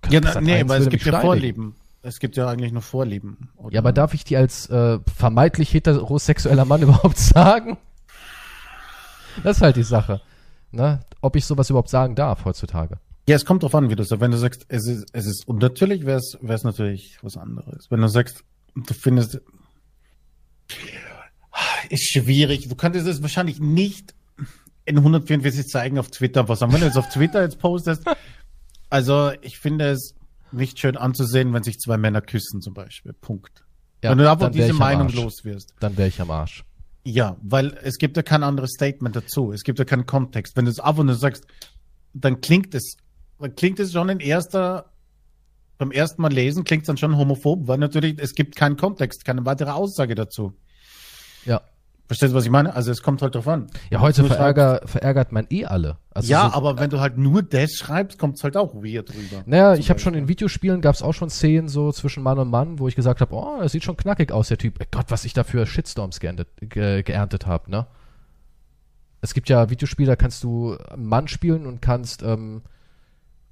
Ja, na, nee, 1 weil es gibt ja steinigen. Vorlieben. Es gibt ja eigentlich nur Vorlieben. oder? Ja, aber darf ich die als äh, vermeintlich heterosexueller Mann überhaupt sagen? Das ist halt die Sache. Ne? Ob ich sowas überhaupt sagen darf heutzutage. Ja, es kommt drauf an, wie du sagst. Wenn du sagst, es ist, es ist, und natürlich wäre es, wäre es natürlich was anderes. Wenn du sagst, du findest, ist schwierig. Du könntest es wahrscheinlich nicht in 144 zeigen auf Twitter. Was haben wir jetzt auf Twitter jetzt postest? Also, ich finde es nicht schön anzusehen, wenn sich zwei Männer küssen, zum Beispiel. Punkt. Ja, wenn du einfach diese Meinung los wirst. Dann wäre ich am Arsch. Ja, weil es gibt ja kein anderes Statement dazu. Es gibt ja keinen Kontext. Wenn du es einfach nur sagst, dann klingt es, dann klingt es schon in erster, beim ersten Mal lesen klingt es dann schon homophob, weil natürlich, es gibt keinen Kontext, keine weitere Aussage dazu. Ja. Verstehst du, was ich meine? Also es kommt halt drauf an. Ja, heute verärger, verärgert man eh alle. Also ja, so, aber wenn du halt nur das schreibst, kommt es halt auch weird rüber. Naja, ich habe schon in Videospielen gab es auch schon Szenen so zwischen Mann und Mann, wo ich gesagt habe, oh, er sieht schon knackig aus, der Typ. Ey Gott, was ich da für Shitstorms geerntet, ge, geerntet habe, ne? Es gibt ja Videospiele, da kannst du einen Mann spielen und kannst ähm,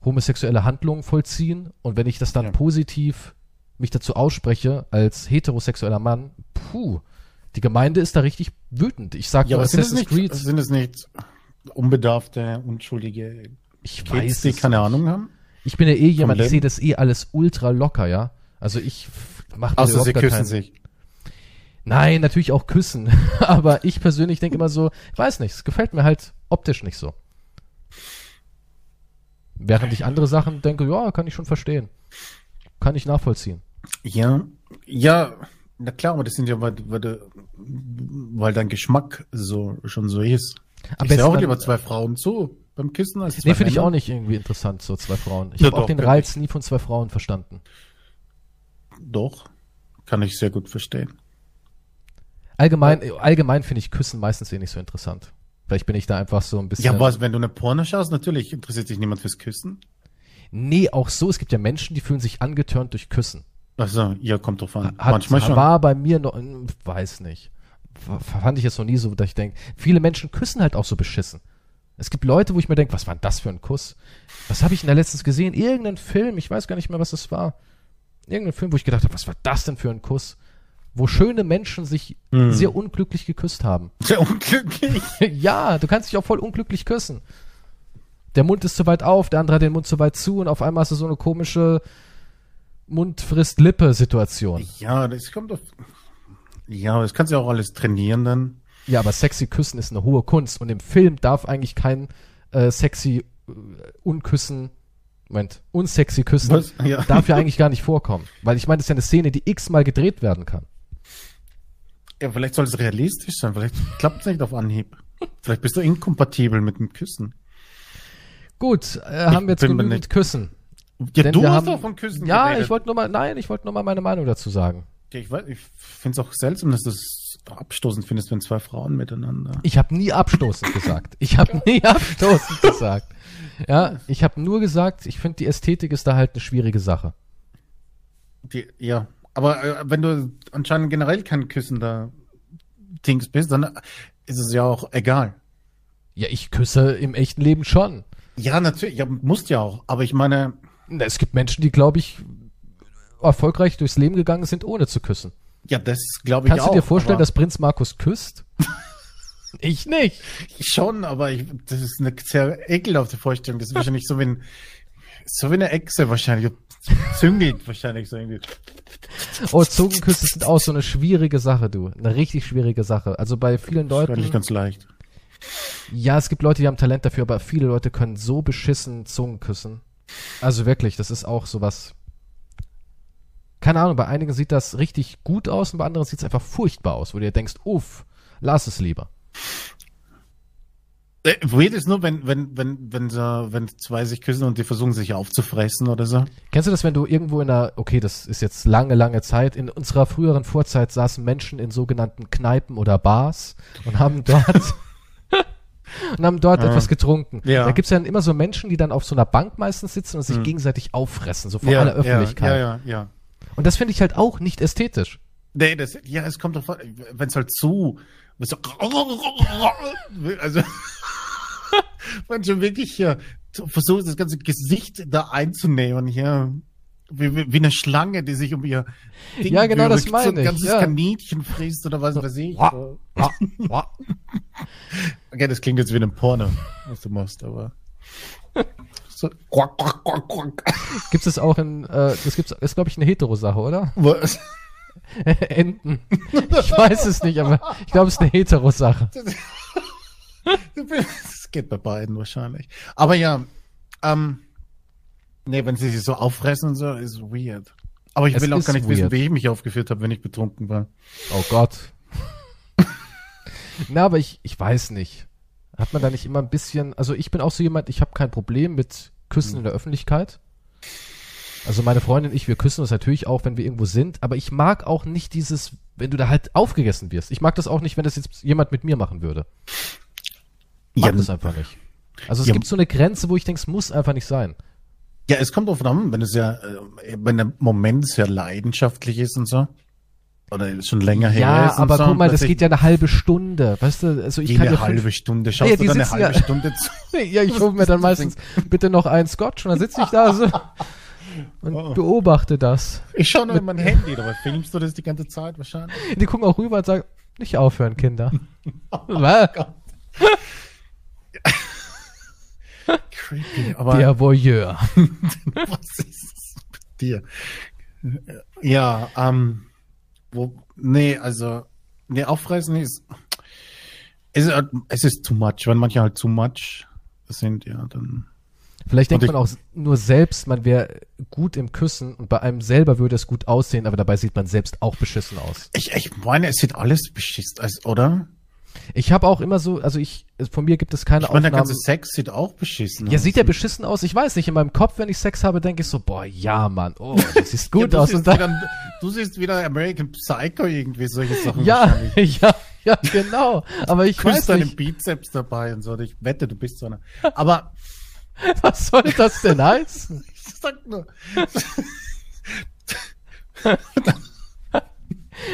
homosexuelle Handlungen vollziehen. Und wenn ich das dann Ja. positiv mich dazu ausspreche als heterosexueller Mann, puh, die Gemeinde ist da richtig wütend. Ich sag Ja, nur aber sind es, Assassin's nicht, Creed. sind es nicht unbedarfte, unschuldige Ich Kids, weiß die keine nicht. Ahnung haben? Ich bin ja eh jemand, ich sehe das eh alles ultra locker, ja. Also ich mache Außer sie küssen sich. Nein, natürlich auch küssen. Aber ich persönlich denke immer so, ich weiß nicht, es gefällt mir halt optisch nicht so. Während ich andere Sachen denke, ja, kann ich schon verstehen. Kann ich nachvollziehen. Ja, ja, na klar, aber das sind ja, weil, weil, weil dein Geschmack so schon so ist. Am ich sehe auch lieber zwei Frauen zu beim Küssen als zwei Nee, finde ich auch nicht irgendwie interessant, so zwei Frauen. Ich Ja, habe auch doch, den. Reiz nie von zwei Frauen verstanden. Doch, kann ich sehr gut verstehen. Allgemein, allgemein finde ich Küssen meistens eh nicht so interessant. Vielleicht bin ich da einfach so ein bisschen. Ja, was, wenn du eine Porno schaust, natürlich interessiert sich niemand fürs Küssen. Nee, auch so. Es gibt ja Menschen, die fühlen sich angetörnt durch Küssen. Also, ja, kommt drauf an. Hat, Manchmal schon. War bei mir noch, hm, weiß nicht. Fand ich jetzt noch nie so, dass ich denke, viele Menschen küssen halt auch so beschissen. Es gibt Leute, wo ich mir denke, was war denn das für ein Kuss? Was habe ich denn da letztens gesehen? Irgendein Film, ich weiß gar nicht mehr, was das war. Irgendein Film, wo ich gedacht habe, was war das denn für ein Kuss? Wo schöne Menschen sich Hm. sehr unglücklich geküsst haben. Sehr unglücklich. ja, du kannst dich auch voll unglücklich küssen. Der Mund ist zu weit auf, der andere hat den Mund zu weit zu und auf einmal hast du so eine komische Mund-frisst-Lippe-Situation. Ja, das kommt auf. Ja, das kannst du ja auch alles trainieren dann. Ja, aber sexy küssen ist eine hohe Kunst und im Film darf eigentlich kein äh, sexy äh, unküssen, Moment, unsexy küssen? Ja. darf ja eigentlich gar nicht vorkommen, weil ich meine, das ist ja eine Szene, die x-mal gedreht werden kann. Ja, vielleicht soll es realistisch sein. Vielleicht klappt es nicht auf Anhieb. Vielleicht bist du inkompatibel mit dem Küssen. Gut, äh, haben wir jetzt genügend Küssen. Ja, Denn du hast haben- doch von Küssen Ja, geredet. ich wollte nur mal, nein, ich wollte nur mal meine Meinung dazu sagen. Ich weiß, ich finde es auch seltsam, dass du es abstoßend findest, wenn zwei Frauen miteinander. Ich habe nie abstoßend gesagt. Ich habe nie abstoßend gesagt. Ja, ich habe nur gesagt, ich finde die Ästhetik ist da halt eine schwierige Sache. Die, ja, aber äh, wenn du anscheinend generell kein küssender Dings bist, dann ist es ja auch egal. Ja, ich küsse im echten Leben schon. Ja, natürlich, ja, musst ja auch. Aber ich meine, Es gibt Menschen, die, glaube ich, erfolgreich durchs Leben gegangen sind, ohne zu küssen. ja, das glaube ich Kannst auch. du dir vorstellen, dass Prinz Markus küsst? ich nicht. schon, aber ich, das ist eine sehr ekelhafte Vorstellung. Das ist wahrscheinlich so wie ein, so wie eine Echse wahrscheinlich. Züngelt wahrscheinlich so irgendwie. Oh, Zungenküsse sind auch so eine schwierige Sache, du. Eine richtig schwierige Sache. Also bei vielen Das ist Leuten. ganz leicht. Ja, es gibt Leute, die haben Talent dafür, aber viele Leute können so beschissen Zungen küssen. Also wirklich, das ist auch sowas. Keine Ahnung, bei einigen sieht das richtig gut aus und bei anderen sieht es einfach furchtbar aus, wo du dir denkst, uff, lass es lieber. Äh, Weird ist nur, wenn, wenn, wenn, wenn, so, wenn zwei sich küssen und die versuchen sich aufzufressen oder so. Kennst du das, wenn du irgendwo in einer, okay, das ist jetzt lange, lange Zeit, in unserer früheren Vorzeit saßen Menschen in sogenannten Kneipen oder Bars und haben dort und haben dort Ah. etwas getrunken. Ja. Da gibt's ja dann immer so Menschen, die dann auf so einer Bank meistens sitzen und sich Hm. gegenseitig auffressen, so vor aller Öffentlichkeit. Ja, ja, ja. Und das finde ich halt auch nicht ästhetisch. Nee, das, ja, es kommt davon, wenn es halt zu, so, also, wenn schon wirklich hier versucht, das ganze Gesicht da einzunehmen, hier, wie, wie, eine Schlange, die sich um ihr Ding Ja, genau, das meine so ein ich, ganzes ja. Kaninchen frisst oder was weiß ich. Okay, das klingt jetzt wie ein Porno, was du machst, aber. So, quack, quack, quack, quack. Gibt es auch in, äh, das gibt's, ist glaube ich eine Hetero-Sache, oder? Was? Enten. Ich weiß es nicht, aber ich glaube, es ist eine Hetero-Sache. Das geht bei beiden wahrscheinlich. Aber ja, ähm, nee, wenn sie sich so auffressen und so, ist weird. Aber ich Es will auch gar nicht wissen, weird. wie ich mich aufgeführt habe, wenn ich betrunken war. Oh Gott. Na, aber ich, ich weiß nicht. Hat man da nicht immer ein bisschen, also ich bin auch so jemand, ich habe kein Problem mit Küssen in der Öffentlichkeit. Also meine Freundin und ich, wir küssen uns natürlich auch, wenn wir irgendwo sind, aber ich mag auch nicht dieses, wenn du da halt aufgegessen wirst. Ich mag das auch nicht, wenn das jetzt jemand mit mir machen würde. Mag Ja, das einfach nicht. Also es Ja. gibt so eine Grenze, wo ich denke, es muss einfach nicht sein. Ja, es kommt drauf an, wenn es ja, äh, wenn der Moment sehr leidenschaftlich ist und so. Oder schon länger her Ja, ist. aber so, guck mal, das geht ja eine halbe Stunde. Weißt du, also ich jede kann ja halbe fünf, Stunde. Schaust Ja, du dann eine halbe ja- Stunde zu? Ja, ich hole mir dann meistens bitte noch einen Scotch und dann sitze ich da so und Oh. beobachte das. Ich schaue nur in mein Handy, dabei filmst du das die ganze Zeit wahrscheinlich. Die gucken auch rüber und sagen, nicht aufhören, Kinder. Was? Creepy, aber Der Voyeur. was ist mit dir? Ja, ähm, wo, nee, also, nee, auffressen ist, es ist, halt- es ist too much. Wenn manche halt too much sind, ja, dann, Vielleicht denkt ich- man auch nur selbst, man wäre gut im Küssen und bei einem selber würde es gut aussehen, aber dabei sieht man selbst auch beschissen aus. ich, ich meine, es sieht alles beschissen, als, oder? Ich habe auch immer so, also ich, von mir gibt es keine Ich meine, der Aufnahmen. ganze Sex sieht auch beschissen Ja, aus. sieht der beschissen aus? Ich weiß nicht. In meinem Kopf, wenn ich Sex habe, denke ich so, boah, ja, Mann, oh, das sieht Ja, gut du aus. Und dann, wieder, du siehst wieder American Psycho irgendwie, solche Sachen ja, ja, ja, genau. Aber ich weiß deinen nicht, Bizeps dabei und so. Ich wette, du bist so einer. Aber, was soll das denn heißen? ich sag nur,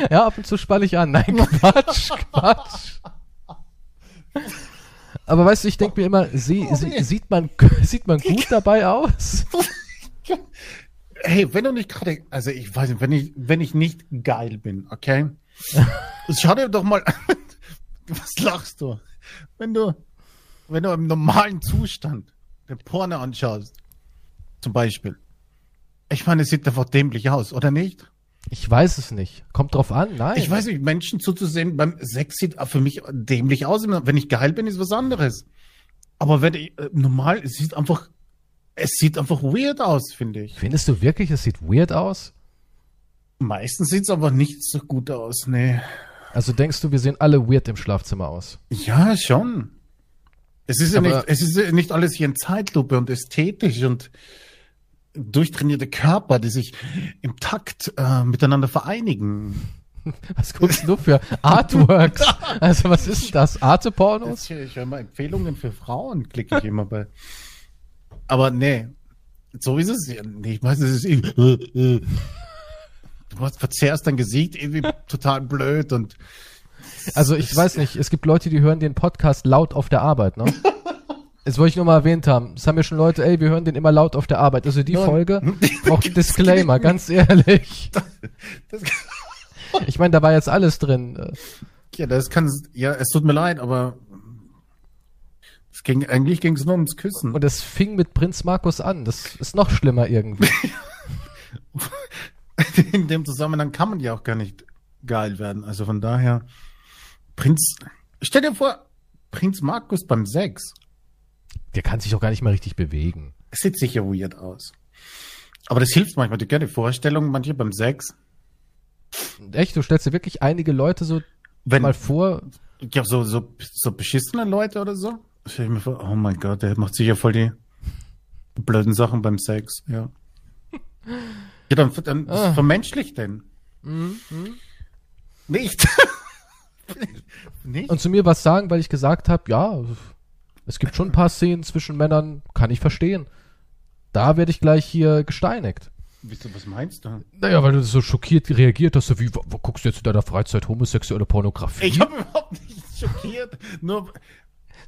Ja, ab und zu spanne ich an. Nein, Quatsch, Quatsch. Aber weißt du, ich denke mir immer, sie, Oh, sie, sieht man, sieht man gut dabei aus? Hey, wenn du nicht gerade, also ich weiß nicht, wenn ich, wenn ich nicht geil bin, okay? Schau dir doch mal, was lachst du? Wenn du, wenn du im normalen Zustand den Porno anschaust, zum Beispiel. Ich meine, es sieht einfach dämlich aus, oder nicht? Ich weiß es nicht. Kommt drauf an, nein. Ich weiß nicht, Menschen zuzusehen beim Sex sieht für mich dämlich aus. Wenn ich geil bin, ist was anderes. Aber wenn ich, äh, normal, es sieht einfach, es sieht einfach weird aus, finde ich. Findest du wirklich, es sieht weird aus? Meistens sieht's aber nicht so gut aus, nee. Also denkst du, wir sehen alle weird im Schlafzimmer aus? Ja, schon. Es ist ja Aber- nicht, es ist ja nicht alles hier in Zeitlupe und ästhetisch und durchtrainierte Körper, die sich im Takt äh, miteinander vereinigen. Was guckst du für Artworks? Also was ist das? Arte-Pornos? Ich, ich höre mal Empfehlungen für Frauen, klicke ich immer bei. Aber nee, so ist es nicht. Ich weiß, es ist irgendwie, du hast- verzerrst dein Gesicht irgendwie total blöd und Also ich weiß nicht, es gibt Leute, die hören den Podcast laut auf der Arbeit, ne? Das wollte ich nur mal erwähnt haben. Es haben mir schon Leute, ey, wir hören den immer laut auf der Arbeit. Also die Ja. Folge braucht einen Disclaimer, ganz ehrlich. das, Ich meine, da war jetzt alles drin. Ja, das kann, ja, es tut mir leid, aber es ging, eigentlich ging es nur ums Küssen. Und es fing mit Prinz Markus an. Das ist noch schlimmer irgendwie. in dem Zusammenhang kann man ja auch gar nicht geil werden. Also von daher, Prinz, stell dir vor, Prinz Markus beim Sex. Der kann sich doch gar nicht mehr richtig bewegen. Es sieht sicher weird aus. Aber das hilft manchmal. Du kennst die Vorstellung, manche beim Sex. Echt, du stellst dir wirklich einige Leute so Wenn, mal vor. ja, so, so, so beschissene Leute oder so. Stell ich mir vor, oh mein Gott, der macht sicher voll die blöden Sachen beim Sex, ja. Ja, dann, dann Ah. vermenschlicht denn. Mhm, Nicht. Nicht? Und zu mir was sagen, weil ich gesagt habe, ja, es gibt schon ein paar Szenen zwischen Männern, kann ich verstehen. Da werde ich gleich hier gesteinigt. Wieso, was meinst du? Naja, weil du so schockiert reagiert hast, so wie, wo, wo guckst du jetzt in deiner Freizeit homosexuelle Pornografie? Ich habe überhaupt nicht schockiert. Nur,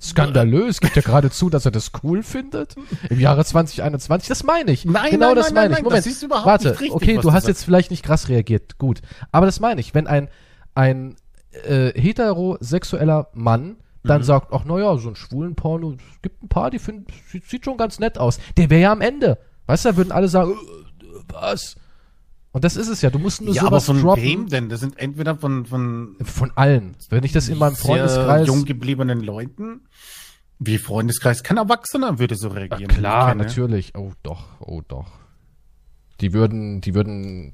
Skandalös, gibt ja gerade zu, dass er das cool findet. Im Jahre 2021, das meine ich. Nein, genau nein, das nein, meine nein, ich. Moment, das ist überhaupt warte, nicht richtig, okay, du hast jetzt vielleicht nicht krass reagiert, gut. Aber das meine ich, wenn ein, ein äh, heterosexueller Mann dann sagt, ach naja, so ein schwulen Porno, es gibt ein paar, die finden, sieht, sieht schon ganz nett aus. Der wäre ja am Ende. Weißt du, da würden alle sagen, äh, was? Und das ist es ja, du musst nur ja, aber sowas von droppen. wem denn? Das sind entweder von, von Von allen. Wenn ich das in meinem Freundeskreis. jung gebliebenen Leuten. Wie Freundeskreis. Kein Erwachsener würde so reagieren. Ja, klar, natürlich. Oh doch, oh doch. Die würden, die würden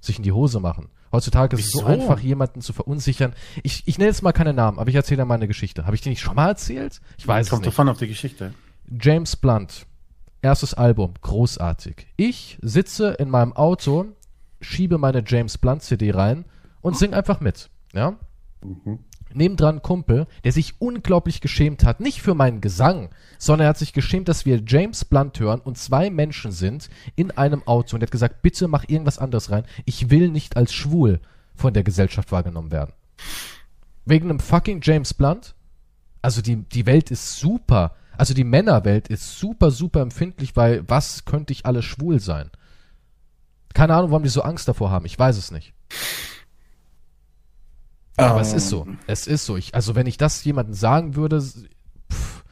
sich in die Hose machen. Heutzutage ist es so Wieso? einfach, jemanden zu verunsichern. Ich, ich nenne jetzt mal keine Namen, aber ich erzähle dir mal eine Geschichte. Habe ich die nicht schon mal erzählt? Ich weiß es Kommt nicht. davon auf die Geschichte. James Blunt, erstes Album, großartig. Ich sitze in meinem Auto, schiebe meine James Blunt CD rein und sing einfach mit. Ja? Nebendran Kumpel, der sich unglaublich geschämt hat, nicht für meinen Gesang, sondern er hat sich geschämt, dass wir James Blunt hören und zwei Menschen sind in einem Auto und er hat gesagt, bitte mach irgendwas anderes rein. Ich will nicht als schwul von der Gesellschaft wahrgenommen werden. Wegen einem fucking James Blunt? Also die, die Welt ist super. Also die Männerwelt ist super, super empfindlich, weil was könnte ich alles schwul sein? Keine Ahnung, warum die so Angst davor haben. Ich weiß es nicht. Aber es ist so. Es ist so. Ich, also wenn ich das jemandem sagen würde, pff,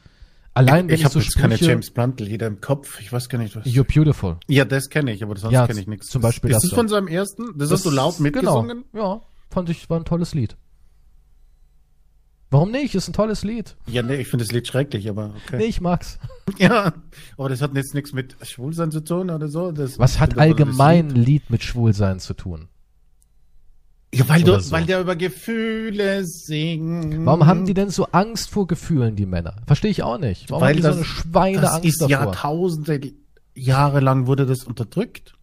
allein ich ich, habe so jetzt keine Sprüche, James Blunt Lieder im Kopf. Ich weiß gar nicht, was. You're beautiful. Ja, das kenne ich, aber sonst Ja, kenne ich nichts. zum Beispiel Ist das das so. von seinem ersten? Das, hast du laut mitgesungen? Genau. Ja, fand ich, war ein tolles Lied. Warum nicht? Ist ein tolles Lied. Ja, nee, ich finde das Lied schrecklich, aber okay. Nee, ich mag's. Ja, aber das hat jetzt nichts mit Schwulsein zu tun oder so. Das, Was hat das allgemein ein Lied mit Schwulsein zu tun? Ja, weil, du, so. weil der über Gefühle singt. Warum haben die denn so Angst vor Gefühlen, die Männer? Verstehe ich auch nicht. Warum haben Weil die das, so eine Schweineangst das ist davor? Jahrtausende, Jahre lang wurde das unterdrückt.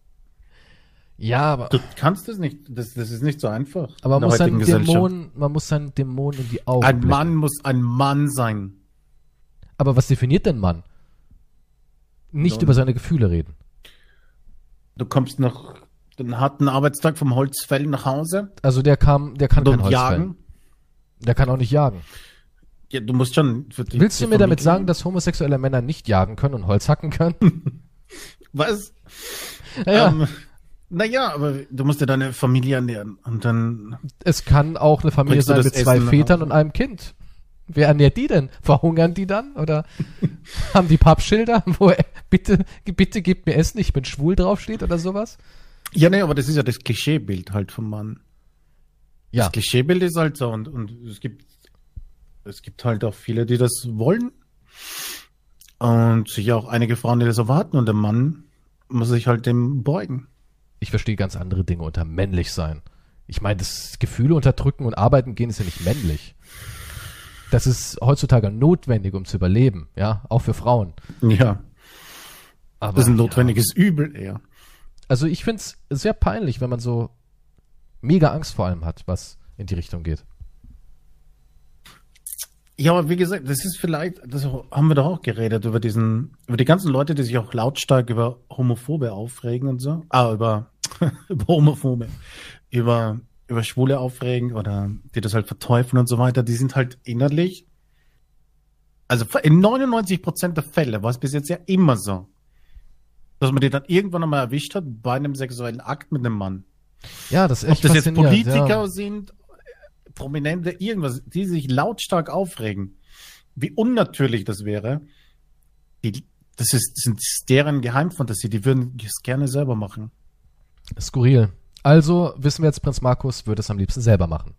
Ja, aber, Du kannst das nicht, das, das ist nicht so einfach. aber man muss seinen. Dämonen, man muss seinen Dämonen in die Augen Ein blicken. Mann muss ein Mann sein. Aber was definiert denn Mann? Nicht Nun. über seine Gefühle reden. Du kommst nach einem harten Arbeitstag vom Holzfällen nach Hause Also der kam, der kann kein Holz jagen. Der kann auch nicht jagen. Ja, du musst schon die, Willst du mir damit sagen, dass homosexuelle Männer nicht jagen können und Holz hacken können? Was? Ja, Ähm, naja, aber du musst ja deine Familie ernähren. Und dann. es kann auch eine Familie sein mit zwei Essen Vätern und einem Kind. Wer ernährt die denn? Verhungern die dann? Oder haben die Pappschilder, wo bitte, bitte gebt mir Essen, ich bin schwul draufsteht oder sowas? Ja, nee, aber das ist ja das Klischeebild halt vom Mann. Ja, Das Klischeebild ist halt so und, und es gibt es gibt halt auch viele, die das wollen. Und sicher auch einige Frauen, die das erwarten und der Mann muss sich halt dem beugen. ich verstehe ganz andere Dinge unter männlich sein. Ich meine, das Gefühle unterdrücken und arbeiten gehen ist ja nicht männlich. Das ist heutzutage notwendig, um zu überleben, ja, auch für Frauen. Ja, Aber, das ist ein notwendiges Übel eher. Also ich find's sehr peinlich, wenn man so mega Angst vor allem hat, was in die Richtung geht. Ja, aber wie gesagt, das ist vielleicht, das haben wir doch auch geredet, über diesen, über die ganzen Leute, die sich auch lautstark über Homophobe aufregen und so. Ah, über, über Homophobe. Über, über Schwule aufregen oder die das halt verteufeln und so weiter. Die sind halt innerlich, also in 99 Prozent der Fälle war es bis jetzt ja immer so, dass man die dann irgendwann einmal erwischt hat bei einem sexuellen Akt mit einem Mann. Ja, das ist Ob echt das jetzt Politiker ja. sind, Prominente, irgendwas, die sich lautstark aufregen. Wie unnatürlich das wäre. Die, das ist, das sind deren Geheimfantasie, die würden es gerne selber machen. Skurril. Also wissen wir jetzt, Prinz Markus würde es am liebsten selber machen.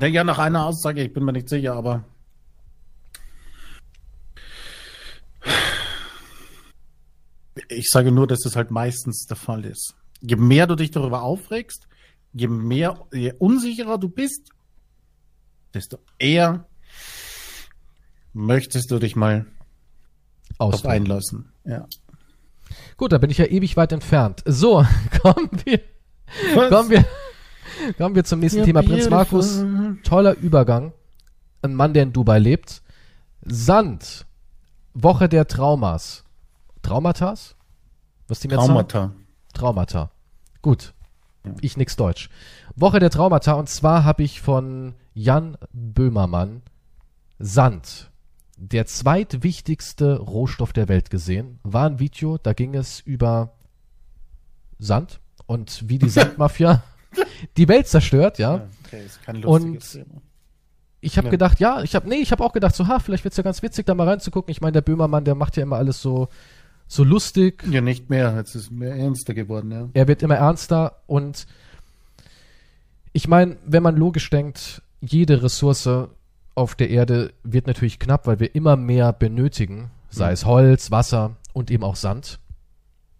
Ja, nach einer Aussage, ich bin mir nicht sicher, aber. Ich sage nur, dass das halt meistens der Fall ist. Je mehr du dich darüber aufregst, je mehr, je unsicherer du bist, desto eher möchtest du dich mal Ausprobieren. einlassen. Ja. Gut, da bin ich ja ewig weit entfernt. So, kommen wir, kommen wir, kommen wir zum nächsten Thema. Prinz Markus, toller Übergang. Ein Mann, der in Dubai lebt. Sand. Woche der Traumas. Traumatas? Was die jetzt sagen? Traumata. Traumata. Gut. Ich nix Deutsch. Woche der Traumata und zwar habe ich von Jan Böhmermann Sand, der zweitwichtigste Rohstoff der Welt gesehen. War ein Video, da ging es über Sand und wie die Sandmafia die Welt zerstört, ja. Okay, ist kein Und- lustiges Thema. Ich habe Ja. gedacht, ja, ich habe nee, ich habe auch gedacht, so ha, vielleicht wird's ja ganz witzig, da mal reinzugucken. Ich meine, der Böhmermann, der macht ja immer alles so so lustig. Ja, nicht mehr. Jetzt ist es mehr ernster geworden, ja. Er wird immer ernster und ich meine, wenn man logisch denkt, jede Ressource auf der Erde wird natürlich knapp, weil wir immer mehr benötigen, sei Mhm. es Holz, Wasser und eben auch Sand.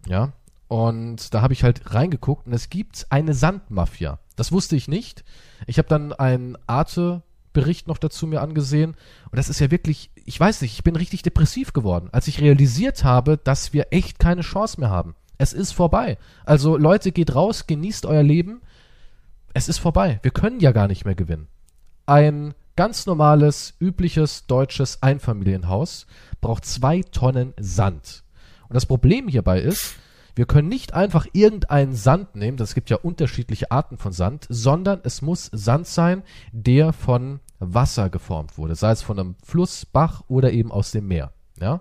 Ja. Und da habe ich halt reingeguckt und es gibt eine Sandmafia. Das wusste ich nicht. Ich habe dann einen Arte-Bericht noch dazu mir angesehen und das ist ja wirklich, ich weiß nicht, ich bin richtig depressiv geworden, als ich realisiert habe, dass wir echt keine Chance mehr haben. Es ist vorbei. Also Leute, geht raus, genießt euer Leben. Es ist vorbei. Wir können ja gar nicht mehr gewinnen. Ein ganz normales, übliches deutsches Einfamilienhaus braucht zwei Tonnen Sand. Und das Problem hierbei ist, wir können nicht einfach irgendeinen Sand nehmen, das gibt ja unterschiedliche Arten von Sand, sondern es muss Sand sein, der von Wasser geformt wurde, sei es von einem Fluss, Bach oder eben aus dem Meer. Ja?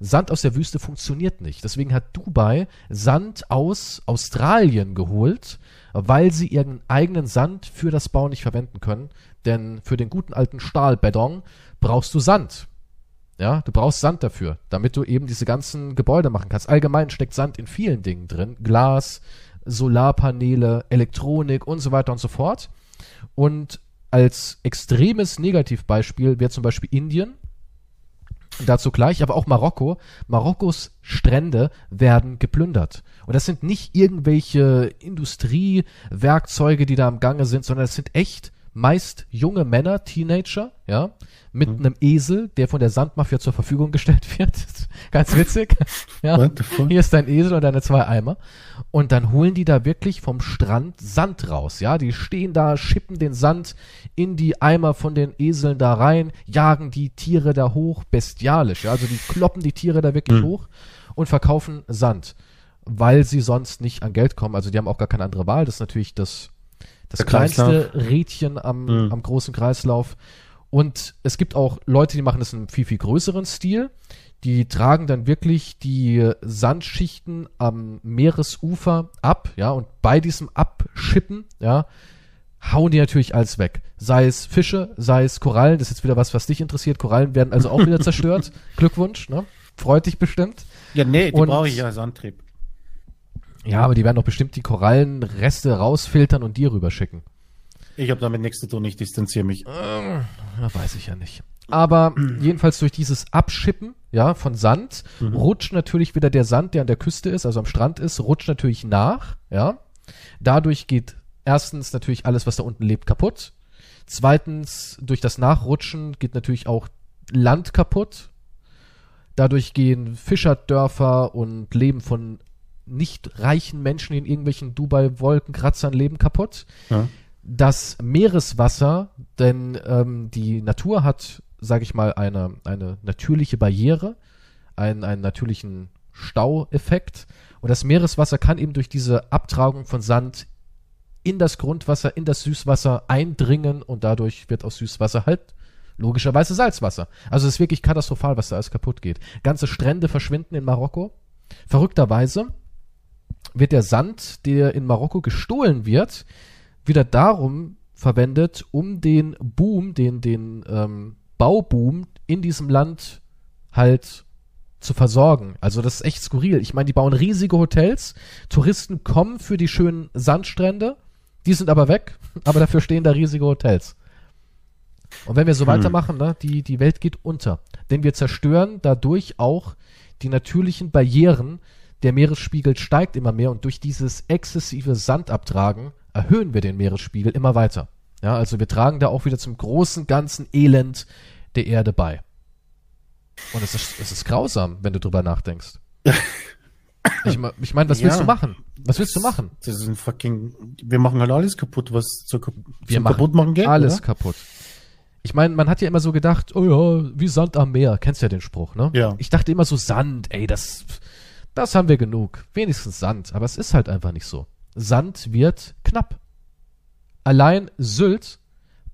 Sand aus der Wüste funktioniert nicht. Deswegen hat Dubai Sand aus Australien geholt, weil sie ihren eigenen Sand für das Bauen nicht verwenden können. Denn für den guten alten Stahlbeton brauchst du Sand. Ja, du brauchst Sand dafür, damit du eben diese ganzen Gebäude machen kannst. Allgemein steckt Sand in vielen Dingen drin. Glas, Solarpaneele, Elektronik und so weiter und so fort. Und als extremes Negativbeispiel wäre zum Beispiel Indien. Dazu gleich, aber auch Marokko. Marokkos Strände werden geplündert. Und das sind nicht irgendwelche Industriewerkzeuge, die da am Gange sind, sondern es sind echt meist junge Männer, Teenager, ja, mit einem Esel, der von der Sandmafia zur Verfügung gestellt wird. Ganz witzig. ja. Hier ist dein Esel und deine zwei Eimer. Und dann holen die da wirklich vom Strand Sand raus, ja. Die stehen da, schippen den Sand in die Eimer von den Eseln da rein, jagen die Tiere da hoch, bestialisch, ja. Also die kloppen die Tiere da wirklich Mhm. hoch und verkaufen Sand, weil sie sonst nicht an Geld kommen. Also die haben auch gar keine andere Wahl. Das ist natürlich das, das kleinste Rädchen am, Mhm. am großen Kreislauf. Und es gibt auch Leute, die machen das in einem viel, viel größeren Stil. Die tragen dann wirklich die Sandschichten am Meeresufer ab, ja, und bei diesem Abschippen, ja, hauen die natürlich alles weg. Sei es Fische, sei es Korallen, das ist jetzt wieder was, was dich interessiert. Korallen werden also auch wieder zerstört. Glückwunsch, ne? Freut dich bestimmt. Ja, nee, die brauche ich ja als Antrieb. Ja, aber die werden doch bestimmt die Korallenreste rausfiltern und dir rüberschicken. Ich habe damit nichts zu tun, ich distanziere mich. Ja, weiß ich ja nicht. Aber jedenfalls durch dieses Abschippen, ja, von Sand, rutscht natürlich wieder der Sand, der an der Küste ist, also am Strand ist, rutscht natürlich nach, ja. Dadurch geht erstens natürlich alles, was da unten lebt, kaputt. Zweitens, durch das Nachrutschen geht natürlich auch Land kaputt. Dadurch gehen Fischerdörfer und Leben von nicht reichen Menschen in irgendwelchen Dubai-Wolkenkratzern leben kaputt. Ja. Das Meereswasser, denn ähm, die Natur hat, sage ich mal, eine, eine natürliche Barriere, einen, einen natürlichen Staueffekt. Und das Meereswasser kann eben durch diese Abtragung von Sand in das Grundwasser, in das Süßwasser eindringen und dadurch wird aus Süßwasser halt logischerweise Salzwasser. Also es ist wirklich katastrophal, was da alles kaputt geht. Ganze Strände verschwinden in Marokko. Verrückterweise wird der Sand, der in Marokko gestohlen wird, wieder darum verwendet, um den Boom, den, den ähm, Bauboom in diesem Land halt zu versorgen. Also das ist echt skurril. Ich meine, die bauen riesige Hotels, Touristen kommen für die schönen Sandstrände, die sind aber weg, aber dafür stehen da riesige Hotels. Und wenn wir so Hm. weitermachen, ne, die, die Welt geht unter. Denn wir zerstören dadurch auch die natürlichen Barrieren. Der Meeresspiegel steigt immer mehr und durch dieses exzessive Sandabtragen erhöhen wir den Meeresspiegel immer weiter. Ja, also wir tragen da auch wieder zum großen ganzen Elend der Erde bei. Und es ist, es ist grausam, wenn du drüber nachdenkst. Ich, ich meine, was willst Ja. du machen? Was willst du machen? Das ist ein fucking. Wir machen halt alles kaputt, was zu, Wir machen kaputt machen geht. Alles Oder? kaputt. Ich meine, man hat ja immer so gedacht, oh ja, wie Sand am Meer. Kennst ja den Spruch, ne? Ja. Ich dachte immer so Sand, ey, das, das haben wir genug. Wenigstens Sand. Aber es ist halt einfach nicht so. Sand wird knapp. Allein Sylt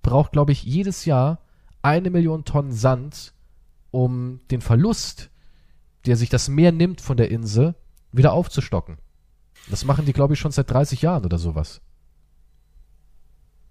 braucht, glaube ich, jedes Jahr eine Million Tonnen Sand, um den Verlust, der sich das Meer nimmt von der Insel, wieder aufzustocken. Das machen die, glaube ich, schon seit 30 Jahren oder sowas.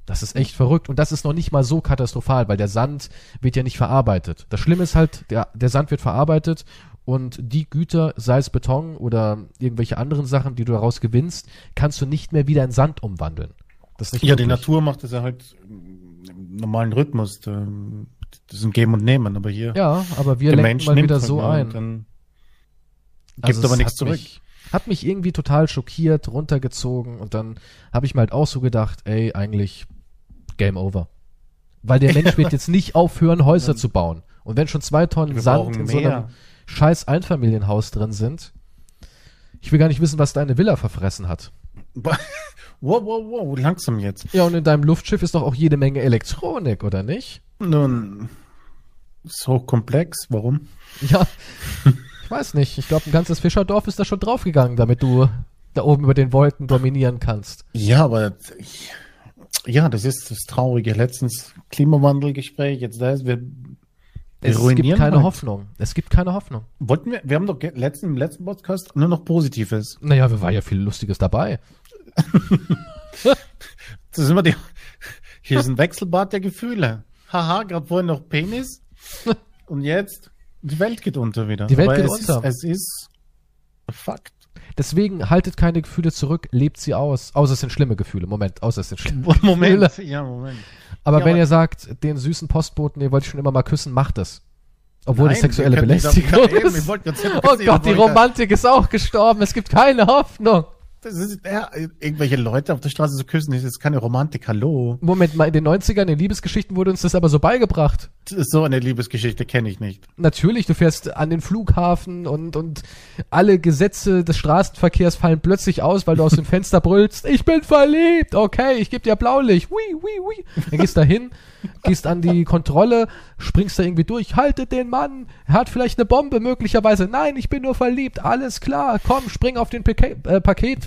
Das ist echt verrückt. Und das ist noch nicht mal so katastrophal, weil der Sand wird ja nicht verarbeitet. Das Schlimme ist halt, der, der Sand wird verarbeitet und die Güter, sei es Beton oder irgendwelche anderen Sachen, die du daraus gewinnst, kannst du nicht mehr wieder in Sand umwandeln. Das ist nicht Ja, die möglich. Natur macht das ja halt im normalen Rhythmus. Da- Das ist ein Geben und Nehmen, aber hier. Ja, aber wir lenken Mensch mal wieder so ein. Dann gibt Also aber nichts zurück. Mich, hat mich irgendwie total schockiert, runtergezogen und dann habe ich mir halt auch so gedacht, ey, eigentlich Game over. Weil der Mensch wird jetzt nicht aufhören, Häuser zu bauen. Und wenn schon zwei Tonnen Wir Sand in so einem mehr. Scheiß Einfamilienhaus drin sind, ich will gar nicht wissen, was deine Villa verfressen hat. Wow, wow, wow, langsam jetzt. Ja, und in deinem Luftschiff ist doch auch jede Menge Elektronik, oder nicht? Nun, ist hochkomplex. Warum? Ja, ich weiß nicht. Ich glaube, ein ganzes Fischerdorf ist da schon draufgegangen, damit du da oben über den Wolken dominieren kannst. Ja, aber ja, das ist das Traurige. Letztens Klimawandelgespräch, jetzt da ist, wir Es gibt keine halt. Hoffnung. Es gibt keine Hoffnung. Wollten wir, wir haben doch letzten, im letzten Podcast nur noch Positives. Naja, wir war ja viel Lustiges dabei. Das ist immer die, hier ist ein Wechselbad der Gefühle. Haha, gerade vorhin noch Penis. Und jetzt, die Welt geht unter wieder. Die Welt Aber geht es unter. Ist, es ist Fakt. Deswegen haltet keine Gefühle zurück, lebt sie aus. Außer es sind schlimme Gefühle. Moment, außer es sind schlimme Gefühle. Moment. Ja, Moment. Aber Ja, wenn aber- ihr sagt, den süßen Postboten, den wollte ich schon immer mal küssen, macht es. Obwohl Nein, es sexuelle Belästigung eben, ist. sagen, Oh Gott, die Romantik ist auch gestorben. Es gibt keine Hoffnung. Das ist, ja, irgendwelche Leute auf der Straße zu küssen, das ist keine Romantik. Hallo. Moment mal, in den 90ern, in Liebesgeschichten wurde uns das aber so beigebracht. So eine Liebesgeschichte kenne ich nicht. Natürlich, du fährst an den Flughafen und, und alle Gesetze des Straßenverkehrs fallen plötzlich aus, weil du aus dem Fenster brüllst, ich bin verliebt, okay, ich gebe dir Blaulicht, hui, hui, hui. Dann gehst da hin, gehst an die Kontrolle, springst da irgendwie durch, haltet den Mann, er hat vielleicht eine Bombe, möglicherweise, nein, ich bin nur verliebt, alles klar, komm, spring auf den Pake äh,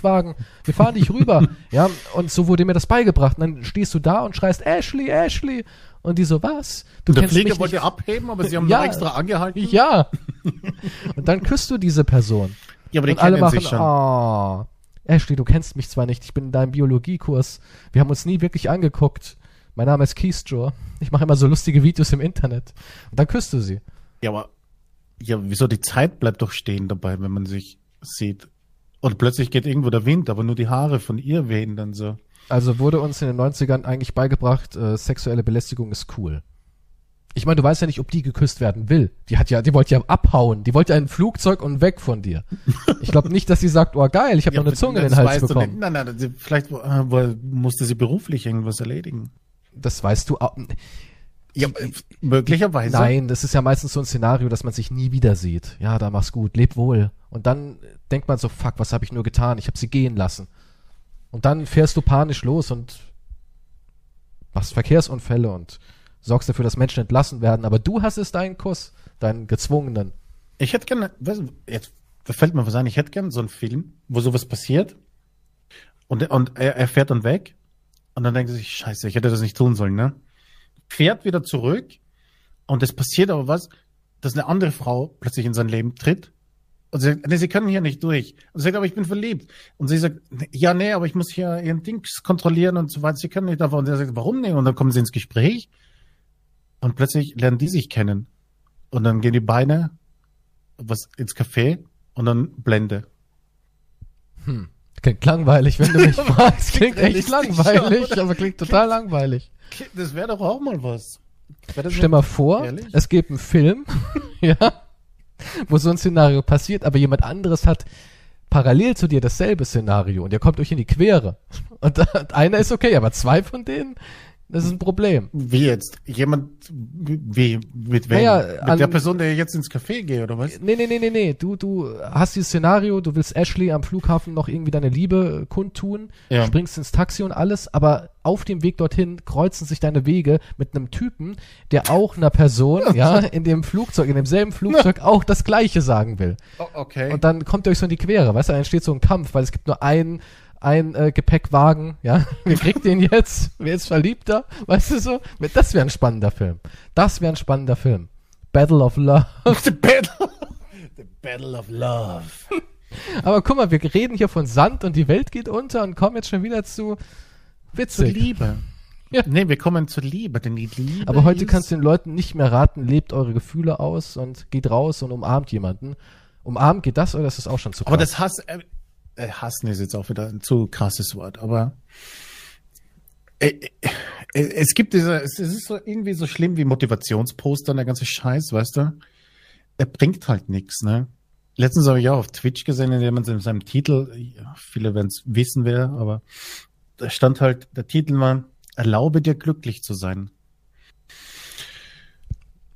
Paketwagen, wir fahren dich rüber. ja, und so wurde mir das beigebracht. Und dann stehst du da und schreist, Ashley, Ashley. Und die so, was? Du Der kennst mich wollte nicht abheben, aber sie haben Ja. noch extra angehalten. ja. Und dann küsst du diese Person. Ja, aber die und alle machen, sich schon. oh, Ashley, du kennst mich zwar nicht, ich bin in deinem Biologiekurs. Wir haben uns nie wirklich angeguckt. Mein Name ist Keystra. Ich mache immer so lustige Videos im Internet. Und dann küsst du sie. Ja, aber ja, wieso die Zeit bleibt doch stehen dabei, wenn man sich sieht. Und plötzlich geht irgendwo der Wind, aber nur die Haare von ihr wehen dann so. Also wurde uns in den 90ern eigentlich beigebracht, äh, sexuelle Belästigung ist cool. Ich meine, du weißt ja nicht, ob die geküsst werden will. Die hat ja, die wollte ja abhauen. Die wollte ja ein Flugzeug und weg von dir. Ich glaube nicht, dass sie sagt, oh geil, ich habe ja, noch eine Zunge in den Hals weißt du bekommen. nicht. Nein, nein, vielleicht äh, musste sie beruflich irgendwas erledigen. Das weißt du auch. Ja, möglicherweise. Nein, das ist ja meistens so ein Szenario, dass man sich nie wieder sieht. Ja, da mach's gut, leb wohl. Und dann denkt man so, fuck, was habe ich nur getan? Ich habe sie gehen lassen. Und dann fährst du panisch los und machst Verkehrsunfälle und sorgst dafür, dass Menschen entlassen werden. Aber du hast es deinen Kuss, deinen gezwungenen. Ich hätte gerne, jetzt fällt mir was ein, ich hätte gerne so einen Film, wo sowas passiert und, und er, er fährt dann weg und dann denkt er sich, scheiße, ich hätte das nicht tun sollen, ne? Fährt wieder zurück und es passiert aber was, dass eine andere Frau plötzlich in sein Leben tritt und sie sagt, nee, sie können hier nicht durch. Und sie sagt, aber ich bin verliebt. Und sie sagt, ja, nee, aber ich muss hier ihren Dings kontrollieren und so weiter. Sie können nicht davon. Und er sagt, warum nicht? Und dann kommen sie ins Gespräch und plötzlich lernen die sich kennen. Und dann gehen die Beine was ins Café und dann Blende. Hm. Klingt langweilig, wenn du mich fragst. Klingt echt langweilig, aber klingt total langweilig. Das wäre doch auch mal was. Stell mal vor, ehrlich? es gibt einen Film, ja, wo so ein Szenario passiert, aber jemand anderes hat parallel zu dir dasselbe Szenario und ihr kommt euch in die Quere. Und einer ist okay, aber zwei von denen, das ist ein Problem. Wie jetzt? Jemand, wie, mit wem? Naja, mit an, der Person, der jetzt ins Café geht, oder was? Nee, nee, nee, nee, nee. Du, du hast dieses Szenario, du willst Ashley am Flughafen noch irgendwie deine Liebe kundtun, ja. springst ins Taxi und alles, aber auf dem Weg dorthin kreuzen sich deine Wege mit einem Typen, der auch einer Person, ja, in dem Flugzeug, in demselben Flugzeug auch das Gleiche sagen will. Oh, okay. Und dann kommt ihr euch so in die Quere, weißt du, dann entsteht so ein Kampf, weil es gibt nur einen, ein äh, Gepäckwagen, ja, wer kriegt den jetzt? Wer ist verliebter? Weißt du so? Das wäre ein spannender Film. Das wäre ein spannender Film. Battle of Love. The Battle, The Battle of Love. Aber guck mal, wir reden hier von Sand und die Welt geht unter und kommen jetzt schon wieder zu witzig. Zur Liebe. Ja. Nee, wir kommen zur Liebe, denn die Liebe. Aber heute kannst du den Leuten nicht mehr raten, lebt eure Gefühle aus und geht raus und umarmt jemanden. Umarmt geht das oder ist das auch schon zu krass? Aber das Hass, äh, äh, hassen ist jetzt auch wieder ein zu krasses Wort, aber äh, äh, es gibt diese, es ist so irgendwie so schlimm wie Motivationsposter und der ganze Scheiß, weißt du? Er bringt halt nichts, ne? Letztens habe ich auch auf Twitch gesehen, in dem in seinem Titel, ja, viele werden es wissen wer, aber da stand halt, der Titel war, erlaube dir glücklich zu sein.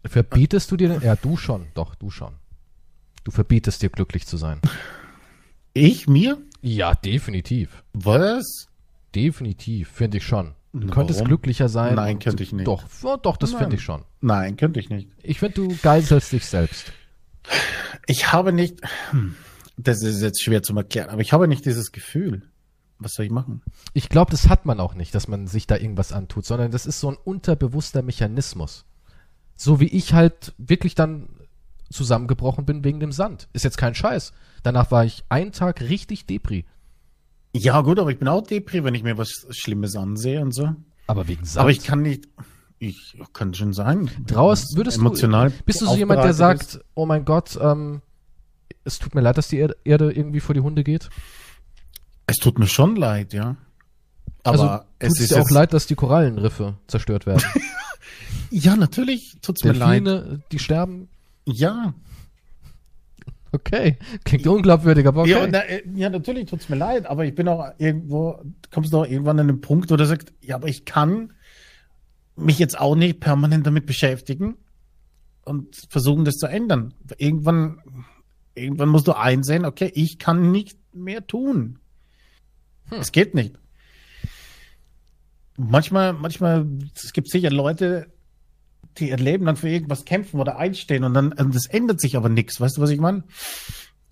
Verbietest du dir, ja, du schon, doch, du schon. Du verbietest dir glücklich zu sein. Ich mir? Ja, definitiv. Was? Definitiv, finde ich schon. Du Warum? könntest glücklicher sein. Nein, könnte ich nicht. Doch, oh, doch, das finde ich schon. Nein, könnte ich nicht. Ich finde, du geiselst dich selbst. Ich habe nicht, hm, das ist jetzt schwer zu erklären, aber ich habe nicht dieses Gefühl. Was soll ich machen? Ich glaube, das hat man auch nicht, dass man sich da irgendwas antut, sondern das ist so ein unterbewusster Mechanismus. So wie ich halt wirklich dann zusammengebrochen bin wegen dem Sand. Ist jetzt kein Scheiß. Danach war ich einen Tag richtig Depri. Ja, gut, aber ich bin auch Depri, wenn ich mir was Schlimmes ansehe und so. Aber wegen Sand. Aber ich kann nicht. Ich kann schon sagen. Draußen würdest emotional du. Bist du so jemand, der sagt, ist? oh mein Gott, ähm, es tut mir leid, dass die Erde irgendwie vor die Hunde geht? Es tut mir schon leid, ja. Aber also, es ist dir auch leid, dass die Korallenriffe zerstört werden. ja, natürlich tut's mir leid. die sterben. Ja, Okay, klingt unglaubwürdig, aber okay. Ja, na, äh, ja, natürlich tut's mir leid, aber ich bin auch irgendwo, kommst du auch irgendwann an den Punkt, wo du sagst, ja, aber ich kann mich jetzt auch nicht permanent damit beschäftigen und versuchen, das zu ändern. Irgendwann, irgendwann musst du einsehen, okay, ich kann nicht mehr tun. Hm. Es geht nicht. Manchmal, manchmal, es gibt sicher Leute, die ihr Leben dann für irgendwas kämpfen oder einstehen und dann, und das ändert sich aber nichts, weißt du, was ich meine?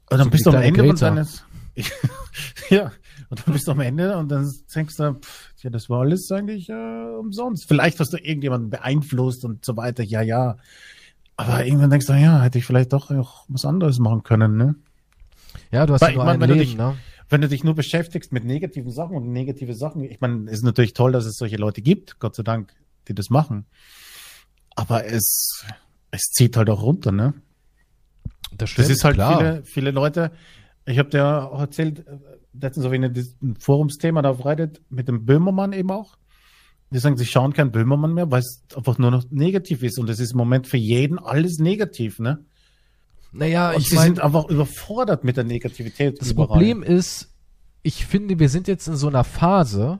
Und dann so bist du am Ende und dann ist, ja, und dann bist du am Ende und dann denkst du, pff, ja, das war alles eigentlich äh, umsonst. Vielleicht hast du irgendjemanden beeinflusst und so weiter, ja, ja. Aber irgendwann denkst du, ja, hätte ich vielleicht doch auch was anderes machen können, ne? Ja, du hast Weil, ja nur ich mein, ein Leben, dich, ne? Wenn du dich nur beschäftigst mit negativen Sachen und negative Sachen, ich meine, es ist natürlich toll, dass es solche Leute gibt, Gott sei Dank, die das machen. Aber es, es zieht halt auch runter, ne? Das, stimmt, das ist halt klar. viele, viele Leute. Ich habe dir auch erzählt, äh, letztens so wie ein Forumsthema da auf Reddit mit dem Böhmermann eben auch. Die sagen, sie schauen keinen Böhmermann mehr, weil es einfach nur noch negativ ist. Und es ist im Moment für jeden alles negativ, ne? Naja, und ich sie mein, sind einfach überfordert mit der Negativität. Das überall. Problem ist, ich finde, wir sind jetzt in so einer Phase,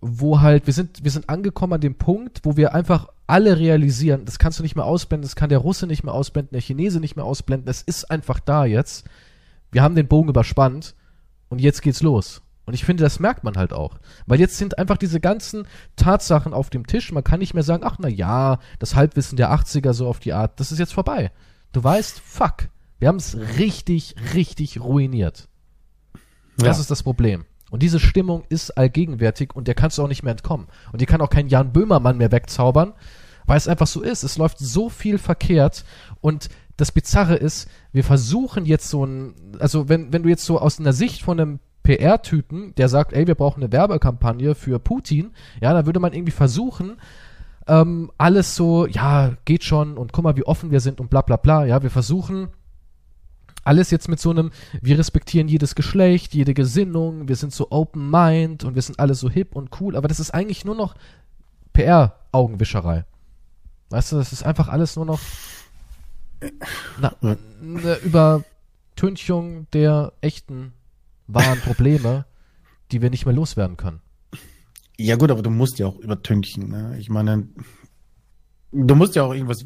wo halt, wir sind, wir sind angekommen an dem Punkt, wo wir einfach alle realisieren, das kannst du nicht mehr ausblenden, das kann der Russe nicht mehr ausblenden, der Chinese nicht mehr ausblenden, es ist einfach da jetzt. Wir haben den Bogen überspannt und jetzt geht's los. Und ich finde, das merkt man halt auch. Weil jetzt sind einfach diese ganzen Tatsachen auf dem Tisch. Man kann nicht mehr sagen, ach na ja, das Halbwissen der 80er so auf die Art, das ist jetzt vorbei. Du weißt, fuck, wir haben es richtig, richtig ruiniert. Das Ja. ist das Problem. Und diese Stimmung ist allgegenwärtig und der kannst du auch nicht mehr entkommen. Und die kann auch kein Jan Böhmermann mehr wegzaubern, weil es einfach so ist. Es läuft so viel verkehrt und das Bizarre ist, wir versuchen jetzt so ein, also wenn, wenn du jetzt so aus einer Sicht von einem PR-Typen, der sagt, ey, wir brauchen eine Werbekampagne für Putin, ja, dann würde man irgendwie versuchen, ähm, alles so, ja, geht schon und guck mal, wie offen wir sind und bla bla bla, ja, wir versuchen alles jetzt mit so einem, wir respektieren jedes Geschlecht, jede Gesinnung, wir sind so open mind und wir sind alle so hip und cool, aber das ist eigentlich nur noch PR-Augenwischerei. Weißt du, das ist einfach alles nur noch na, eine Übertünchung der echten, wahren Probleme, die wir nicht mehr loswerden können. Ja gut, aber du musst ja auch übertünchen. Ne? Ich meine, du musst ja auch irgendwas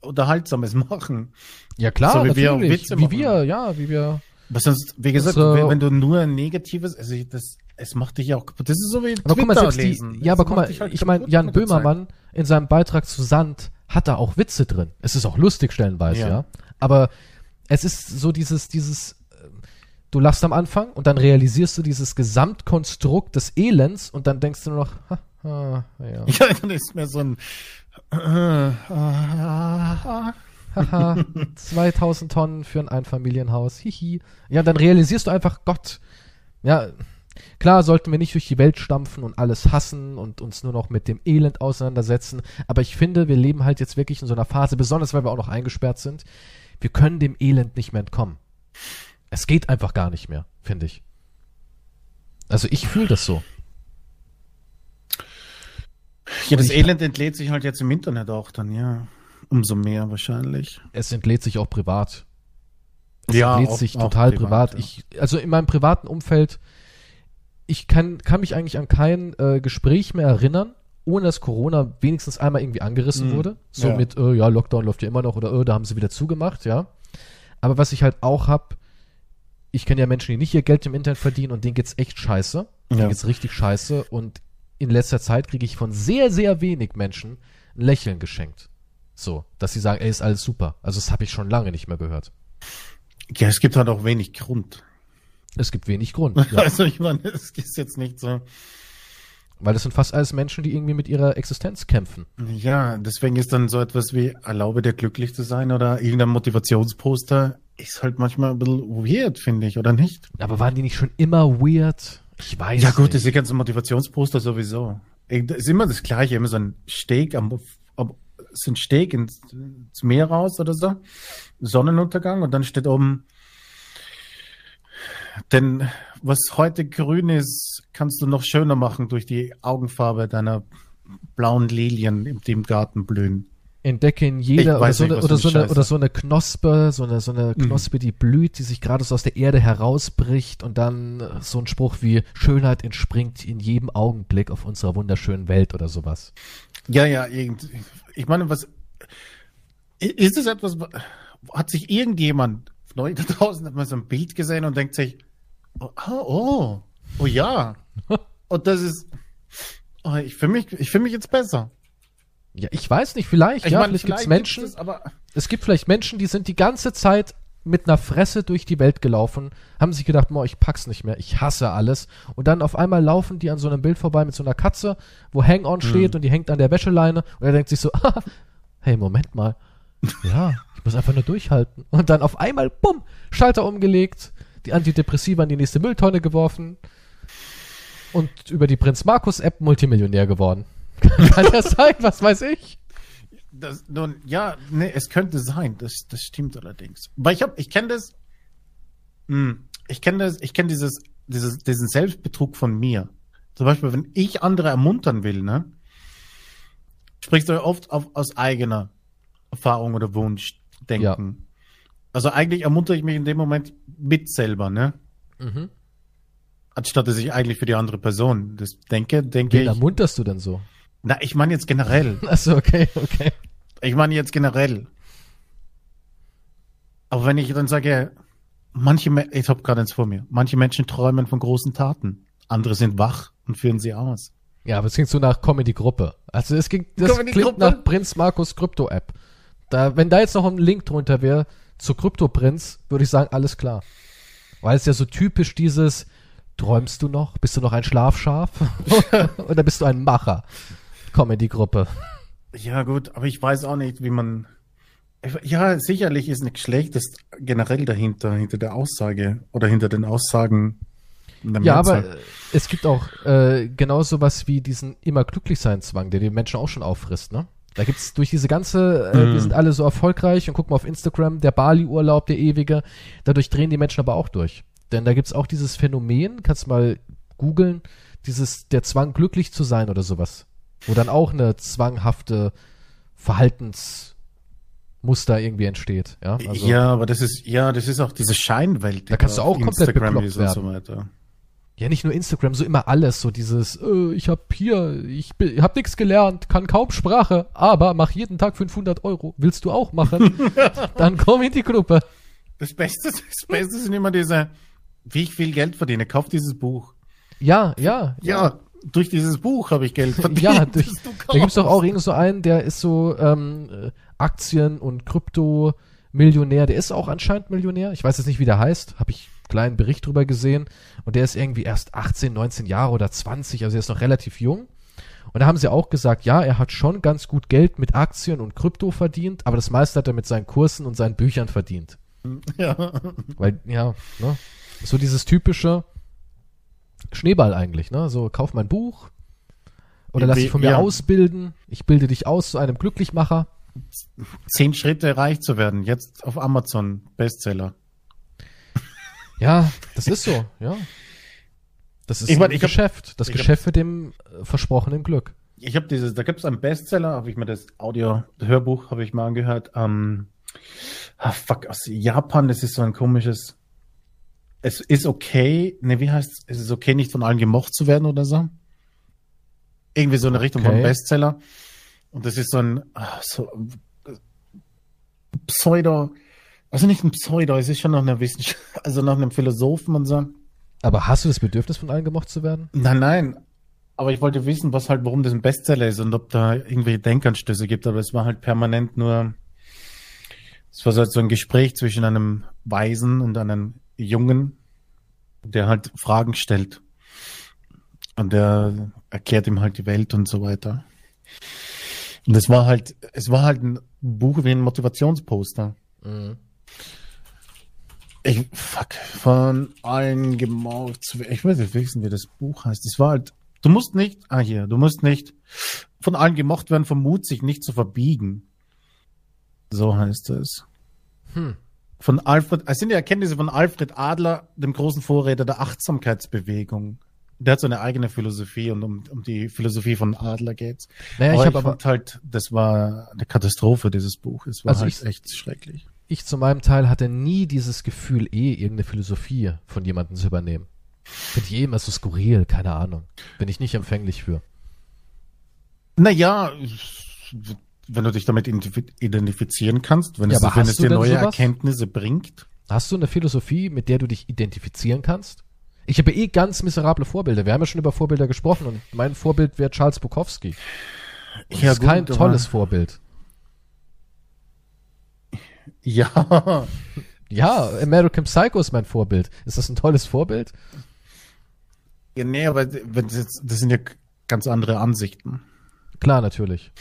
Unterhaltsames machen. Ja klar, So wie wir auch natürlich. Witze wie wir, ja, wie wir. Was sonst, wie gesagt, Das, äh, wenn, wenn du nur ein Negatives, also ich- das, es macht dich ja auch kaputt. Das ist so wie Aber guck mal, Twitter lesen. die, ja, aber guck mal, halt ich meine, Jan. Böhmermann in seinem Beitrag zu Sand hat da auch Witze drin. Es ist auch lustig stellenweise, ja. Ja. Aber es ist so dieses, dieses, äh, du lachst am Anfang und dann realisierst du dieses Gesamtkonstrukt des Elends und dann denkst du nur noch, ha, ha, ja. Ja, dann ist mir so ein Haha, 2000 Tonnen für ein Einfamilienhaus. Hihi. Ja, dann realisierst du einfach, Gott. Ja, klar sollten wir nicht durch die Welt stampfen und alles hassen und uns nur noch mit dem Elend auseinandersetzen. Aber ich finde, wir leben halt jetzt wirklich in so einer Phase, besonders weil wir auch noch eingesperrt sind. Wir können dem Elend nicht mehr entkommen. Es geht einfach gar nicht mehr, finde ich. Also ich fühle das so. Ja, das Elend entlädt sich halt jetzt im Internet auch dann, ja. Umso mehr wahrscheinlich. Es entlädt sich auch privat. Es Ja, entlädt auch- sich total privat. privat, ja. Ich, also in meinem privaten Umfeld, ich kann, kann mich eigentlich an kein äh, Gespräch mehr erinnern, ohne dass Corona wenigstens einmal irgendwie angerissen Mhm. wurde. So Ja. mit, äh, ja, Lockdown läuft ja immer noch oder äh, da haben sie wieder zugemacht, ja. Aber was ich halt auch hab, ich kenne ja Menschen, die nicht ihr Geld im Internet verdienen und denen geht's echt scheiße. Denen Ja. geht's richtig scheiße und in letzter Zeit kriege ich von sehr, sehr wenig Menschen ein Lächeln geschenkt. So, dass sie sagen, ey, ist alles super. Also das habe ich schon lange nicht mehr gehört. Ja, es gibt halt auch wenig Grund. Es gibt wenig Grund. Ja. Also ich meine, es ist jetzt nicht so. Weil das sind fast alles Menschen, die irgendwie mit ihrer Existenz kämpfen. Ja, deswegen ist dann so etwas wie erlaube dir glücklich zu sein oder irgendein Motivationsposter ist halt manchmal ein bisschen weird, finde ich, oder nicht? Aber waren die nicht schon immer weird? Ich weiß Ja gut, nicht. diese ganzen Motivationsposter sowieso. Das ist immer das Gleiche, immer so ein Steg am, am so ein Steg ins, ins Meer raus oder so, Sonnenuntergang und dann steht oben, denn was heute grün ist, kannst du noch schöner machen durch die Augenfarbe deiner blauen Lilien, die im Garten blühen. Entdecke in jeder oder so, nicht, eine, oder, so eine oder so eine Knospe, so eine, so eine Mhm. Knospe, die blüht, die sich gerade so aus der Erde herausbricht und dann äh, so ein Spruch wie Schönheit entspringt in jedem Augenblick auf unserer wunderschönen Welt oder sowas. Ja, ja, irgend, ich meine, was, ist es etwas, hat sich irgendjemand euch da draußen hat mal so ein Bild gesehen und denkt sich, oh, ah, oh, oh ja. Und das ist, oh, ich fühle mich, ich fühle mich jetzt besser. Ja, ich weiß nicht, vielleicht, Ich ja, meine, vielleicht gibt's gibt's Menschen, es, aber es gibt vielleicht Menschen, die sind die ganze Zeit mit einer Fresse durch die Welt gelaufen, haben sich gedacht, boah, ich pack's nicht mehr, ich hasse alles. Und dann auf einmal laufen die an so einem Bild vorbei mit so einer Katze, wo Hang-On steht und die hängt an der Wäscheleine und er denkt sich so, ah, hey, Moment mal. Ja, ich muss einfach nur durchhalten. Und dann auf einmal, bumm, Schalter umgelegt, die Antidepressiva in die nächste Mülltonne geworfen und über die Prinz Markus App Multimillionär geworden. Kann ja sein, was weiß ich. das, nun, ja, nee, es könnte sein, das, das stimmt allerdings. Weil ich hab, ich kenne das, hm, ich kenne das, ich kenne dieses, dieses, diesen Selbstbetrug von mir. Zum Beispiel, wenn ich andere ermuntern will, ne, sprichst du ja oft auf, aus eigener Erfahrung oder Wunsch denken. Also eigentlich ermuntere ich mich in dem Moment mit selber, ne? Mhm. anstatt dass ich eigentlich für die andere Person das denke, denke Wen ich. ermunterst du denn so? Na, ich meine jetzt generell. Achso, okay, okay. Ich meine jetzt generell. Aber wenn ich dann sage, manche, ich habe gerade eins vor mir, manche Menschen träumen von großen Taten, andere sind wach und führen sie aus. Ja, aber es klingt so nach Comedy-Gruppe. Also es ging, das klingt nach Prinz Markus Krypto-App. Da, wenn da jetzt noch ein Link drunter wäre zu Krypto-Prinz, würde ich sagen, alles klar. Weil es ja so typisch dieses, träumst du noch? Bist du noch ein Schlafschaf? Oder bist du ein Macher? Comedy-Gruppe. Ja, gut, aber ich weiß auch nicht, wie man. Ja, sicherlich ist nichts Schlechtes generell dahinter, hinter der Aussage oder hinter den Aussagen. der Ja, aber Mehrzahl. äh, es gibt auch äh, genau sowas wie diesen immer glücklich sein Zwang, der die Menschen auch schon auffrisst, ne? Da gibt's durch diese ganze, äh, Mhm. wir sind alle so erfolgreich und guck mal auf Instagram, der Bali-Urlaub, der ewige, dadurch drehen die Menschen aber auch durch. Denn da gibt's auch dieses Phänomen, kannst mal googeln, dieses, der Zwang glücklich zu sein oder sowas. Wo dann auch eine zwanghafte Verhaltensmuster irgendwie entsteht, ja? Also, ja, aber das ist, ja, das ist auch diese Scheinwelt. die Da kannst du auch komplett Instagram bekloppt und so weiter. Ja, nicht nur Instagram, so immer alles, so dieses, äh, ich hab hier, ich hab nix gelernt, kann kaum Sprache, aber mach jeden Tag 500 Euro. Willst du auch machen? Dann komm in die Gruppe. Das Beste, das Beste sind immer diese, wie ich viel Geld verdiene. Kauf dieses Buch. Ja, ja. Ja, durch dieses Buch habe ich Geld verdient. Ja, durch, da gibt's doch auch irgend so einen, der ist so ähm, äh, Aktien- und Krypto-Millionär. Der ist auch anscheinend Millionär. Ich weiß jetzt nicht, wie der heißt. Habe ich kleinen Bericht drüber gesehen. Und der ist irgendwie erst 18, 19 Jahre oder 20. Also er ist noch relativ jung. Und da haben sie auch gesagt, ja, er hat schon ganz gut Geld mit Aktien und Krypto verdient, aber das meiste hat er mit seinen Kursen und seinen Büchern verdient. Ja. Weil, ja, ne? So dieses typische Schneeball eigentlich, ne? So, kauf mein Buch oder lass dich von mir ja. ausbilden. Ich bilde dich aus zu einem Glücklichmacher. Zehn Schritte reich zu werden. Jetzt auf Amazon Bestseller. Ja, das ist so, ja. Das ist Ich mein, ein ich hab- Geschäft. das ich hab- Geschäft mit dem äh, versprochenen Glück. Ich habe dieses, da gibt es einen Bestseller, habe ich mir das Audio-Hörbuch habe ich mal angehört. Ähm, ah, fuck, aus Japan, das ist so ein komisches. Es ist okay, ne, wie heißt es? ist okay, nicht von allen gemocht zu werden oder so. Irgendwie so eine Richtung Okay. von Bestseller. Und das ist so ein ah, so, äh, Pseudo, also nicht ein Pseudo, es ist schon noch eine Wissenschaft, also nach einem Philosophen und so. Aber hast du das Bedürfnis, von allen gemocht zu werden? Nein, nein. Aber ich wollte wissen, was halt, warum das ein Bestseller ist und ob da irgendwelche Denkanstöße gibt. Aber es war halt permanent nur, es war so halt so ein Gespräch zwischen einem Weisen und einem Jungen, der halt Fragen stellt. Und der erklärt ihm halt die Welt und so weiter. Und es war halt, es war halt ein Buch wie ein Motivationsposter. Mhm. Ich, fuck, von allen gemocht zu. Ich weiß nicht wissen, wie das Buch heißt. Es war halt, du musst nicht, ah hier, du musst nicht von allen gemocht werden, vermut sich nicht zu verbiegen. So heißt es. Hm. Von Alfred, es sind die Erkenntnisse von Alfred Adler, dem großen Vorräter der Achtsamkeitsbewegung. Der hat so eine eigene Philosophie und um, um die Philosophie von Adler geht's. Naja, aber ich habe aber, halt, das war eine Katastrophe, dieses Buch. Es war Also halt echt schrecklich. Ich zu meinem Teil hatte nie dieses Gefühl, eh irgendeine Philosophie von jemandem zu übernehmen. Finde ich eh immer so skurril, keine Ahnung. Bin ich nicht empfänglich für. Naja, wenn du dich damit identif- identifizieren kannst, wenn Ja, es, wenn es dir neue sowas? Erkenntnisse bringt. Hast du eine Philosophie, mit der du dich identifizieren kannst? Ich habe eh ganz miserable Vorbilder. Wir haben ja schon über Vorbilder gesprochen und mein Vorbild wäre Charles Bukowski. Und Ja, das ist kein gut, aber- tolles Vorbild. Ja, Ja, American Psycho ist mein Vorbild. Ist das ein tolles Vorbild? ja nee, aber wenn das, jetzt, das sind ja ganz andere Ansichten. Klar, natürlich.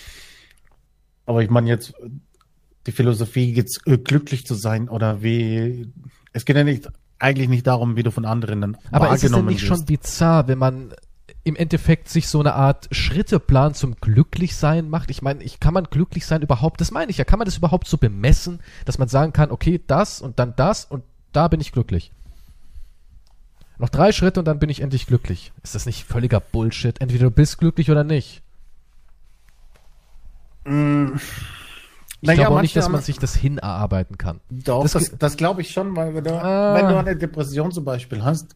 Aber ich meine jetzt, die Philosophie geht's, äh, glücklich zu sein oder wie, es geht ja nicht, eigentlich nicht darum, wie du von anderen dann Aber ist es denn wahrgenommen nicht schon wirst. bizarr, wenn man im Endeffekt sich so eine Art Schritteplan zum Glücklichsein macht? Ich meine, ich, kann man glücklich sein überhaupt, das meine ich ja, kann man das überhaupt so bemessen, dass man sagen kann, okay, das und dann das und da bin ich glücklich. Noch drei Schritte und dann bin ich endlich glücklich. Ist das nicht völliger Bullshit? Entweder du bist glücklich oder nicht. Ich Naja, glaube auch nicht, dass man sich das hinarbeiten kann. Doch, Das das, das, glaube ich schon, weil wenn du, Ah. wenn du eine Depression zum Beispiel hast,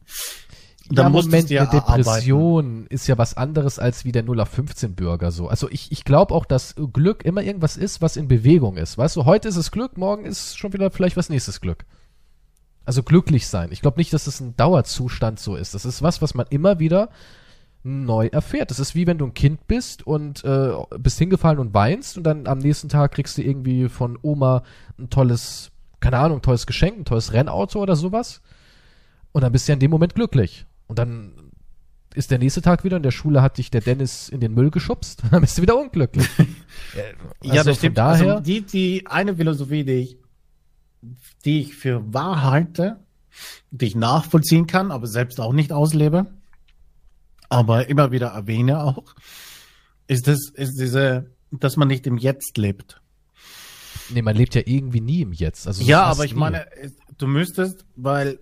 Dann ja, Moment, dir eine Depression ist ja was anderes als wie der 0 auf 15 Bürger so. Also ich, ich glaube auch, dass Glück immer irgendwas ist, was in Bewegung ist. Weißt du, heute ist es Glück, morgen ist schon wieder vielleicht was nächstes Glück. Also glücklich sein. Ich glaube nicht, dass es ein Dauerzustand so ist. Das ist was, was man immer wieder neu erfährt. Das ist wie wenn du ein Kind bist und äh, bist hingefallen und weinst und dann am nächsten Tag kriegst du irgendwie von Oma ein tolles, keine Ahnung, ein tolles Geschenk, ein tolles Rennauto oder sowas. Und dann bist du ja in dem Moment glücklich. Und dann ist der nächste Tag wieder in der Schule hat dich der Dennis in den Müll geschubst, dann bist du wieder unglücklich. ja, Also das von stimmt. daher- also die, die eine Philosophie, die ich, die ich für wahr halte, die ich nachvollziehen kann, aber selbst auch nicht auslebe, aber immer wieder erwähne auch, ist das, ist diese, dass man nicht im Jetzt lebt. Nee, man lebt ja irgendwie nie im Jetzt. Also Ja, aber ich nie. meine, du müsstest, weil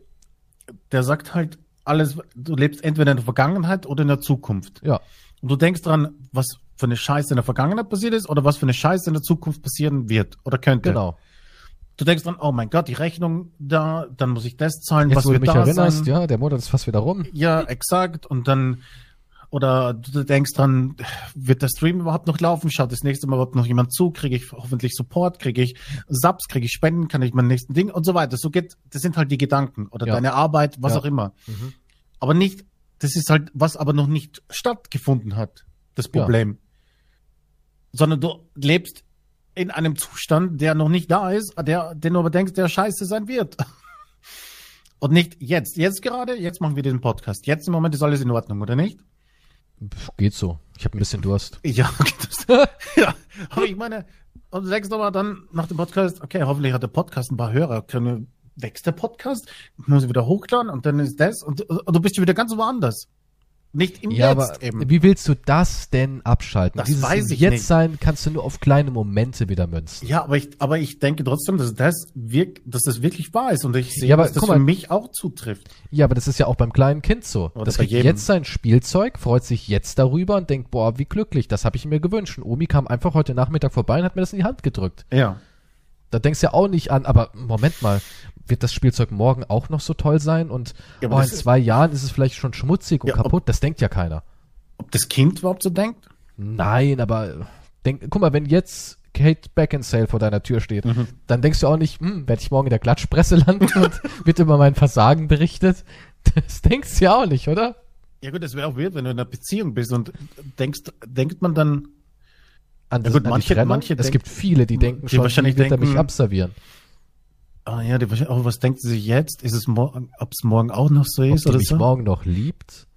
der sagt halt alles, du lebst entweder in der Vergangenheit oder in der Zukunft. Ja, Und du denkst dran, was für eine Scheiße in der Vergangenheit passiert ist oder was für eine Scheiße in der Zukunft passieren wird oder könnte. genau. Du denkst dran, oh mein Gott, die Rechnung da, dann muss ich das zahlen, Jetzt, was du wird mich da erinnerst, sein. ja, der Monat ist fast wieder rum. Ja, exakt. Und dann, oder du denkst dran, wird der Stream überhaupt noch laufen? Schaut das nächste Mal überhaupt noch jemand zu? Kriege ich hoffentlich Support? Kriege ich Subs? Kriege ich Spenden? Kann ich mein nächsten Ding? Und so weiter. So geht, das sind halt die Gedanken oder Ja. deine Arbeit, was Ja. auch immer. Mhm. Aber nicht, das ist halt, was aber noch nicht stattgefunden hat, das Ja. Problem. Sondern du lebst in einem Zustand, der noch nicht da ist, der, den du aber denkst, der scheiße sein wird. Und nicht jetzt. Jetzt gerade, jetzt machen wir diesen Podcast. Jetzt im Moment ist alles in Ordnung, oder nicht? Geht so. Ich habe ein bisschen Durst. Ja, das, ja. Aber ich meine, und du denkst aber dann nach dem Podcast, okay, hoffentlich hat der Podcast ein paar Hörer. Können, wächst der Podcast? Muss ich wieder hochladen und dann ist das und, und du bist wieder ganz woanders. Nicht im Ja, Jetzt aber eben. wie willst du das denn abschalten? Das Dieses weiß ich Jetzt nicht. sein kannst du nur auf kleine Momente wieder münzen. Ja, aber ich, aber ich denke trotzdem, dass das wirk, dass das wirklich wahr ist und ich sehe, Ja, aber dass das guck für mal. mich auch zutrifft. Ja, aber das ist ja auch beim kleinen Kind so. Oder das kriegt jedem. jetzt sein Spielzeug, freut sich jetzt darüber und denkt, boah, wie glücklich, das habe ich mir gewünscht. Und Omi kam einfach heute Nachmittag vorbei und hat mir das in die Hand gedrückt. Ja. Da denkst du ja auch nicht an, aber Moment mal, wird das Spielzeug morgen auch noch so toll sein? Und Ja, oh, in das zwei Jahren ist es vielleicht schon schmutzig und Ja, ob- kaputt. Das denkt ja keiner. Ob das Kind überhaupt so denkt? Nein, aber denk, guck mal, wenn jetzt Kate Beckinsale vor deiner Tür steht, Mhm. dann denkst du auch nicht, hm, werde ich morgen in der Klatschpresse landen und wird über mein Versagen berichtet? Das denkst du ja auch nicht, oder? Ja gut, das wäre auch weird, wenn du in einer Beziehung bist und denkst, denkt man dann, An, Ja gut, an manche- manche es denk- gibt viele, die denken die schon, wahrscheinlich wird er mich denken- abservieren. Ah ja, die, oh, was denkt sie sich jetzt? Ist es morgen, ob es morgen auch noch so Ob ist die oder mich so? morgen noch liebt?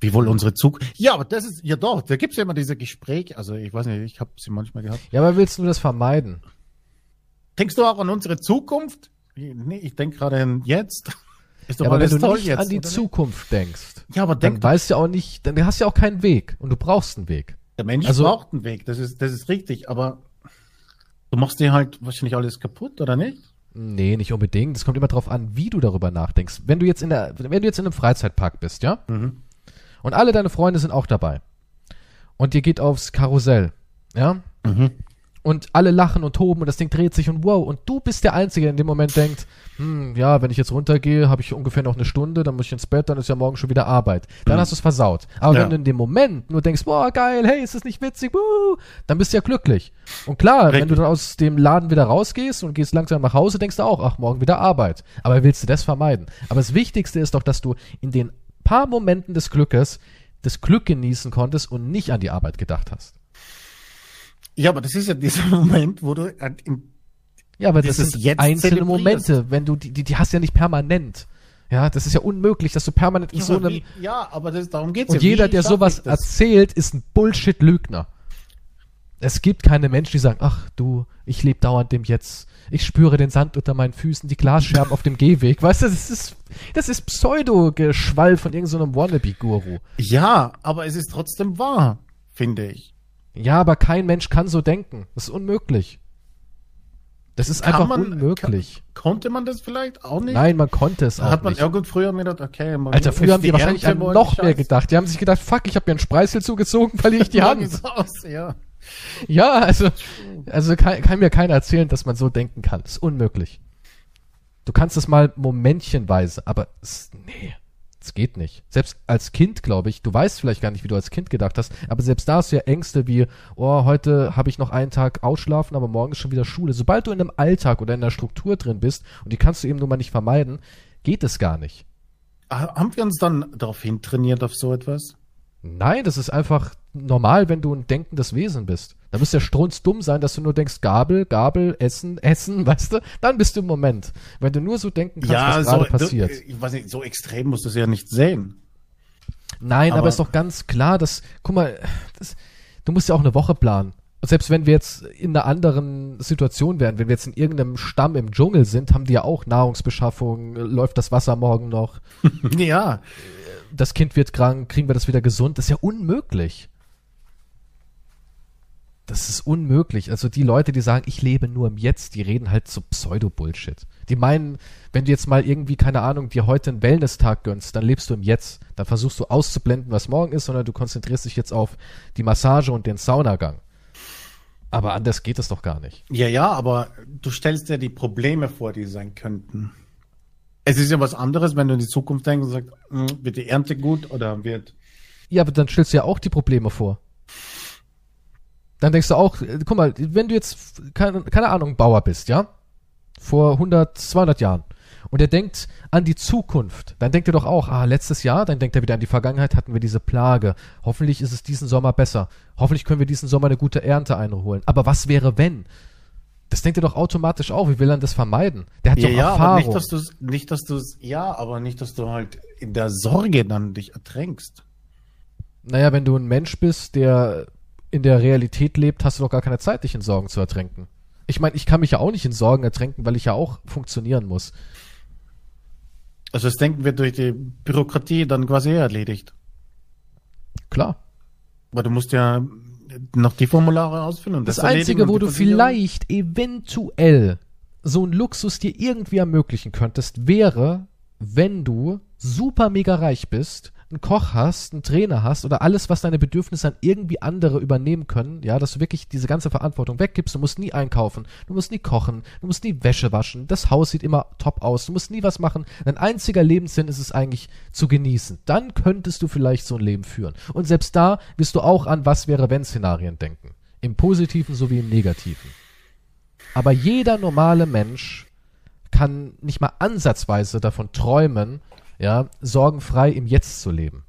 Wie wohl unsere Zukunft? Ja, aber das ist, ja doch, da gibt's ja immer diese Gespräche, also ich weiß nicht, ich habe sie manchmal gehabt. Ja, aber willst du das vermeiden? Denkst du auch an unsere Zukunft? Nee, ich denke gerade an jetzt. Ist doch Ja, aber wenn du nicht jetzt. an die? Zukunft denkst, Ja, aber dann denk, weißt du ja auch nicht, dann hast du ja auch keinen Weg und du brauchst einen Weg. der Mensch also- braucht einen Weg, das ist, das ist richtig, aber du machst dir halt wahrscheinlich alles kaputt, oder nicht? Nee, nicht unbedingt. Es kommt immer drauf an, wie du darüber nachdenkst. Wenn du jetzt in der, wenn du jetzt in einem Freizeitpark bist, ja? Mhm. Und alle deine Freunde sind auch dabei. Und ihr geht aufs Karussell, ja? Mhm. Und alle lachen und toben und das Ding dreht sich und wow. Und du bist der Einzige, der in dem Moment denkt, hm, ja, wenn ich jetzt runtergehe, habe ich ungefähr noch eine Stunde, dann muss ich ins Bett, dann ist ja morgen schon wieder Arbeit. Dann Mhm. hast du es versaut. Aber Ja. wenn du in dem Moment nur denkst, boah, geil, hey, ist das nicht witzig, wuh, dann bist du ja glücklich. Und klar, wenn Richtig. du dann aus dem Laden wieder rausgehst und gehst langsam nach Hause, denkst du auch, ach, morgen wieder Arbeit. Aber willst du das vermeiden? Aber das Wichtigste ist doch, dass du in den paar Momenten des Glückes das Glück genießen konntest und nicht an die Arbeit gedacht hast. Ja, aber das ist ja dieser Moment, wo du an- im Ja, aber das sind Jetzt einzelne. Momente, wenn du die, die, die hast ja nicht permanent. Ja, das ist ja unmöglich, dass du permanent in Ja, so einem wie, ja, aber das, darum geht's und ja. jeder, Wie der sowas erzählt, ist ein Bullshit-Lügner. Es gibt keine Menschen, die sagen, ach du, ich lebe dauernd dem Jetzt. Ich spüre den Sand unter meinen Füßen, die Glasscherben auf dem Gehweg. Weißt du, das ist, das ist Pseudo-Geschwall von irgendeinem Wannabe-Guru. Ja, aber es ist trotzdem wahr, finde ich. Ja, aber kein Mensch kann so denken. Das ist unmöglich. Das ist Kann einfach man- unmöglich. Konnte man das vielleicht auch nicht? Nein, man konnte es auch Hat man nicht. irgend früher mir gedacht, okay, man Alter, früher haben die die wahrscheinlich an noch mehr gedacht. Die haben sich gedacht, fuck, ich habe mir einen Spreißel zugezogen, verliere ich die Hand. aus, ja. Ja, also, also kann, kann mir keiner erzählen, dass man so denken kann. Das ist unmöglich. Du kannst es mal momentchenweise, aber es, nee. Das geht nicht. Selbst als Kind, glaube ich, du weißt vielleicht gar nicht, wie du als Kind gedacht hast, aber selbst da hast du ja Ängste wie, oh, heute habe ich noch einen Tag ausschlafen, aber morgen ist schon wieder Schule. Sobald du in einem Alltag oder in einer Struktur drin bist, und die kannst du eben nur mal nicht vermeiden, geht es gar nicht. Haben wir uns dann darauf hin trainiert auf so etwas? Nein, das ist einfach normal, wenn du ein denkendes Wesen bist. Da müsst ja strunzdumm sein, dass du nur denkst, Gabel, Gabel, Essen, Essen, weißt du? Dann bist du im Moment. Wenn du nur so denken kannst, ja, was so, gerade passiert. Ich weiß nicht, so extrem musst du es ja nicht sehen. Nein, aber, aber ist doch ganz klar, dass, guck mal, das, du musst ja auch eine Woche planen. Und selbst wenn wir jetzt in einer anderen Situation wären, wenn wir jetzt in irgendeinem Stamm im Dschungel sind, haben die ja auch Nahrungsbeschaffung, läuft das Wasser morgen noch, ja, das Kind wird krank, kriegen wir das wieder gesund, das ist ja unmöglich. Das ist unmöglich. Also die Leute, die sagen, ich lebe nur im Jetzt, die reden halt so Pseudo-Bullshit. Die meinen, wenn du jetzt mal irgendwie, keine Ahnung, dir heute einen Wellness-Tag gönnst, dann lebst du im Jetzt. Dann versuchst du auszublenden, was morgen ist, sondern du konzentrierst dich jetzt auf die Massage und den Saunagang. Aber anders geht es doch gar nicht. ja, ja, aber du stellst dir die Probleme vor, die sein könnten. Es ist ja was anderes, wenn du in die Zukunft denkst und sagst, hm, wird die Ernte gut oder wird. Ja, aber dann stellst du ja auch die Probleme vor. Dann denkst du auch, äh, guck mal, wenn du jetzt, keine, keine Ahnung, Bauer bist, ja? Vor 100, 200 Jahren. Und er denkt an die Zukunft. Dann denkt er doch auch, ah, letztes Jahr, dann denkt er wieder an die Vergangenheit, hatten wir diese Plage. Hoffentlich ist es diesen Sommer besser. Hoffentlich können wir diesen Sommer eine gute Ernte einholen. Aber was wäre, wenn? Das denkt er doch automatisch auch. Wie will er das vermeiden? Der hat Ja, doch ja, Erfahrung. aber nicht, dass du nicht, dass du ja, aber nicht, dass du halt in der Sorge dann dich ertränkst. Naja, wenn du ein Mensch bist, der in der Realität lebt, hast du doch gar keine Zeit, dich in Sorgen zu ertränken. Ich meine, ich kann mich ja auch nicht in Sorgen ertränken, weil ich ja auch funktionieren muss. Also das Denken wird durch die Bürokratie dann quasi erledigt. Klar. Weil du musst ja noch die Formulare ausfüllen. Das, erledigen Einzige, wo du vielleicht eventuell so einen Luxus dir irgendwie ermöglichen könntest, wäre, wenn du super mega reich bist, einen Koch hast, einen Trainer hast oder alles, was deine Bedürfnisse an irgendwie andere übernehmen können, ja, dass du wirklich diese ganze Verantwortung weggibst, du musst nie einkaufen, du musst nie kochen, du musst nie Wäsche waschen, das Haus sieht immer top aus, du musst nie was machen. Dein einziger Lebenssinn ist es eigentlich zu genießen. Dann könntest du vielleicht so ein Leben führen. Und selbst da wirst du auch an was wäre wenn Szenarien denken. Im positiven sowie im negativen. Aber jeder normale Mensch kann nicht mal ansatzweise davon träumen, ja, sorgenfrei im Jetzt zu leben.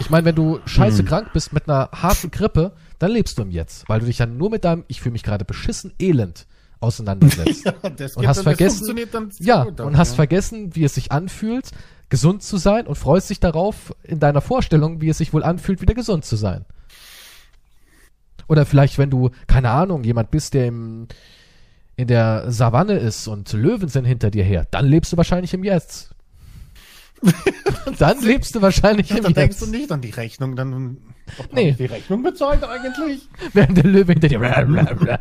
Ich meine, wenn du scheiße Hm. krank bist mit einer harten Grippe, dann lebst du im Jetzt, weil du dich dann nur mit deinem, ich fühle mich gerade beschissen, Elend auseinandersetzt. Ja, Und hast vergessen- dann sehr Ja, und dann, hast ja. vergessen, wie es sich anfühlt, gesund zu sein und freust dich darauf in deiner Vorstellung, wie es sich wohl anfühlt, wieder gesund zu sein. Oder vielleicht, wenn du, keine Ahnung, jemand bist, der im, in der Savanne ist und Löwen sind hinter dir her, dann lebst du wahrscheinlich im Jetzt. dann lebst du wahrscheinlich Ja, im dann denkst Jetzt. du nicht an die Rechnung, dann Nee. die Rechnung bezahlt eigentlich. Während der Löwe hinter dir.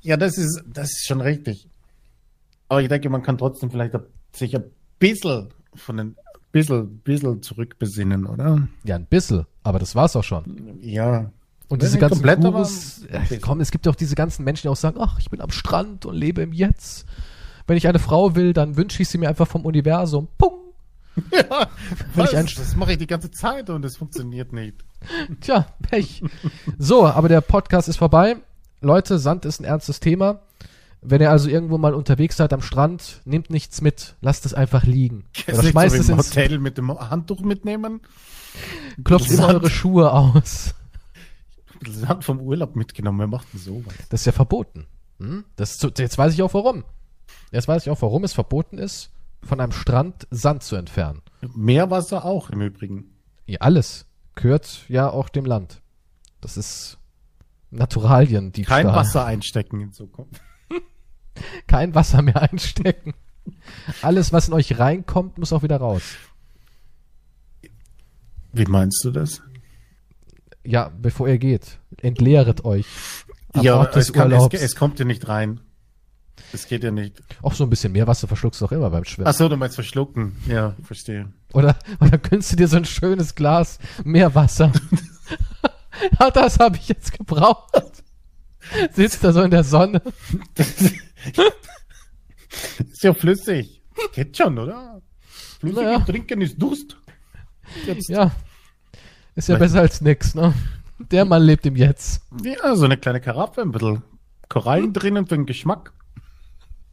Ja, das ist, das ist schon richtig. Aber ich denke, man kann trotzdem vielleicht sich ein bisschen von den bisschen, bisschen zurückbesinnen, oder? ja, ein bisschen, aber das war's auch schon. Ja. Und diese ganzen komplett, Gurus, komm, es gibt ja auch diese ganzen Menschen, die auch sagen, ach, ich bin am Strand und lebe im Jetzt. Wenn ich eine Frau will, dann wünsche ich sie mir einfach vom Universum. Pung. ja Wenn ich ein- das mache ich die ganze Zeit und es funktioniert nicht. Tja, Pech. so, aber der Podcast ist vorbei. Leute, Sand ist ein ernstes Thema. Wenn ihr also irgendwo mal unterwegs seid am Strand, nehmt nichts mit. Lasst es einfach liegen. Oder schmeißt so es ins, Hotel mit dem Handtuch mitnehmen. klopft immer eure Schuhe aus. Sand vom Urlaub mitgenommen. Wer macht denn sowas? Das ist ja verboten. Hm? Das so- jetzt weiß ich auch warum. Jetzt weiß ich auch, warum es verboten ist, von einem Strand Sand zu entfernen. Meerwasser auch im Übrigen. Ja, alles gehört ja auch dem Land. Das ist Naturalien, die Kein Wasser einstecken in Zukunft. Kein Wasser mehr einstecken. Alles, was in euch reinkommt, muss auch wieder raus. Wie meinst du das? Ja, bevor ihr geht, entleert euch. Am ja, es, kann, es, es kommt ja nicht rein. Es geht ja nicht. Auch so ein bisschen mehr Wasser verschluckst du doch immer beim Schwimmen. Ach so, du meinst verschlucken. Ja, verstehe. Oder, oder gönnst du dir so ein schönes Glas mehr Wasser? ja, das habe ich jetzt gebraucht. Sitzt da so in der Sonne. Ist ja flüssig. Geht schon, oder? Flüssig Naja. trinken ist Durst. Jetzt. Ja. Ist ja Vielleicht- besser als nix, ne? Der Mann lebt im Jetzt. Ja, so eine kleine Karaffe, ein bisschen Korallen drinnen für den Geschmack.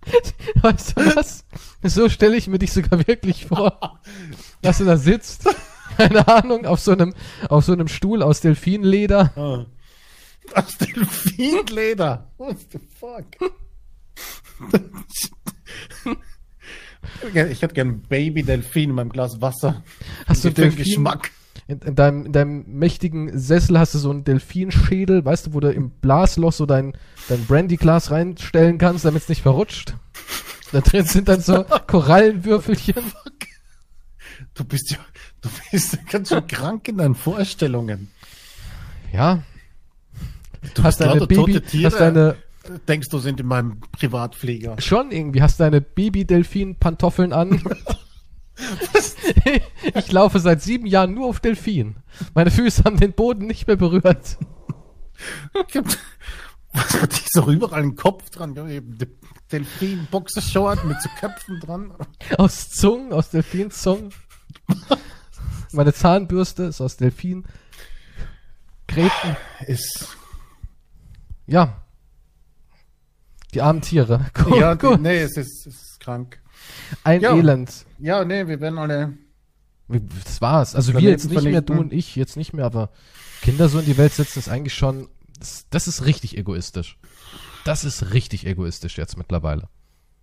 Weißt du was? So stelle ich mir dich sogar wirklich vor, dass du da sitzt, keine Ahnung, auf so einem, auf so einem Stuhl aus Delfinleder. Ah. Aus Delfinleder. What the fuck? Ich hätte gern Baby-Delfin in meinem Glas Wasser. Hast du Für den Delfin? Geschmack. In, in, deinem, in deinem mächtigen Sessel hast du so einen Delfinschädel, weißt du, wo du im Blasloch so dein, dein Brandyglas reinstellen kannst, damit es nicht verrutscht. Da drin sind dann so Korallenwürfelchen. Du bist ja, du bist ganz schön krank in deinen Vorstellungen. Ja, Du hast deine Baby, tote Tiere, hast deine, denkst du sind in meinem Privatflieger. schon irgendwie, hast deine Baby-Delfin-Pantoffeln an. ich laufe seit sieben Jahren nur auf Delfin. Meine Füße haben den Boden nicht mehr berührt. Was hat die so überall einen Kopf dran? Delfin Boxershort mit so Köpfen dran. Aus Zungen, aus Delfinzungen. Meine Zahnbürste ist aus Delfin. Gräten. Ist Ja. Die armen Tiere. Gut, ja, gut. nee, es ist, es ist krank. Ein Ja. Elend. Ja, nee, wir werden alle. Das war's. Also wir jetzt nicht mehr, du und ich jetzt nicht mehr, aber Kinder so in die Welt setzen ist eigentlich schon, das, das ist richtig egoistisch. Das ist richtig egoistisch jetzt mittlerweile.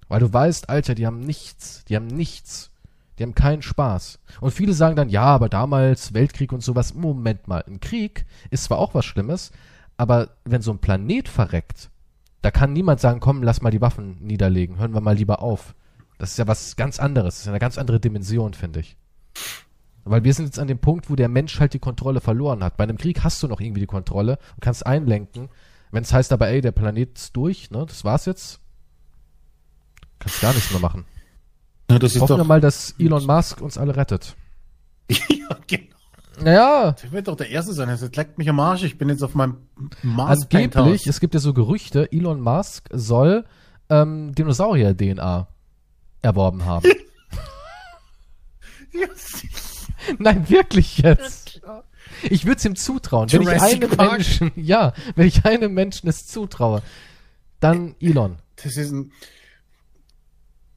Weil du weißt, Alter, die haben nichts, die haben nichts. Die haben keinen Spaß. Und viele sagen dann, ja, aber damals Weltkrieg und sowas. Moment mal, ein Krieg ist zwar auch was Schlimmes, aber wenn so ein Planet verreckt, da kann niemand sagen, komm, lass mal die Waffen niederlegen, hören wir mal lieber auf. Das ist ja was ganz anderes, das ist ja eine ganz andere Dimension, finde ich. Weil wir sind jetzt an dem Punkt, wo der Mensch halt die Kontrolle verloren hat. Bei einem Krieg hast du noch irgendwie die Kontrolle und kannst einlenken. Wenn es heißt aber, ey, der Planet ist durch, ne, das war's jetzt, kannst gar nichts mehr machen. Ja, das ist Hoffen wir mal, dass Elon Musk uns alle rettet. ja, genau. Naja, Der wird doch der Erste sein. Das leckt mich am Arsch. Ich bin jetzt auf meinem Mars angeblich, es gibt ja so Gerüchte, Elon Musk soll ähm, Dinosaurier-DNA erworben haben. Ja. Nein, wirklich jetzt. Ich würde es ihm zutrauen. Wenn ich einem Park. Menschen, ja, wenn ich einem Menschen es zutraue, dann Elon. Das ist ein.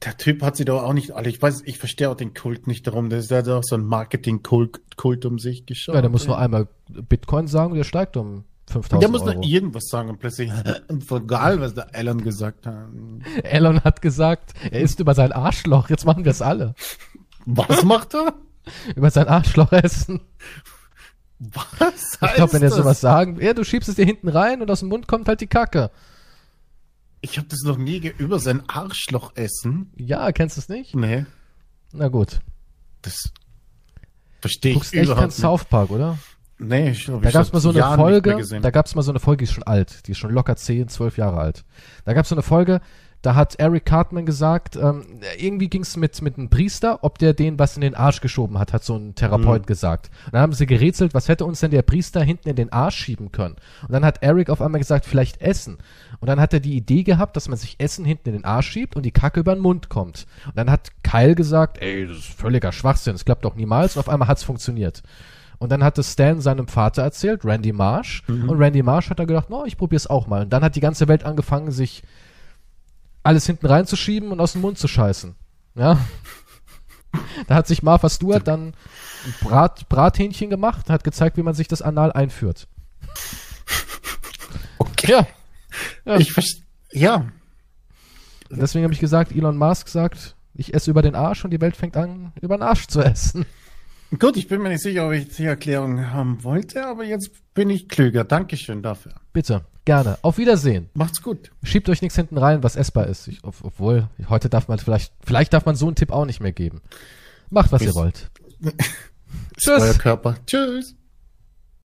Der Typ hat sie doch auch nicht alle. Ich weiß, ich verstehe auch den Kult nicht darum. Das ist ja doch so ein Marketing-Kult Kult um sich geschaut. Ja, der muss nur einmal Bitcoin sagen und der steigt um 5000 Der muss Euro. nur irgendwas sagen und plötzlich egal, was der Alan gesagt hat. Elon hat gesagt, er ist über sein Arschloch. Jetzt machen wir es alle. Was macht er? Über sein Arschloch essen. Was? Ich glaube, wenn er sowas sagen, ja, du schiebst es dir hinten rein und aus dem Mund kommt halt die Kacke. Ich habe das noch nie ge über sein Arschloch essen. Ja, kennst du es nicht? Nee, Na gut. das verstehe Du ich guckst echt kein überhaupt nicht. South Park, oder? Nee, ich hab Da gab's seit mal so eine Jahren Folge, da gab's mal so eine Folge, die ist schon alt, die ist schon locker 10, 12 Jahre alt. Da gab's so eine Folge, da hat Eric Cartman gesagt, ähm, irgendwie ging's mit, mit einem Priester, ob der den was in den Arsch geschoben hat, hat so ein Therapeut gesagt. Und dann haben sie gerätselt, was hätte uns denn der Priester hinten in den Arsch schieben können? Und dann hat Eric auf einmal gesagt, vielleicht Essen. Und dann hat er die Idee gehabt, dass man sich Essen hinten in den Arsch schiebt und die Kacke über den Mund kommt. Und dann hat Kyle gesagt, ey, das ist völliger Schwachsinn, das klappt doch niemals. Und auf einmal hat's funktioniert. Und dann hat es Stan seinem Vater erzählt, Randy Marsh. Und Randy Marsh hat dann gedacht, no, ich probier's auch mal. Und dann hat die ganze Welt angefangen, sich alles hinten reinzuschieben und aus dem Mund zu scheißen. Ja. Da hat sich Martha Stewart dann ein Brat, Brathähnchen gemacht, hat gezeigt, wie man sich das anal einführt. Okay. Ja. Ja. Ich verstehe. Ja. Deswegen habe ich gesagt, Elon Musk sagt, ich esse über den Arsch und die Welt fängt an, über den Arsch zu essen. Gut, ich bin mir nicht sicher, ob ich die Erklärung haben wollte, aber jetzt bin ich klüger. Dankeschön dafür. Bitte, gerne. Auf Wiedersehen. Macht's gut. Schiebt euch nichts hinten rein, was essbar ist. Ich, ob, obwohl, heute darf man vielleicht, vielleicht darf man so einen Tipp auch nicht mehr geben. Macht, was Bis- ihr wollt. Ist euer Tschüss. Körper. Tschüss.